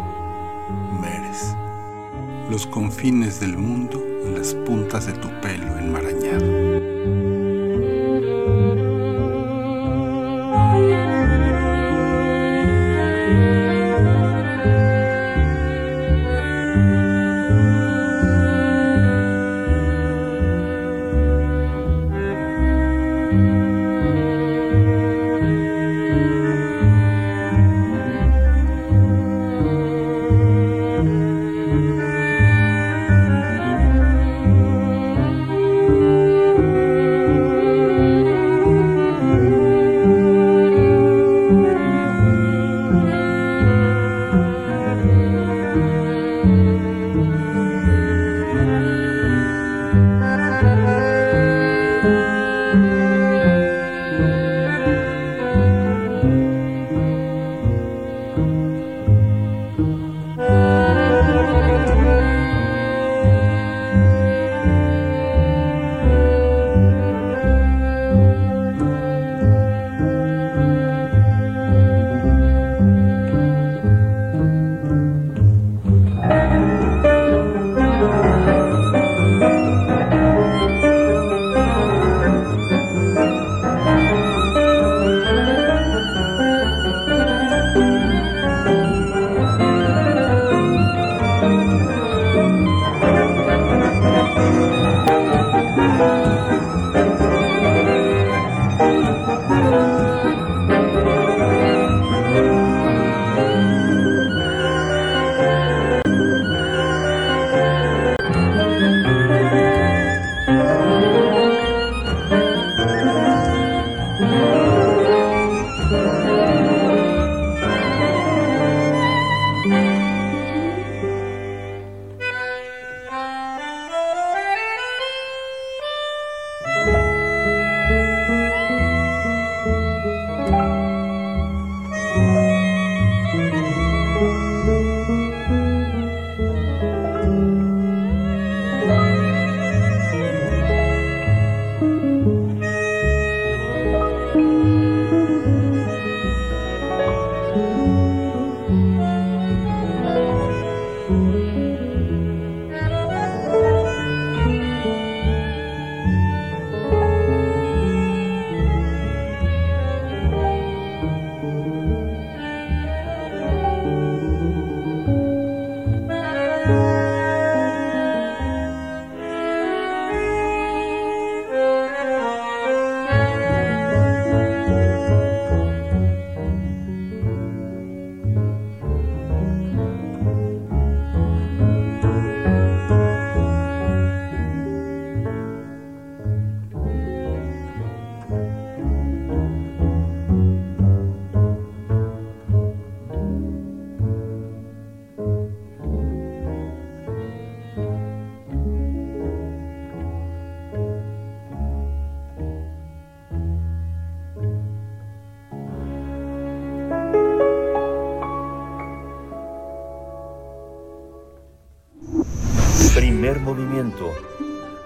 Meres. Los confines del mundo en las puntas de tu pelo enmarañado.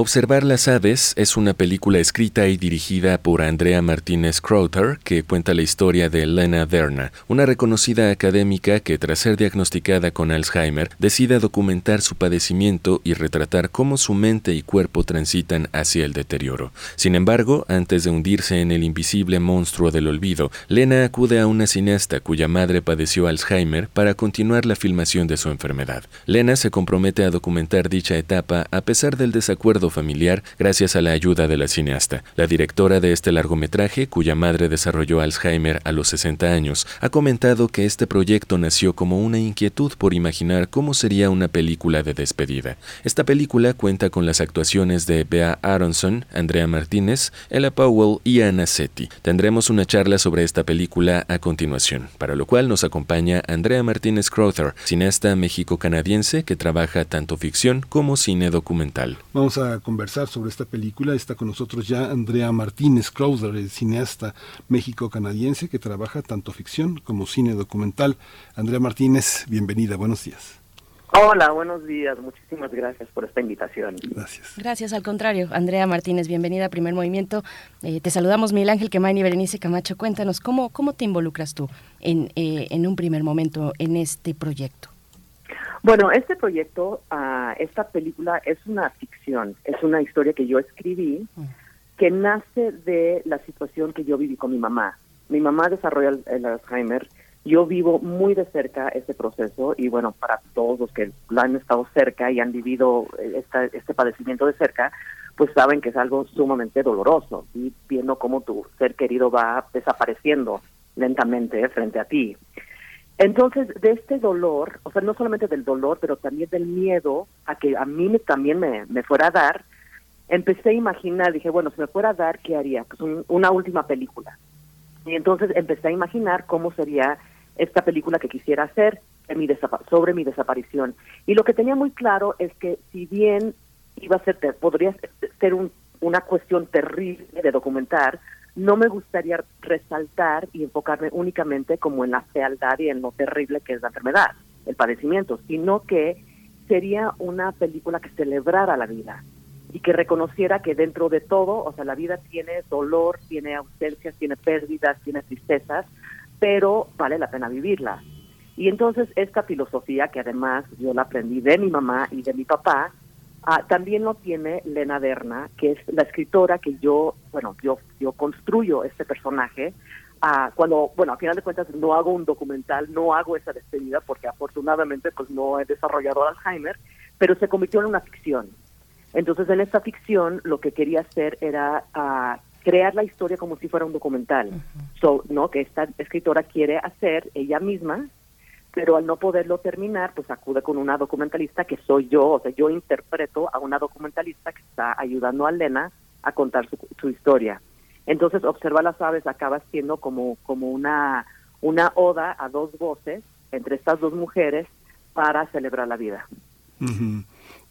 Observar las aves es una película escrita y dirigida por Andrea Martínez Crowther que cuenta la historia de Lena Derna, una reconocida académica que tras ser diagnosticada con Alzheimer decide documentar su padecimiento y retratar cómo su mente y cuerpo transitan hacia el deterioro. Sin embargo, antes de hundirse en el invisible monstruo del olvido, Lena acude a una cineasta cuya madre padeció Alzheimer para continuar la filmación de su enfermedad. Lena se compromete a documentar dicha etapa a pesar del desacuerdo familiar gracias a la ayuda de la cineasta. La directora de este largometraje, cuya madre desarrolló Alzheimer a los 60 años, ha comentado que este proyecto nació como una inquietud por imaginar cómo sería una película de despedida. Esta película cuenta con las actuaciones de Bea Aronson, Andrea Martínez, Ella Powell y Anna Setti. Tendremos una charla sobre esta película a continuación, para lo cual nos acompaña Andrea Martínez Crowther, cineasta méxico-canadiense que trabaja tanto ficción como cine documental. Vamos a conversar sobre esta película. Está con nosotros ya Andrea Martínez Crowther, el cineasta México-canadiense que trabaja tanto ficción como cine documental. Andrea Martínez, bienvenida, buenos días. Hola, buenos días. Muchísimas gracias por esta invitación. Gracias. Gracias, al contrario. Andrea Martínez, bienvenida a Primer Movimiento. Eh, te saludamos, Miguel Ángel Quemain y Berenice Camacho. Cuéntanos, ¿cómo, cómo te involucras tú en, eh, en un primer momento en este proyecto? Bueno, este proyecto, uh, esta película es una ficción, es una historia que yo escribí que nace de la situación que yo viví con mi mamá. Mi mamá desarrolla el, Alzheimer, yo vivo muy de cerca este proceso y bueno, para todos los que lo han estado cerca y han vivido esta, este padecimiento de cerca, pues saben que es algo sumamente doloroso y viendo cómo tu ser querido va desapareciendo lentamente frente a ti. Entonces, de este dolor, o sea, no solamente del dolor, pero también del miedo a que a mí también me, me, fuera a dar, empecé a imaginar, dije, bueno, si me fuera a dar, ¿qué haría? Pues un, una última película. Y entonces empecé a imaginar cómo sería esta película que quisiera hacer mi sobre mi desaparición. Y lo que tenía muy claro es que si bien iba a ser, podría ser un, una cuestión terrible de documentar, no me gustaría resaltar y enfocarme únicamente como en la fealdad y en lo terrible que es la enfermedad, el padecimiento, sino que sería una película que celebrara la vida y que reconociera que dentro de todo, o sea, la vida tiene dolor, tiene ausencias, tiene pérdidas, tiene tristezas, pero vale la pena vivirla. Y entonces esta filosofía, que además yo la aprendí de mi mamá y de mi papá, Ah, también lo tiene Lena Derna, que es la escritora que yo, bueno, yo, yo construyo este personaje. Ah, cuando, bueno, a final de cuentas no hago un documental, no hago esa despedida porque afortunadamente pues no he desarrollado Alzheimer, pero se convirtió en una ficción. Entonces en esta ficción lo que quería hacer era ah, crear la historia como si fuera un documental, so, ¿no? Que esta escritora quiere hacer ella misma pero al no poderlo terminar, pues acude con una documentalista que soy yo, o sea, yo interpreto a una documentalista que está ayudando a Lena a contar su, su historia. Entonces, Observa las aves acaba siendo como, como una, una oda a dos voces entre estas dos mujeres para celebrar la vida. Uh.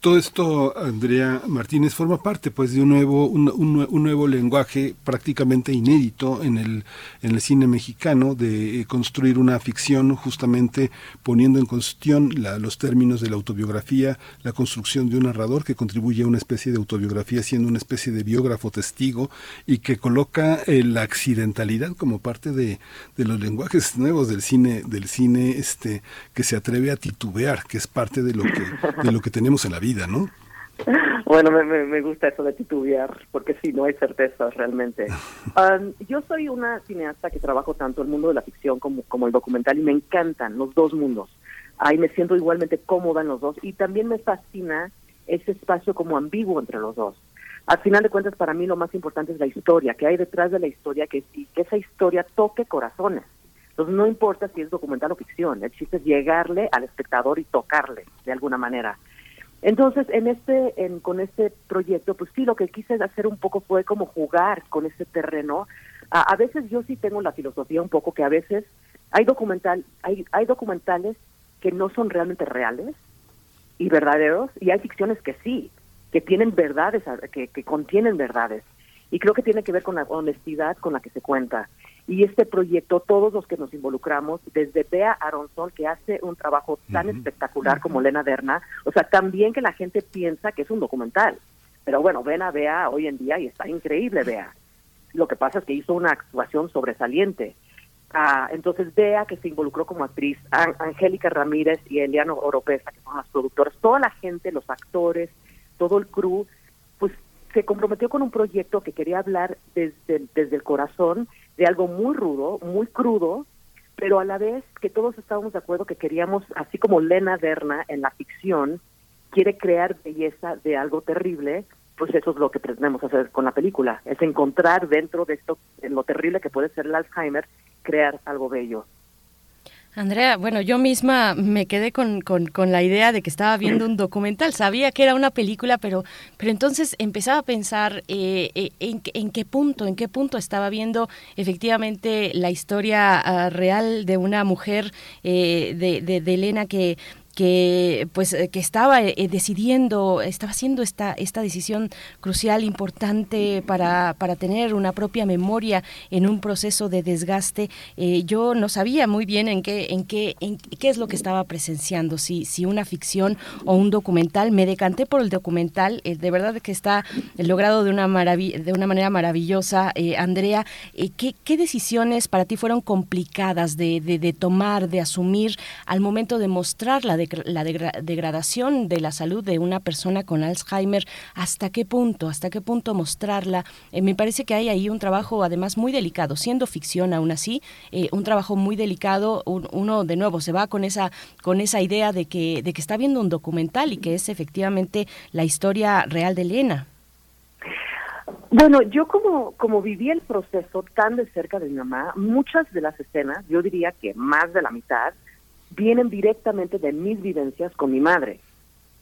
Todo esto, Andrea Martínez, forma parte pues de un nuevo, un, un, nuevo lenguaje prácticamente inédito en el, en el cine mexicano, de construir una ficción justamente poniendo en cuestión los términos de la autobiografía, la construcción de un narrador que contribuye a una especie de autobiografía siendo una especie de biógrafo testigo y que coloca eh, la accidentalidad como parte de, de, los lenguajes nuevos del cine, del cine este, que se atreve a titubear, que es parte de lo que, de lo que tenemos en la vida. Vida, ¿no? Bueno, me, me, gusta eso de titubear, porque sí, no hay certezas realmente. Um, yo soy una cineasta que trabajo tanto el mundo de la ficción como, como el documental y me encantan los dos mundos. Ahí me siento igualmente cómoda en los dos y también me fascina ese espacio como ambiguo entre los dos. Al final de cuentas, para mí lo más importante es la historia, que hay detrás de la historia, que, y que esa historia toque corazones. Entonces no importa si es documental o ficción, el chiste es llegarle al espectador y tocarle de alguna manera. Entonces, en este, en, con este proyecto, pues sí, lo que quise hacer un poco fue como jugar con ese terreno. A, veces yo sí tengo la filosofía un poco que a veces hay documental, hay, hay documentales que no son realmente reales y verdaderos, y hay ficciones que sí. que tienen verdades, que, que contienen verdades. Y creo que tiene que ver con la honestidad con la que se cuenta. Y este proyecto, todos los que nos involucramos, desde Bea Aronson, que hace un trabajo tan espectacular como Lena Derna, o sea, también que la gente piensa que es un documental. Pero bueno, ven a Bea hoy en día y está increíble Bea. Lo que pasa es que hizo una actuación sobresaliente. Ah, entonces Bea, que se involucró como actriz, An- Angélica Ramírez y Eliano Oropesa, que son las productoras, toda la gente, los actores, todo el crew, pues se comprometió con un proyecto que quería hablar desde, desde el corazón de algo muy rudo, muy crudo, pero a la vez que todos estábamos de acuerdo que queríamos, así como Lena Derna en la ficción, quiere crear belleza de algo terrible, pues eso es lo que pretendemos hacer con la película, es encontrar dentro de esto, en lo terrible que puede ser el Alzheimer, crear algo bello. Andrea, bueno, yo misma me quedé con, con, la idea de que estaba viendo un documental. Sabía que era una película, pero, pero entonces empezaba a pensar eh, eh, en, en, qué punto, en qué punto estaba viendo efectivamente la historia uh, real de una mujer, eh, de, de, de Elena, que que pues que estaba eh, decidiendo estaba haciendo esta esta decisión crucial importante para, para tener una propia memoria en un proceso de desgaste. Eh, yo no sabía muy bien en qué en qué en qué es lo que estaba presenciando si si una ficción o un documental. Me decanté por el documental eh, de verdad que está logrado de una de una manera maravillosa Andrea. ¿qué, qué decisiones para ti fueron complicadas de, de, tomar de asumir al momento de mostrar la la degradación de la salud de una persona con Alzheimer, hasta qué punto, hasta qué punto mostrarla. Eh, me parece que hay ahí un trabajo además muy delicado, siendo ficción aún así, eh, un trabajo muy delicado. Un, uno de nuevo se va con esa con esa idea de que de que está viendo un documental y que es efectivamente la historia real de Elena. Bueno, yo como, como viví el proceso tan de cerca de mi mamá, muchas de las escenas, yo diría que más de la mitad, vienen directamente de mis vivencias con mi madre.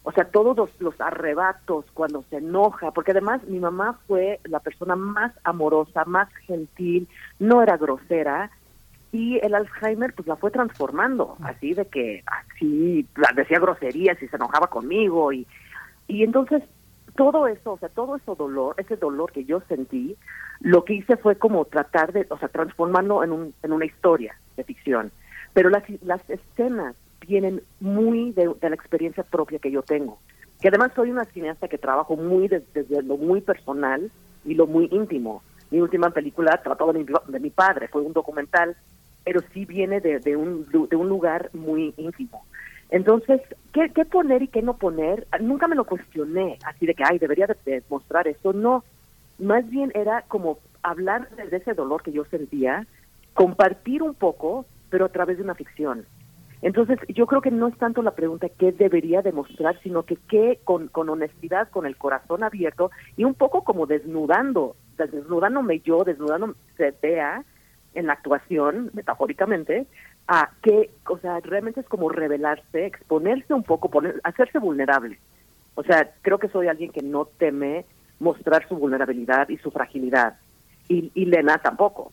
O sea, todos los, arrebatos cuando se enoja, porque además mi mamá fue la persona más amorosa, más gentil, no era grosera, y el Alzheimer pues la fue transformando, así de que así decía groserías y se enojaba conmigo, y, y entonces todo eso, o sea, todo ese dolor, ese dolor que yo sentí, lo que hice fue como tratar de, o sea, transformarlo en, un, en una historia de ficción pero las, las escenas vienen muy de, la experiencia propia que yo tengo. Que además soy una cineasta que trabajo muy desde, lo muy personal y lo muy íntimo. Mi última película trató de mi, de mi padre, fue un documental, pero sí viene de, un, de un lugar muy íntimo. Entonces, ¿qué, ¿qué poner y qué no poner? Nunca me lo cuestioné, así de que, ay, debería de mostrar esto. No, más bien era como hablar de ese dolor que yo sentía, compartir un poco pero a través de una ficción. Entonces, yo creo que no es tanto la pregunta qué debería demostrar, sino que qué con, con honestidad, con el corazón abierto y un poco como desnudando, desnudándome yo, desnudándome vea en la actuación, metafóricamente, a que, o sea, realmente es como revelarse, exponerse un poco, poner, hacerse vulnerable. O sea, creo que soy alguien que no teme mostrar su vulnerabilidad y su fragilidad. Y, y Lena tampoco.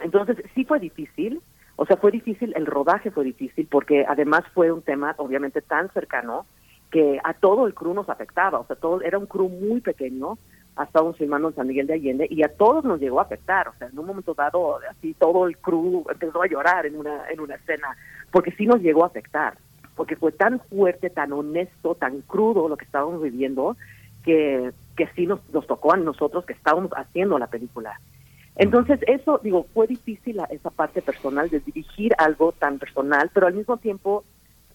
Entonces, sí fue difícil, o sea, fue difícil, el rodaje fue difícil porque además fue un tema obviamente tan cercano que a todo el crew nos afectaba, o sea, todo era un crew muy pequeño, estábamos filmando en San Miguel de Allende y a todos nos llegó a afectar, o sea, en un momento dado así todo el crew empezó a llorar en una en una escena porque sí nos llegó a afectar, porque fue tan fuerte, tan honesto, tan crudo lo que estábamos viviendo que que sí nos nos tocó a nosotros que estábamos haciendo la película. Entonces, eso, digo, fue difícil esa parte personal de dirigir algo tan personal, pero al mismo tiempo,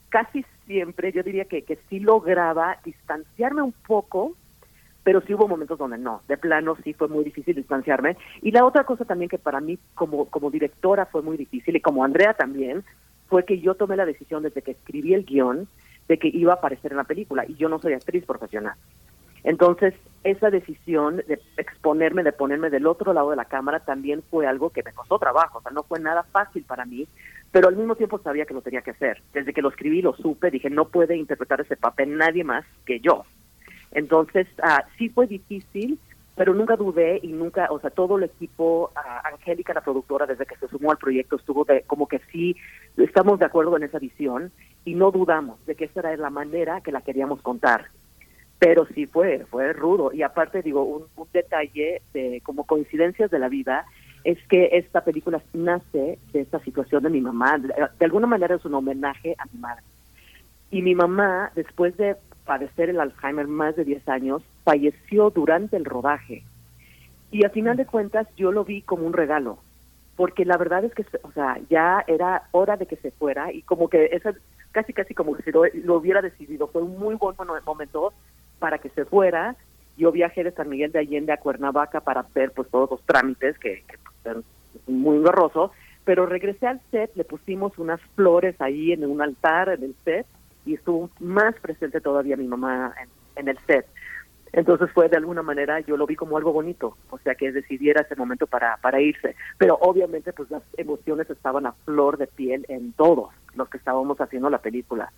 casi siempre, yo diría que, que sí lograba distanciarme un poco, pero sí hubo momentos donde no, de plano sí fue muy difícil distanciarme. Y la otra cosa también que para mí como, como directora fue muy difícil, y como Andrea también, fue que yo tomé la decisión desde que escribí el guion de que iba a aparecer en la película, y yo no soy actriz profesional. Entonces, esa decisión de exponerme, de ponerme del otro lado de la cámara, también fue algo que me costó trabajo, o sea, no fue nada fácil para mí, pero al mismo tiempo sabía que lo tenía que hacer. Desde que lo escribí, lo supe, dije, no puede interpretar ese papel nadie más que yo. Entonces, uh, sí fue difícil, pero nunca dudé y nunca, o sea, todo el equipo, uh, Angélica, la productora, desde que se sumó al proyecto, estuvo de, como que sí, estamos de acuerdo en esa visión y no dudamos de que esa era la manera que la queríamos contar pero sí fue, fue rudo. Y aparte, digo, un, un detalle de como coincidencias de la vida es que esta película nace de esta situación de mi mamá. De, alguna manera es un homenaje a mi madre. Y mi mamá, después de padecer el Alzheimer más de 10 años, falleció durante el rodaje. Y a final de cuentas yo lo vi como un regalo, porque la verdad es que, o sea, ya era hora de que se fuera y como que esa, casi casi como si lo, lo hubiera decidido, fue un muy buen momento para que se fuera. Yo viajé de San Miguel de Allende a Cuernavaca para hacer pues todos los trámites que, que pues, eran muy engorroso, pero regresé al set, le pusimos unas flores ahí en un altar en el set y estuvo más presente todavía mi mamá en, en el set. Entonces fue de alguna manera, yo lo vi como algo bonito, o sea que decidiera ese momento para, para irse. Pero obviamente pues las emociones estaban a flor de piel en todos los que estábamos haciendo la película.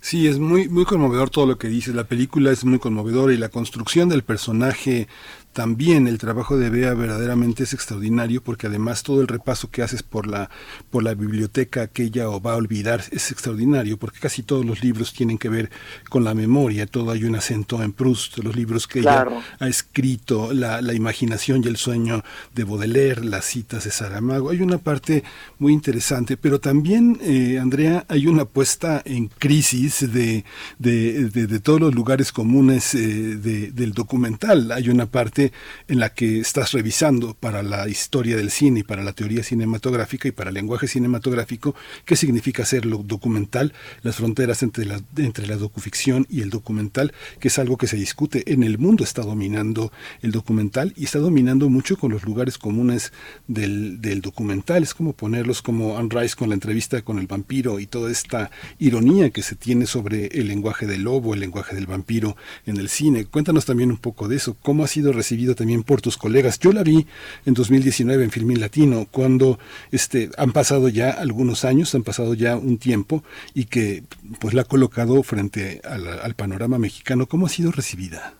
Sí, es muy, muy conmovedor todo lo que dices. La película es muy conmovedora y la construcción del personaje también el trabajo de Bea verdaderamente es extraordinario porque además todo el repaso que haces por la por la biblioteca que ella o va a olvidar es extraordinario porque casi todos los libros tienen que ver con la memoria, todo hay un acento en Proust, los libros que Claro. ella ha escrito, la, la imaginación y el sueño de Baudelaire, las citas de Saramago, hay una parte muy interesante, pero también, eh, Andrea, hay una puesta en crisis de, de, de- de todos los lugares comunes eh, de- del documental, hay una parte en la que estás revisando para la historia del cine y para la teoría cinematográfica y para el lenguaje cinematográfico qué significa ser lo documental, las fronteras entre la, entre la docuficción y el documental, que es algo que se discute en el mundo, está dominando el documental y está dominando mucho con los lugares comunes del, del documental, es como ponerlos como Anne Rice con la entrevista con el vampiro y toda esta ironía que se tiene sobre el lenguaje del lobo, el lenguaje del vampiro en el cine. Cuéntanos también un poco de eso, cómo ha sido recibido también por tus colegas. Yo la vi en 2019 en Filmin Latino, cuando este, han pasado ya algunos años, han pasado ya un tiempo y que pues la ha colocado frente al, panorama mexicano. ¿Cómo ha sido recibida?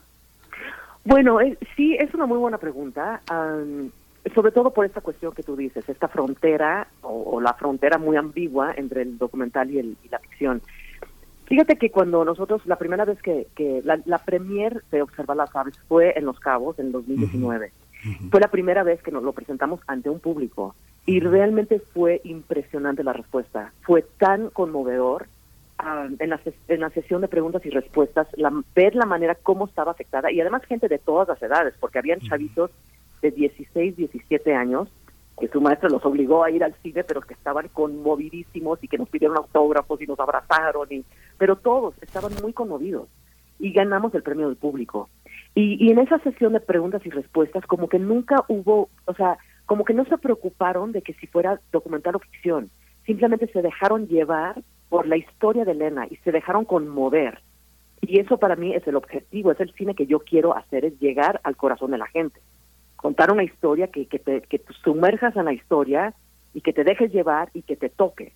Bueno, eh, sí, es una muy buena pregunta, am, sobre todo por esta cuestión que tú dices, esta frontera o, o la frontera muy ambigua entre el documental y, el, y la ficción. Fíjate que cuando nosotros, la primera vez que, que la, la premier de Observar las Aves fue en Los Cabos en 2019, fue la primera vez que nos lo presentamos ante un público y realmente fue impresionante la respuesta. Fue tan conmovedor ah, en, la, en la sesión de preguntas y respuestas, la- ver la manera como estaba afectada y además gente de todas las edades, porque habían chavitos de 16, 17 años que su maestra los obligó a ir al cine, pero que estaban conmovidísimos y que nos pidieron autógrafos y nos abrazaron, y, pero todos estaban muy conmovidos y ganamos el premio del público. Y, y en esa sesión de preguntas y respuestas, como que nunca hubo, o sea, como que no se preocuparon de que si fuera documental o ficción, simplemente se dejaron llevar por la historia de Elena y se dejaron conmover. Y eso para mí es el objetivo, es el cine que yo quiero hacer, es llegar al corazón de la gente. Contar una historia que, que, te, que te sumerjas en la historia y que te dejes llevar y que te toque.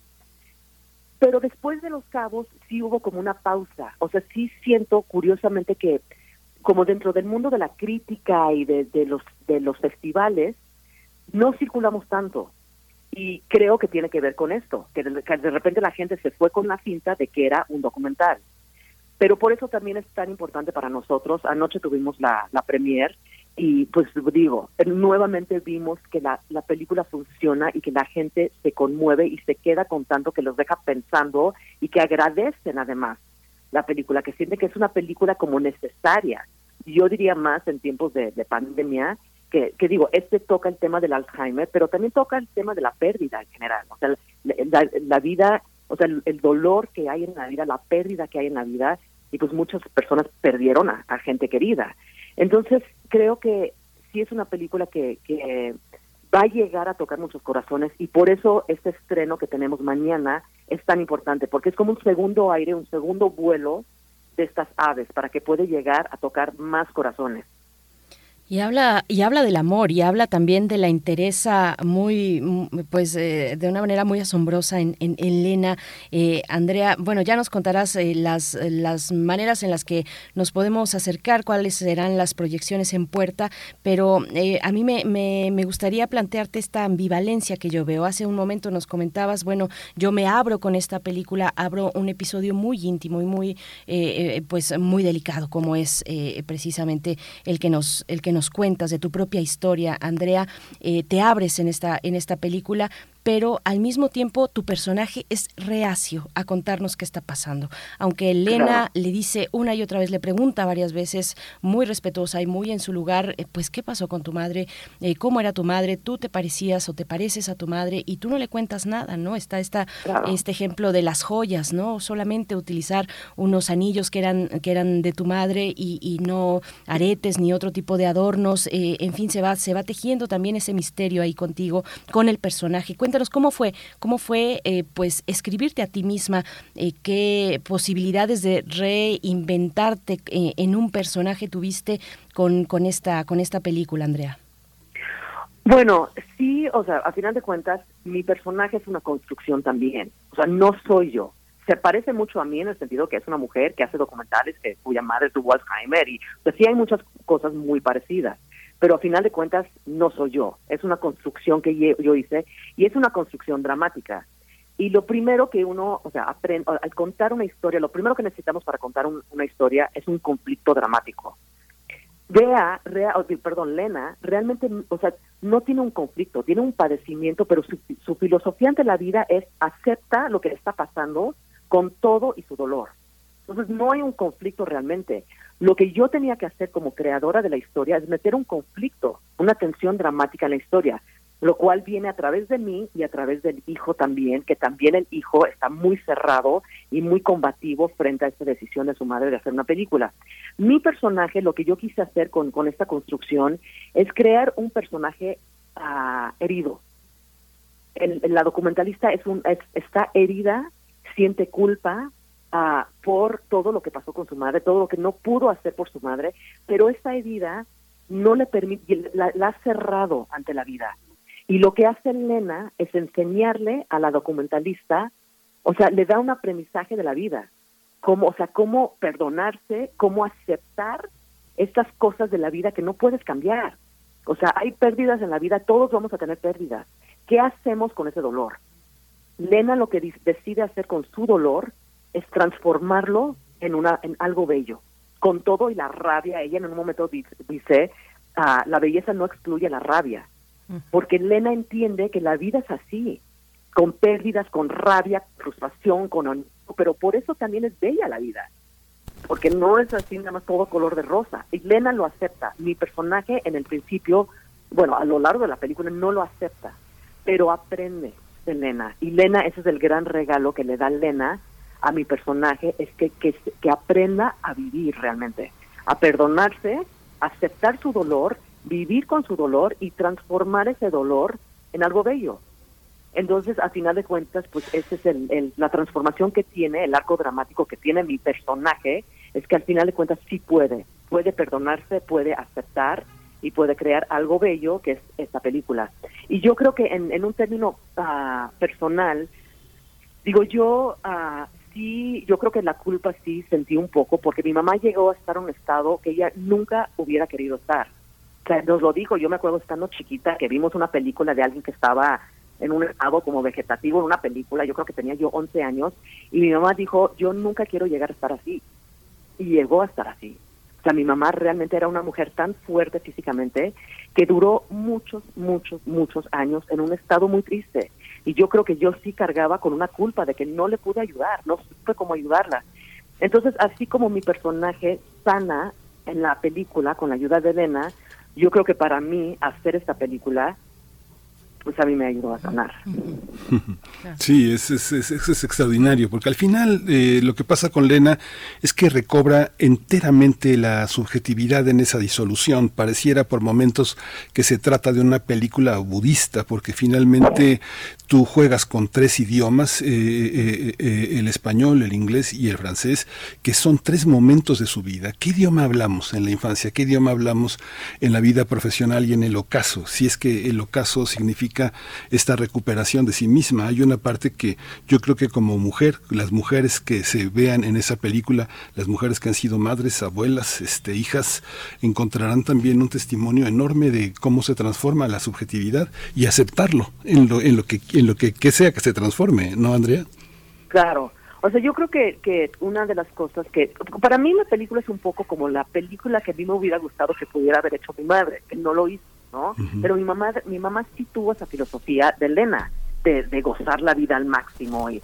Pero después de Los Cabos sí hubo como una pausa. O sea, sí siento curiosamente que como dentro del mundo de la crítica y de, los de los festivales no circulamos tanto y creo que tiene que ver con esto que de, que de repente la gente se fue con la cinta de que era un documental pero por eso también es tan importante para nosotros anoche tuvimos la la premier y pues digo nuevamente vimos que la la película funciona y que la gente se conmueve y se queda con tanto que los deja pensando y que agradecen además la película, que siente que es una película como necesaria. Yo diría más en tiempos de, de pandemia, que, que digo, este toca el tema del Alzheimer, pero también toca el tema de la pérdida en general. O sea, la, vida, o sea, el, dolor que hay en la vida, la pérdida que hay en la vida, y pues muchas personas perdieron a gente querida. Entonces, creo que sí es una película que, que va a llegar a tocar muchos corazones y por eso este estreno que tenemos mañana es tan importante, porque es como un segundo aire, un segundo vuelo de estas aves para que puede llegar a tocar más corazones. Y habla, y habla del amor y habla también de la interesa muy, mm, pues eh, de una manera muy asombrosa en, en, en Lena. Eh, Andrea, bueno, ya nos contarás eh, las, las maneras en las que nos podemos acercar, cuáles serán las proyecciones en puerta, pero eh, a mí me, me, me gustaría plantearte esta ambivalencia que yo veo. Hace un momento nos comentabas, bueno, yo me abro con esta película, abro un episodio muy íntimo y muy, eh, pues muy delicado, como es precisamente el que nos, el que nos cuentas de tu propia historia, Andrea, eh, te abres en esta, en esta película, pero al mismo tiempo tu personaje es reacio a contarnos qué está pasando. Aunque Elena Claro. le dice una y otra vez, le pregunta varias veces, muy respetuosa y muy en su lugar, eh, pues qué pasó con tu madre, Eh, cómo era tu madre, tú te parecías o te pareces a tu madre y tú no le cuentas nada, ¿no? Está esta, Claro. este ejemplo de las joyas, ¿no? Solamente utilizar unos anillos que eran, que eran de tu madre y, y no aretes ni otro tipo de adornos, eh, en fin, se va, se va tejiendo también ese misterio ahí contigo, con el personaje. Cuéntanos cómo fue, cómo fue eh, pues escribirte a ti misma, eh, qué posibilidades de reinventarte eh, en un personaje tuviste con, con esta, con esta película, Andrea. Bueno, sí, o sea, a final de cuentas, mi personaje es una construcción también. O sea, no soy yo. Se parece mucho a mí en el sentido que es una mujer que hace documentales, que, cuya madre tuvo Alzheimer, y sea, sí hay muchas cosas muy parecidas. Pero a final de cuentas, no soy yo. Es una construcción que yo hice y es una construcción dramática. Y lo primero que uno, o sea, aprende, al contar una historia, lo primero que necesitamos para contar un- una historia es un conflicto dramático. Vea, rea, perdón, Lena, realmente, o sea, no tiene un conflicto, tiene un padecimiento, pero su, su filosofía ante la vida es acepta lo que le está pasando con todo y su dolor. Entonces no hay un conflicto realmente. Lo que yo tenía que hacer como creadora de la historia es meter un conflicto, una tensión dramática en la historia, lo cual viene a través de mí y a través del hijo también, que también el hijo está muy cerrado y muy combativo frente a esta decisión de su madre de hacer una película. Mi personaje, lo que yo quise hacer con, con esta construcción, es crear un personaje ah, herido. El- la documentalista es un, es- está herida, siente culpa ah, por todo lo que pasó con su madre, todo lo que no pudo hacer por su madre, pero esta herida no le permite, la, la ha cerrado ante la vida. Y lo que hace Elena es enseñarle a la documentalista, o sea, le da un aprendizaje de la vida, cómo, o sea, cómo perdonarse, cómo aceptar estas cosas de la vida que no puedes cambiar. O sea, hay pérdidas en la vida, todos vamos a tener pérdidas. ¿Qué hacemos con ese dolor? Lena lo que decide hacer con su dolor es transformarlo en una en algo bello. Con todo y la rabia, ella en un momento di- dice, ah, la belleza no excluye la rabia, porque Lena entiende que la vida es así, con pérdidas, con rabia, frustración, con pero por eso también es bella la vida, porque no es así nada más todo color de rosa. Y Lena lo acepta. Mi personaje en el principio, bueno, a lo largo de la película no lo acepta, pero aprende de Lena. Y Lena, ese es el gran regalo que le da Lena a mi personaje, es que, que, que aprenda a vivir realmente, a perdonarse, aceptar su dolor, vivir con su dolor y transformar ese dolor en algo bello. Entonces, a final de cuentas, pues esa es el, el- la transformación que tiene, el arco dramático que tiene mi personaje, es que al final de cuentas sí puede, puede perdonarse, puede aceptar y puede crear algo bello que es esta película. Y yo creo que en, en un término ah, personal, digo yo, ah, sí, yo creo que la culpa sí sentí un poco, porque mi mamá llegó a estar en un estado que ella nunca hubiera querido estar. O sea, nos lo dijo, yo me acuerdo estando chiquita que vimos una película de alguien que estaba en un estado como vegetativo en una película, yo creo que tenía yo 11 años, y mi mamá dijo, yo nunca quiero llegar a estar así. Y llegó a estar así. O sea, mi mamá realmente era una mujer tan fuerte físicamente que duró muchos, muchos, muchos años en un estado muy triste. Y yo creo que yo sí cargaba con una culpa de que no le pude ayudar, no supe cómo ayudarla. Entonces, así como mi personaje sana en la película con la ayuda de Elena, yo creo que para mí hacer esta película pues a mí me ayudó a sanar. Sí, es, es, es, es extraordinario, porque al final eh, lo que pasa con Lena es que recobra enteramente la subjetividad en esa disolución. Pareciera por momentos que se trata de una película budista, porque finalmente tú juegas con tres idiomas, eh, eh, el español, el inglés y el francés, que son tres momentos de su vida. ¿Qué idioma hablamos en la infancia? ¿Qué idioma hablamos en la vida profesional y en el ocaso? Si es que el ocaso significa esta recuperación de sí misma. Hay una parte que yo creo que como mujer, las mujeres que se vean en esa película, las mujeres que han sido madres, abuelas, este, hijas, encontrarán también un testimonio enorme de cómo se transforma la subjetividad y aceptarlo en lo, en lo que en lo que, que sea que se transforme, ¿no, Andrea? Claro. O sea, yo creo que, que una de las cosas que... Para mí la película es un poco como la película que a mí me hubiera gustado que pudiera haber hecho mi madre, que no lo hizo, ¿no? Pero mi mamá mi mamá sí tuvo esa filosofía de Elena, de, de gozar la vida al máximo. y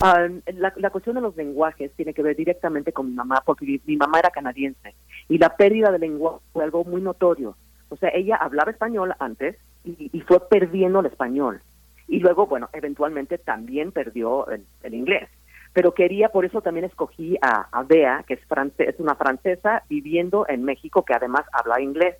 ah, la, la cuestión de los lenguajes tiene que ver directamente con mi mamá, porque mi, mi mamá era canadiense y la pérdida del lenguaje fue algo muy notorio. O sea, ella hablaba español antes y, y fue perdiendo el español. Y luego, bueno, eventualmente también perdió el, el inglés. Pero quería, por eso también escogí a, a Bea, que es, france- es una francesa viviendo en México, que además habla inglés.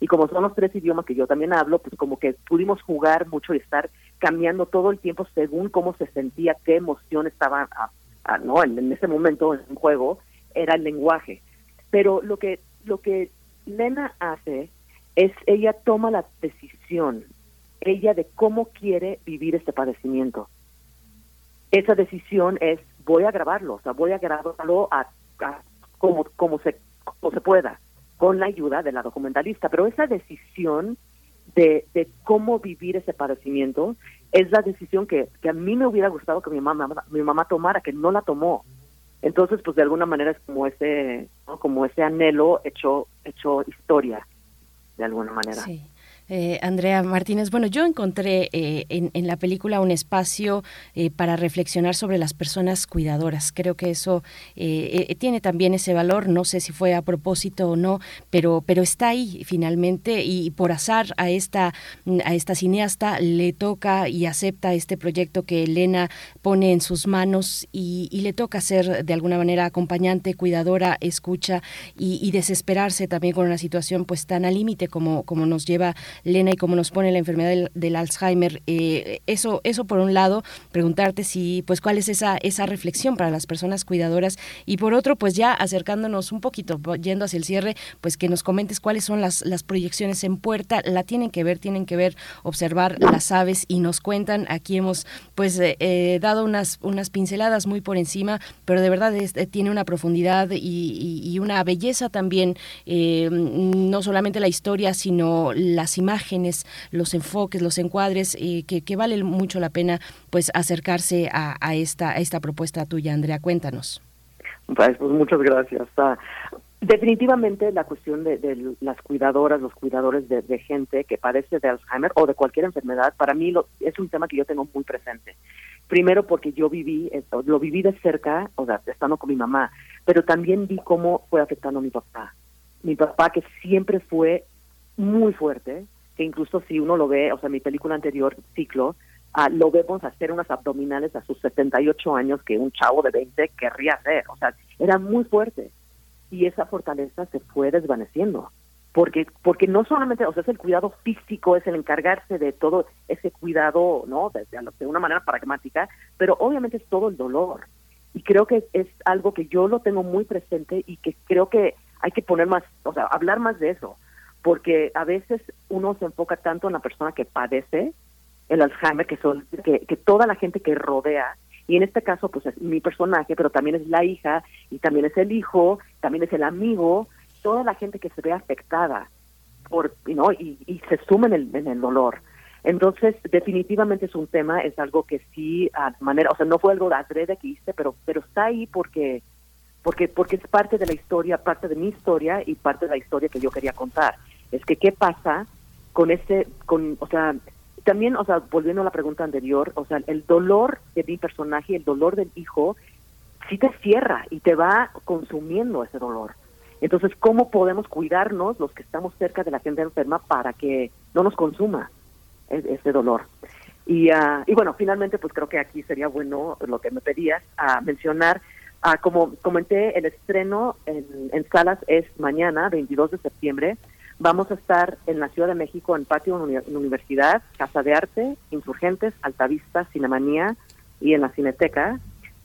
Y como son los tres idiomas que yo también hablo, pues como que pudimos jugar mucho y estar cambiando todo el tiempo según cómo se sentía, qué emoción estaba ah, ah, no en, en ese momento en juego, era el lenguaje. Pero lo que, lo que Lena hace es, ella toma la decisión, ella de cómo quiere vivir este padecimiento. Esa decisión es, voy a grabarlo, o sea, voy a grabarlo a, a- como, como, se, como se pueda, con la ayuda de la documentalista. Pero esa decisión de, de cómo vivir ese padecimiento es la decisión que, que a mí me hubiera gustado que mi mamá, mi mamá tomara, que no la tomó. Entonces, pues de alguna manera es como ese, como ese anhelo hecho, hecho historia, de alguna manera. Sí. Eh, Andrea Martínez, bueno, yo encontré eh, en, en la película un espacio eh, para reflexionar sobre las personas cuidadoras. Creo que eso eh, eh, tiene también ese valor. No sé si fue a propósito o no, pero, pero está ahí finalmente y por azar a esta, a esta cineasta le toca y acepta este proyecto que Elena pone en sus manos y, y le toca ser de alguna manera acompañante, cuidadora, escucha y, y desesperarse también con una situación pues tan al límite como, como nos lleva Lena y como nos pone la enfermedad del, Alzheimer. Eh, eso, eso por un lado, preguntarte si, pues, cuál es esa, esa reflexión para las personas cuidadoras y por otro, pues ya acercándonos un poquito, yendo hacia el cierre, pues que nos comentes cuáles son las, las proyecciones en puerta, la tienen que ver, tienen que ver, observar las aves y nos cuentan, aquí hemos pues eh, eh, dado unas, unas pinceladas muy por encima, pero de verdad es- eh, tiene una profundidad y, y- una belleza también, no solamente la historia, sino las imágenes, los enfoques, los encuadres, eh, que, que vale mucho la pena pues acercarse a, a esta, a esta propuesta tuya, Andrea, cuéntanos. Pues, pues muchas gracias. Ah, definitivamente la cuestión de, las cuidadoras, los cuidadores de, gente que padece de Alzheimer o de cualquier enfermedad, para mí lo- es un tema que yo tengo muy presente. Primero porque yo viví, esto, lo viví de cerca, o sea, estando con mi mamá, pero también vi cómo fue afectando a mi papá. Mi papá que siempre fue muy fuerte, que incluso si uno lo ve, o sea, mi película anterior, Ciclo, ah, lo vemos hacer unas abdominales a sus 78 años que un chavo de 20 querría hacer. O sea, era muy fuerte. Y esa fortaleza se fue desvaneciendo. Porque, porque no solamente, o sea, es el cuidado físico, es el encargarse de todo ese cuidado, ¿no? De- de una manera pragmática, pero obviamente es todo el dolor. Y creo que es algo que yo lo tengo muy presente y que creo que hay que poner más, o sea, hablar más de eso. Porque a veces uno se enfoca tanto en la persona que padece el Alzheimer, que, son, que, toda la gente que rodea, y en este caso, pues es mi personaje, pero también es la hija, y también es el hijo, también es el amigo, toda la gente que se ve afectada por, ¿no? y, y se suma en el, en el dolor. Entonces, definitivamente es un tema, es algo que sí, manera, o sea, no fue algo de adrede que hice, pero, pero está ahí porque, porque, porque es parte de la historia, parte de mi historia y parte de la historia que yo quería contar. Es que qué pasa con ese, con, o sea, también, o sea, volviendo a la pregunta anterior, o sea, el dolor de mi personaje, el dolor del hijo, sí te cierra y te va consumiendo ese dolor. Entonces, ¿cómo podemos cuidarnos los que estamos cerca de la gente enferma para que no nos consuma? ese dolor. Y, ah, y bueno, finalmente, pues creo que aquí sería bueno lo que me pedías, a mencionar, ah, como comenté, el estreno en, en salas es mañana, 22 de septiembre. Vamos a estar en la Ciudad de México, en Patio Uni- Universidad, Casa de Arte, Insurgentes, Altavista, Cinemanía y en la Cineteca.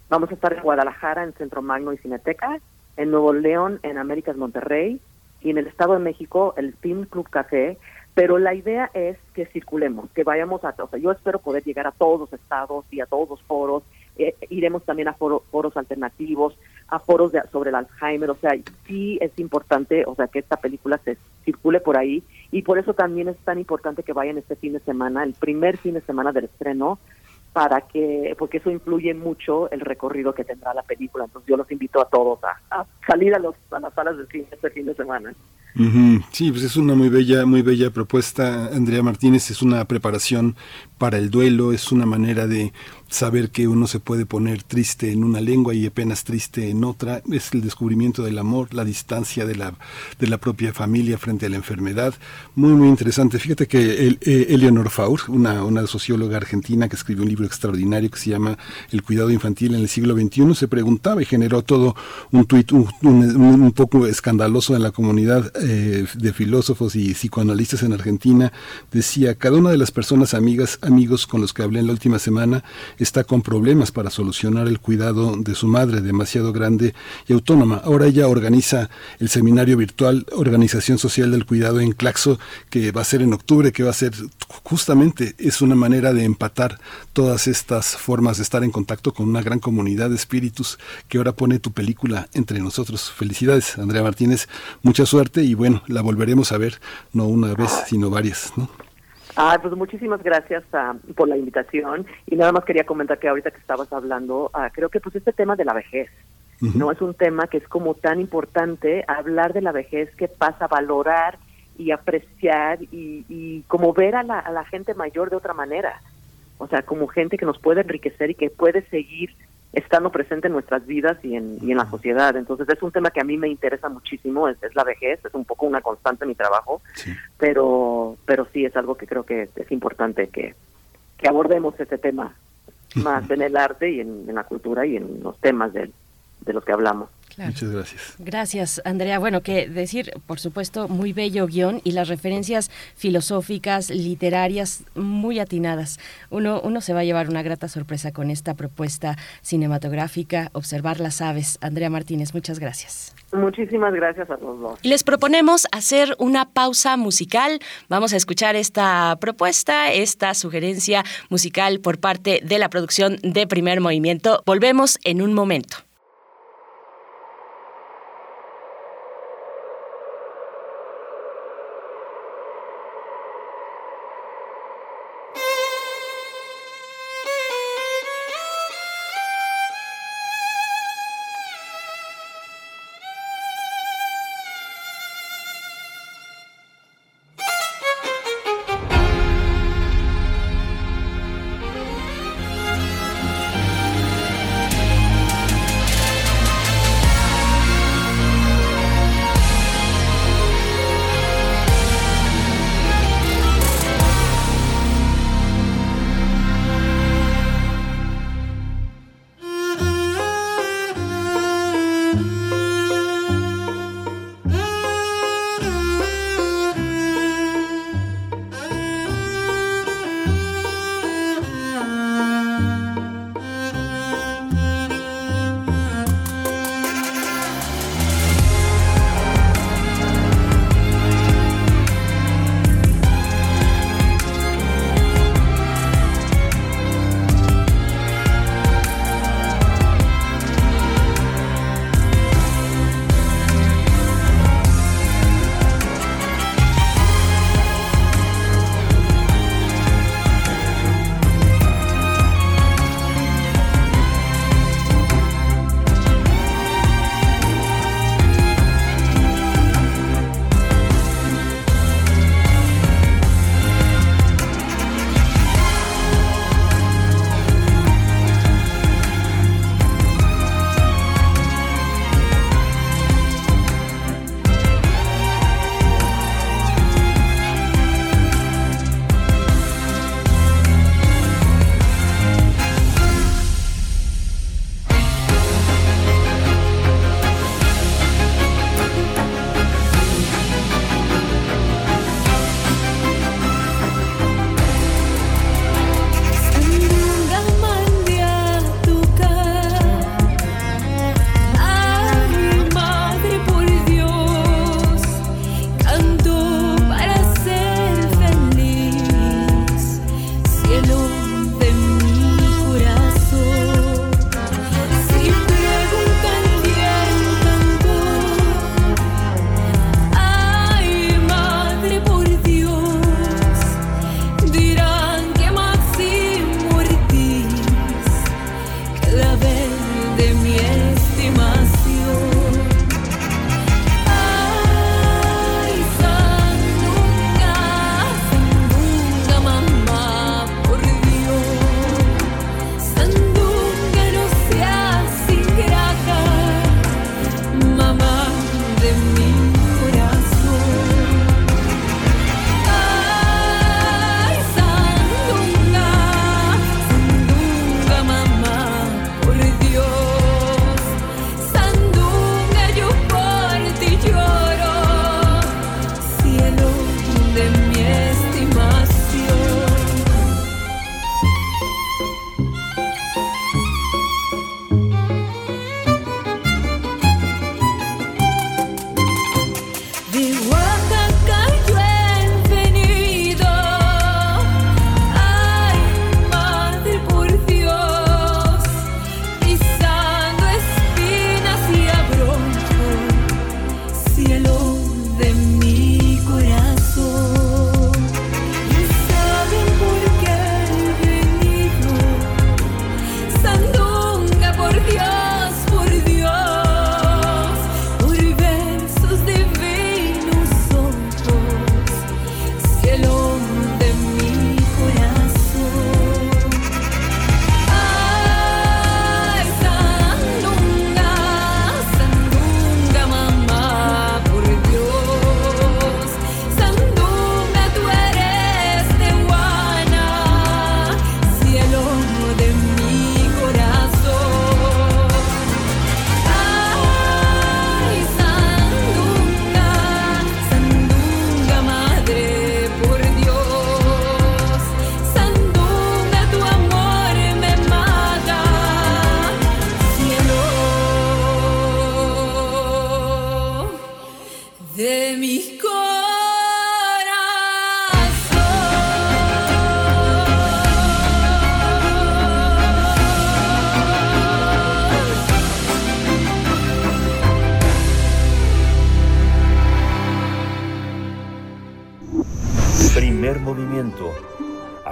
Vamos a estar en Guadalajara, en Centro Magno y Cineteca, en Nuevo León, en Américas Monterrey, y en el Estado de México, el Film Club Café. Pero la idea es que circulemos, que vayamos a, o sea, yo espero poder llegar a todos los estados y a todos los foros. Eh, iremos también a foro- foros alternativos, a foros de- sobre el Alzheimer. O sea, sí es importante, o sea, que esta película se circule por ahí. Y por eso también es tan importante que vayan este fin de semana, el primer fin de semana del estreno, para que, porque eso influye mucho el recorrido que tendrá la película. Entonces yo los invito a todos a, salir a, los, a las salas del cine este fin de semana. Sí, pues es una muy bella, muy bella propuesta, Andrea Martínez. Es una preparación para el duelo, es una manera de saber que uno se puede poner triste en una lengua y apenas triste en otra. Es el descubrimiento del amor, la distancia de la, de la propia familia frente a la enfermedad. Muy, muy interesante. Fíjate que el, eh, Eleonor Faur, una, una socióloga argentina que escribió un libro extraordinario que se llama El cuidado infantil en el siglo XXI, se preguntaba y generó todo un tuit un, un- un poco escandaloso en la comunidad eh, de filósofos y psicoanalistas en Argentina. Decía, cada una de las personas amigas, amigos con los que hablé en la última semana está con problemas para solucionar el cuidado de su madre, demasiado grande y autónoma. Ahora ella organiza el seminario virtual Organización Social del Cuidado en Claxo, que va a ser en octubre, que va a ser justamente, es una manera de empatar todas estas formas de estar en contacto con una gran comunidad de espíritus que ahora pone tu película entre nosotros. Felicidades, Andrea Martínez, mucha suerte y bueno, la volveremos a ver, no una vez, sino varias, ¿no? Ah, pues muchísimas gracias ah, por la invitación. Y nada más quería comentar que ahorita que estabas hablando, ah, creo que pues este tema de la vejez, no es un tema que es como tan importante hablar de la vejez que pasa a valorar y apreciar y, y como ver a la, a la gente mayor de otra manera, o sea, como gente que nos puede enriquecer y que puede seguir estando presente en nuestras vidas y en, y en la sociedad. Entonces es un tema que a mí me interesa muchísimo, es, es la vejez, es un poco una constante en mi trabajo, pero pero sí es algo que creo que es importante que, que abordemos este tema más en el arte y en, en la cultura y en los temas del- de los que hablamos. Claro. Muchas gracias. Gracias, Andrea. Bueno, que decir, por supuesto, muy bello guion y las referencias filosóficas, literarias, muy atinadas. Uno, uno se va a llevar una grata sorpresa con esta propuesta cinematográfica, Observar las aves. Andrea Martínez, muchas gracias. Muchísimas gracias a los dos. Y les proponemos hacer una pausa musical. Vamos a escuchar esta propuesta, esta sugerencia musical por parte de la producción de Primer Movimiento. Volvemos en un momento.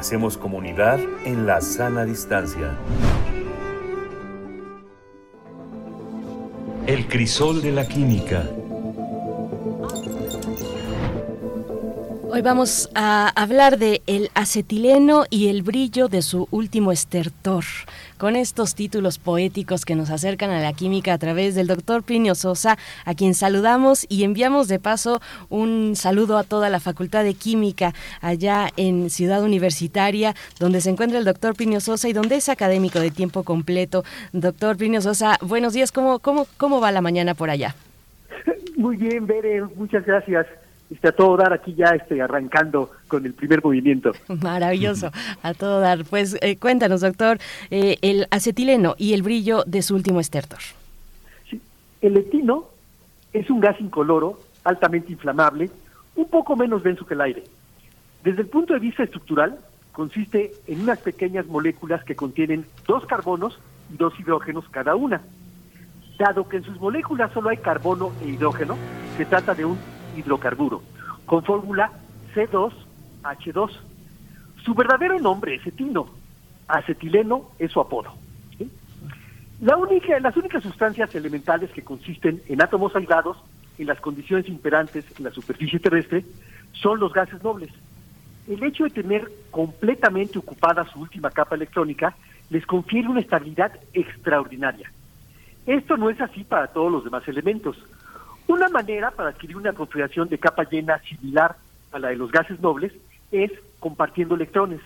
Hacemos comunidad en la sana distancia. El crisol de la química. Hoy vamos a hablar de el acetileno y el brillo de su último estertor. Con estos títulos poéticos que nos acercan a la química a través del doctor Plinio Sosa, a quien saludamos y enviamos de paso un saludo a toda la Facultad de Química allá en Ciudad Universitaria, donde se encuentra el doctor Plinio Sosa y donde es académico de tiempo completo. Doctor Plinio Sosa, buenos días, ¿cómo, cómo, cómo va la mañana por allá? Muy bien, Bere, muchas gracias. Está a todo dar aquí ya este, arrancando con el primer movimiento. Maravilloso, a todo dar. Pues eh, cuéntanos, doctor, eh, el acetileno y el brillo de su último estertor. Sí, el etino es un gas incoloro, altamente inflamable, un poco menos denso que el aire. Desde el punto de vista estructural, consiste en unas pequeñas moléculas que contienen dos carbonos y dos hidrógenos cada una. Dado que en sus moléculas solo hay carbono e hidrógeno, se trata de un hidrocarburo, con fórmula C2H2. Su verdadero nombre es etino. Acetileno es su apodo. La única, las únicas sustancias elementales que consisten en átomos aislados en las condiciones imperantes en la superficie terrestre son los gases nobles. El hecho de tener completamente ocupada su última capa electrónica les confiere una estabilidad extraordinaria. Esto no es así para todos los demás elementos. Una manera para adquirir una configuración de capa llena similar a la de los gases nobles es compartiendo electrones.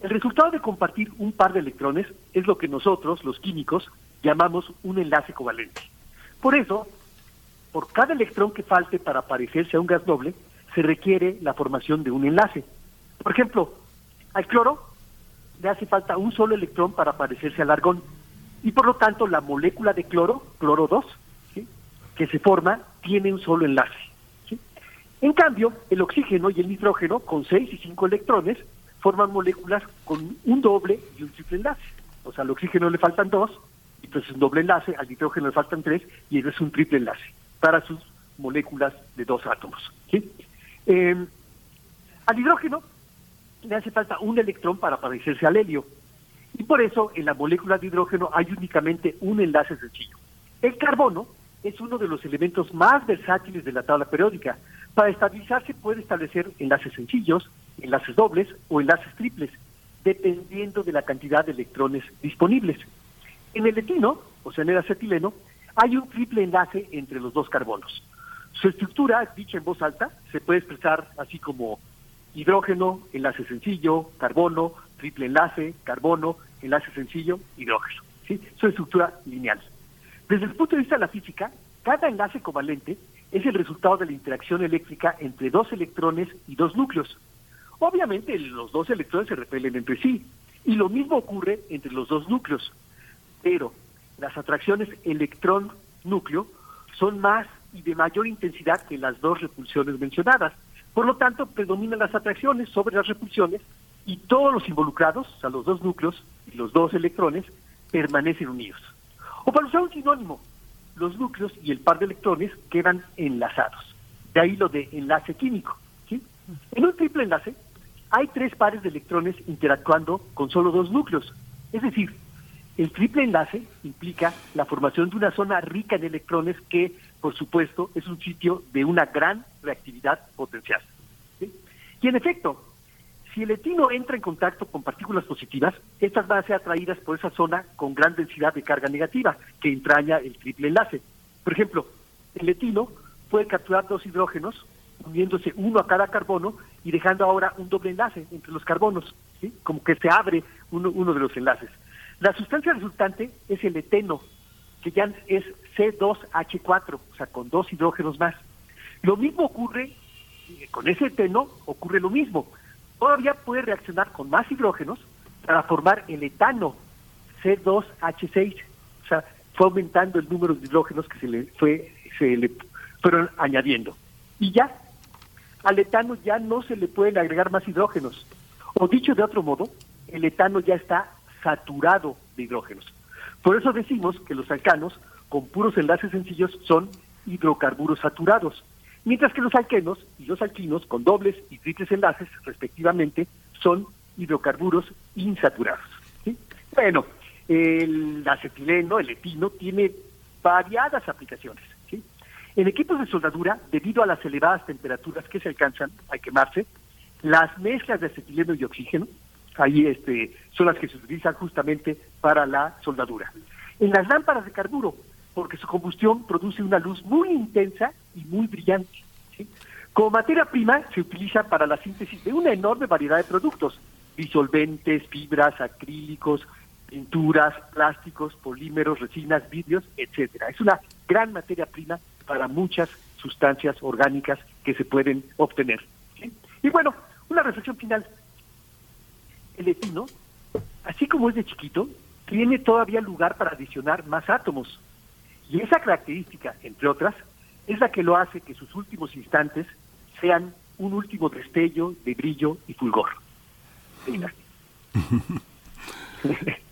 El resultado de compartir un par de electrones es lo que nosotros, los químicos, llamamos un enlace covalente. Por eso, por cada electrón que falte para parecerse a un gas noble, se requiere la formación de un enlace. Por ejemplo, al cloro le hace falta un solo electrón para parecerse al argón. Y por lo tanto, la molécula de cloro, cloro 2, que se forma tiene un solo enlace. En cambio, el oxígeno y el nitrógeno, con 6 y 5 electrones, forman moléculas con un doble y un triple enlace. O sea, al oxígeno le faltan dos, entonces un doble enlace, al nitrógeno le faltan tres, y eso es un triple enlace para sus moléculas de dos átomos. ¿sí? Eh, al hidrógeno le hace falta un electrón para parecerse al helio, y por eso en la molécula de hidrógeno hay únicamente un enlace sencillo. El carbono es uno de los elementos más versátiles de la tabla periódica. Para estabilizarse puede establecer enlaces sencillos, enlaces dobles o enlaces triples, dependiendo de la cantidad de electrones disponibles. En el etino, o sea, en el acetileno, hay un triple enlace entre los dos carbonos. Su estructura, dicha en voz alta, se puede expresar así como hidrógeno, enlace sencillo, carbono, triple enlace, carbono, enlace sencillo, hidrógeno. ¿sí? Su estructura lineal. Desde el punto de vista de la física, cada enlace covalente es el resultado de la interacción eléctrica entre dos electrones y dos núcleos. Obviamente los dos electrones se repelen entre sí, y lo mismo ocurre entre los dos núcleos. Pero las atracciones electrón-núcleo son más y de mayor intensidad que las dos repulsiones mencionadas. Por lo tanto, predominan las atracciones sobre las repulsiones y todos los involucrados, o sea, los dos núcleos y los dos electrones, permanecen unidos. O para usar un sinónimo, los núcleos y el par de electrones quedan enlazados. De ahí lo de enlace químico. En un triple enlace hay tres pares de electrones interactuando con solo dos núcleos. Es decir, el triple enlace implica la formación de una zona rica en electrones que, por supuesto, es un sitio de una gran reactividad potencial. Y en efecto, si el etino entra en contacto con partículas positivas, estas van a ser atraídas por esa zona con gran densidad de carga negativa que entraña el triple enlace. Por ejemplo, el etino puede capturar dos hidrógenos uniéndose uno a cada carbono y dejando ahora un doble enlace entre los carbonos, como que se abre uno, uno de los enlaces. La sustancia resultante es el eteno, que ya es C2H4, o sea, con dos hidrógenos más. Lo mismo ocurre con ese eteno, ocurre lo mismo. Todavía puede reaccionar con más hidrógenos para formar el etano C2H6. O sea, fue aumentando el número de hidrógenos que se le fue fueron añadiendo. Y ya, al etano ya no se le pueden agregar más hidrógenos. O dicho de otro modo, el etano ya está saturado de hidrógenos. Por eso decimos que los alcanos con puros enlaces sencillos son hidrocarburos saturados, mientras que los alquenos y los alquinos con dobles y triples enlaces, respectivamente, son hidrocarburos insaturados. Bueno, el acetileno, el etino, tiene variadas aplicaciones. En equipos de soldadura, debido a las elevadas temperaturas que se alcanzan al quemarse, las mezclas de acetileno y oxígeno, ahí este, son las que se utilizan justamente para la soldadura. En las lámparas de carburo, porque su combustión produce una luz muy intensa y muy brillante. Como materia prima se utiliza para la síntesis de una enorme variedad de productos, disolventes, fibras, acrílicos, pinturas, plásticos, polímeros, resinas, vidrios, etcétera. Es una gran materia prima para muchas sustancias orgánicas que se pueden obtener. Y bueno, una reflexión final. El etino, así como es de chiquito, tiene todavía lugar para adicionar más átomos. Y esa característica, entre otras, es la que lo hace que sus últimos instantes sean un último destello de brillo y fulgor.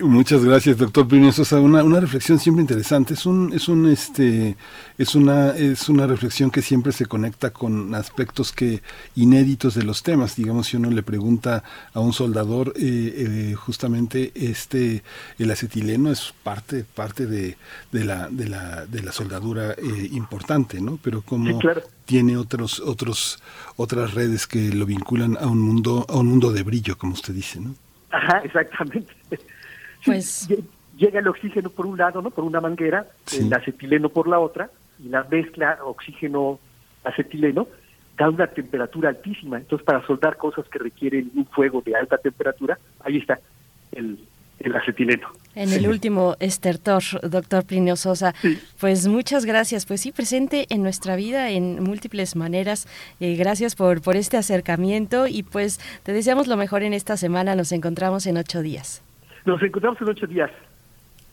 Muchas gracias, doctor Plinio Sosa. Una, una reflexión siempre interesante. Es un, es un, este, es una, es una reflexión que siempre se conecta con aspectos que inéditos de los temas. Digamos, si uno le pregunta a un soldador, eh, eh, justamente este, el acetileno es parte, parte de, de la, de la, de la soldadura eh, importante, ¿no? Pero como Sí, claro. tiene otros, otros, otras redes que lo vinculan a un mundo, a un mundo de brillo, como usted dice, ¿no? Ajá, exactamente. Pues Lle- llega el oxígeno por un lado, ¿no? Por una manguera, el acetileno por la otra, y la mezcla oxígeno-acetileno da una temperatura altísima. Entonces, para soldar cosas que requieren un fuego de alta temperatura, ahí está el, el acetileno. En el último estertor, doctor Plinio Sosa, pues muchas gracias. Pues sí, presente en nuestra vida en múltiples maneras. Eh, gracias por, por este acercamiento y pues te deseamos lo mejor en esta semana. Nos encontramos en ocho días. Nos encontramos en ocho días.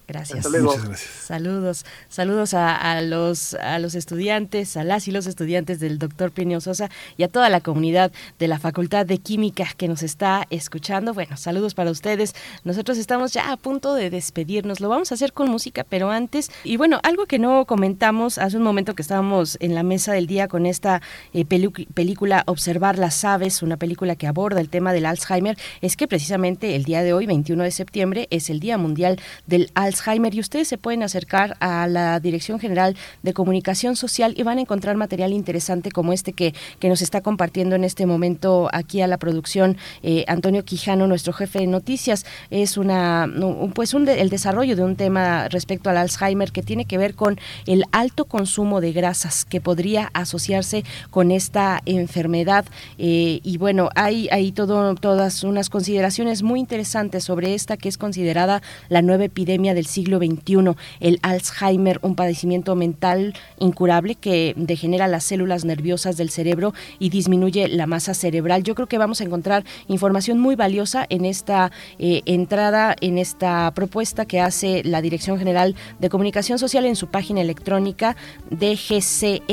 Gracias. Hasta luego. Muchas gracias. Saludos, saludos a, a los a los estudiantes, a las y los estudiantes del doctor Plinio Sosa y a toda la comunidad de la Facultad de Química que nos está escuchando. Bueno, saludos para ustedes. Nosotros estamos ya a punto de despedirnos. Lo vamos a hacer con música, pero antes, y bueno, algo que no comentamos hace un momento que estábamos en la mesa del día con esta eh, pelu- película Observar las aves, una película que aborda el tema del Alzheimer, es que precisamente el día de hoy, 21 de septiembre, es el Día Mundial del Alzheimer y ustedes se pueden acercar a la Dirección General de Comunicación Social y van a encontrar material interesante como este que, que nos está compartiendo en este momento aquí a la producción eh, Antonio Quijano, nuestro jefe de noticias. Es una pues el desarrollo de un tema respecto al Alzheimer que tiene que ver con el alto consumo de grasas que podría asociarse con esta enfermedad eh, y bueno hay hay todo todas unas consideraciones muy interesantes sobre esta que es considerada la nueva epidemia del siglo XXI, el Alzheimer, un padecimiento mental incurable que degenera las células nerviosas del cerebro y disminuye la masa cerebral. Yo creo que vamos a encontrar información muy valiosa en esta eh, entrada, en esta propuesta que hace la Dirección General de Comunicación Social en su página electrónica dgcs.unam.mx.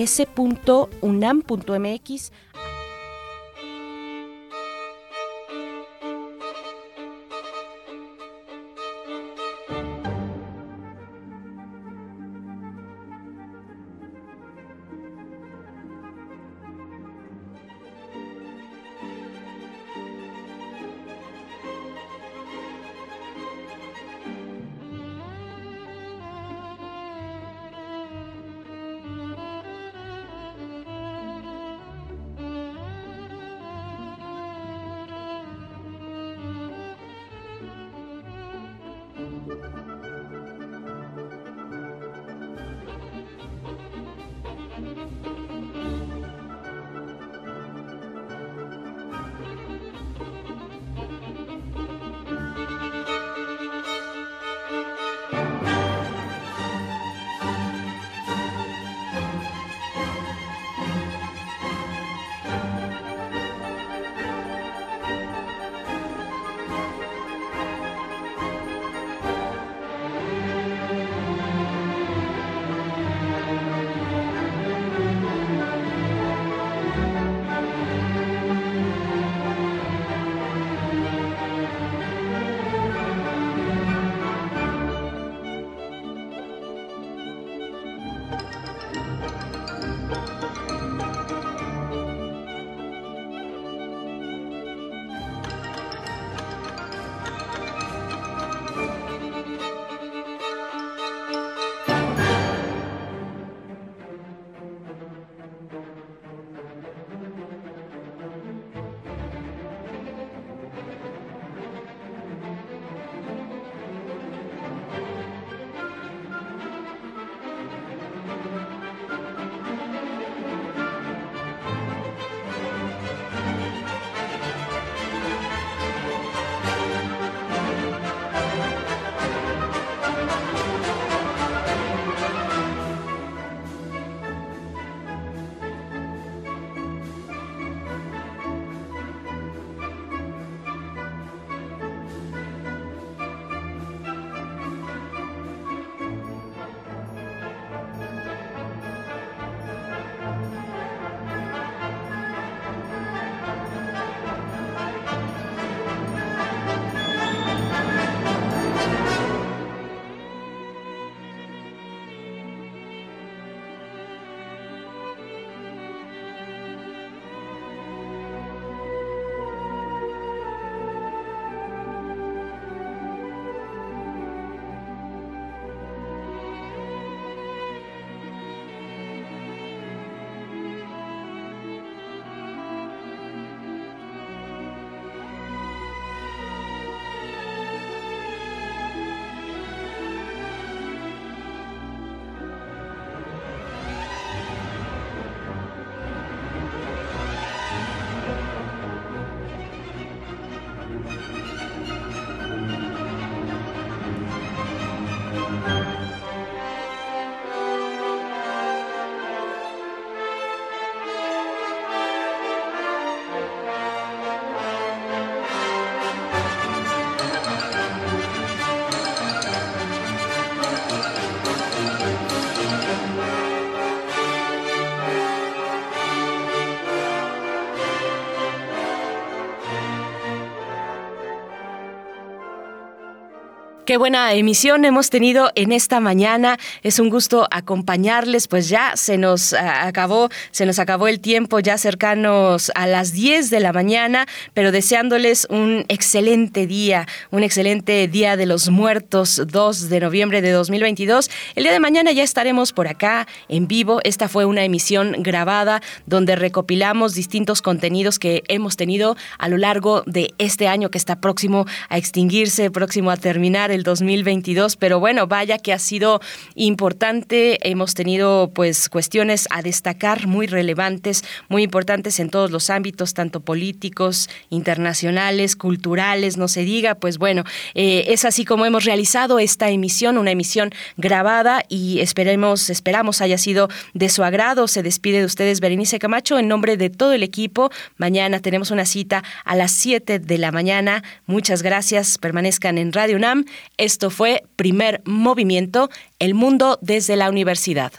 Qué buena emisión hemos tenido en esta mañana. Es un gusto acompañarles, pues ya se nos ah, acabó, se nos acabó el tiempo ya cercanos a las 10 de la mañana, pero deseándoles un excelente día, un excelente día de los muertos, 2 de noviembre de 2022. El día de mañana ya estaremos por acá en vivo. Esta fue una emisión grabada donde recopilamos distintos contenidos que hemos tenido a lo largo de este año que está próximo a extinguirse, próximo a terminar el 2022, pero bueno, vaya que ha sido importante. Hemos tenido pues cuestiones a destacar muy relevantes, muy importantes en todos los ámbitos, tanto políticos, internacionales, culturales, no se diga, pues bueno, eh, es así como hemos realizado esta emisión, una emisión grabada y esperemos, esperamos haya sido de su agrado. Se despide de ustedes Berenice Camacho en nombre de todo el equipo. Mañana tenemos una cita a las 7 de la mañana. Muchas gracias. Permanezcan en Radio UNAM. Esto fue Primer Movimiento, El Mundo desde la Universidad.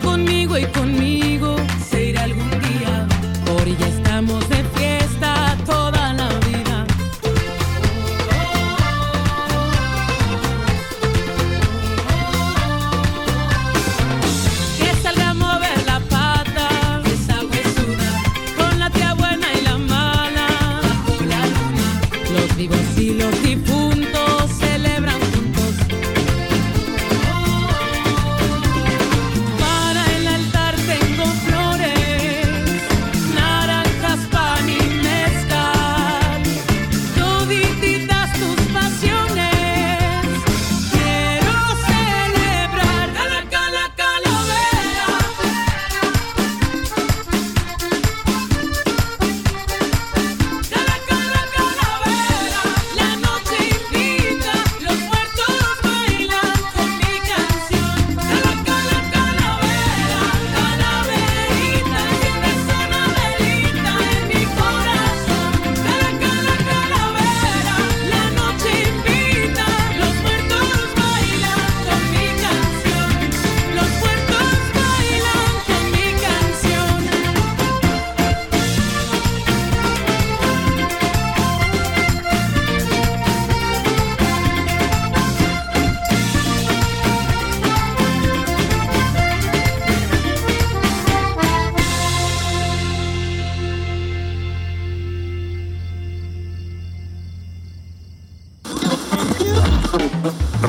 Conmigo y conmigo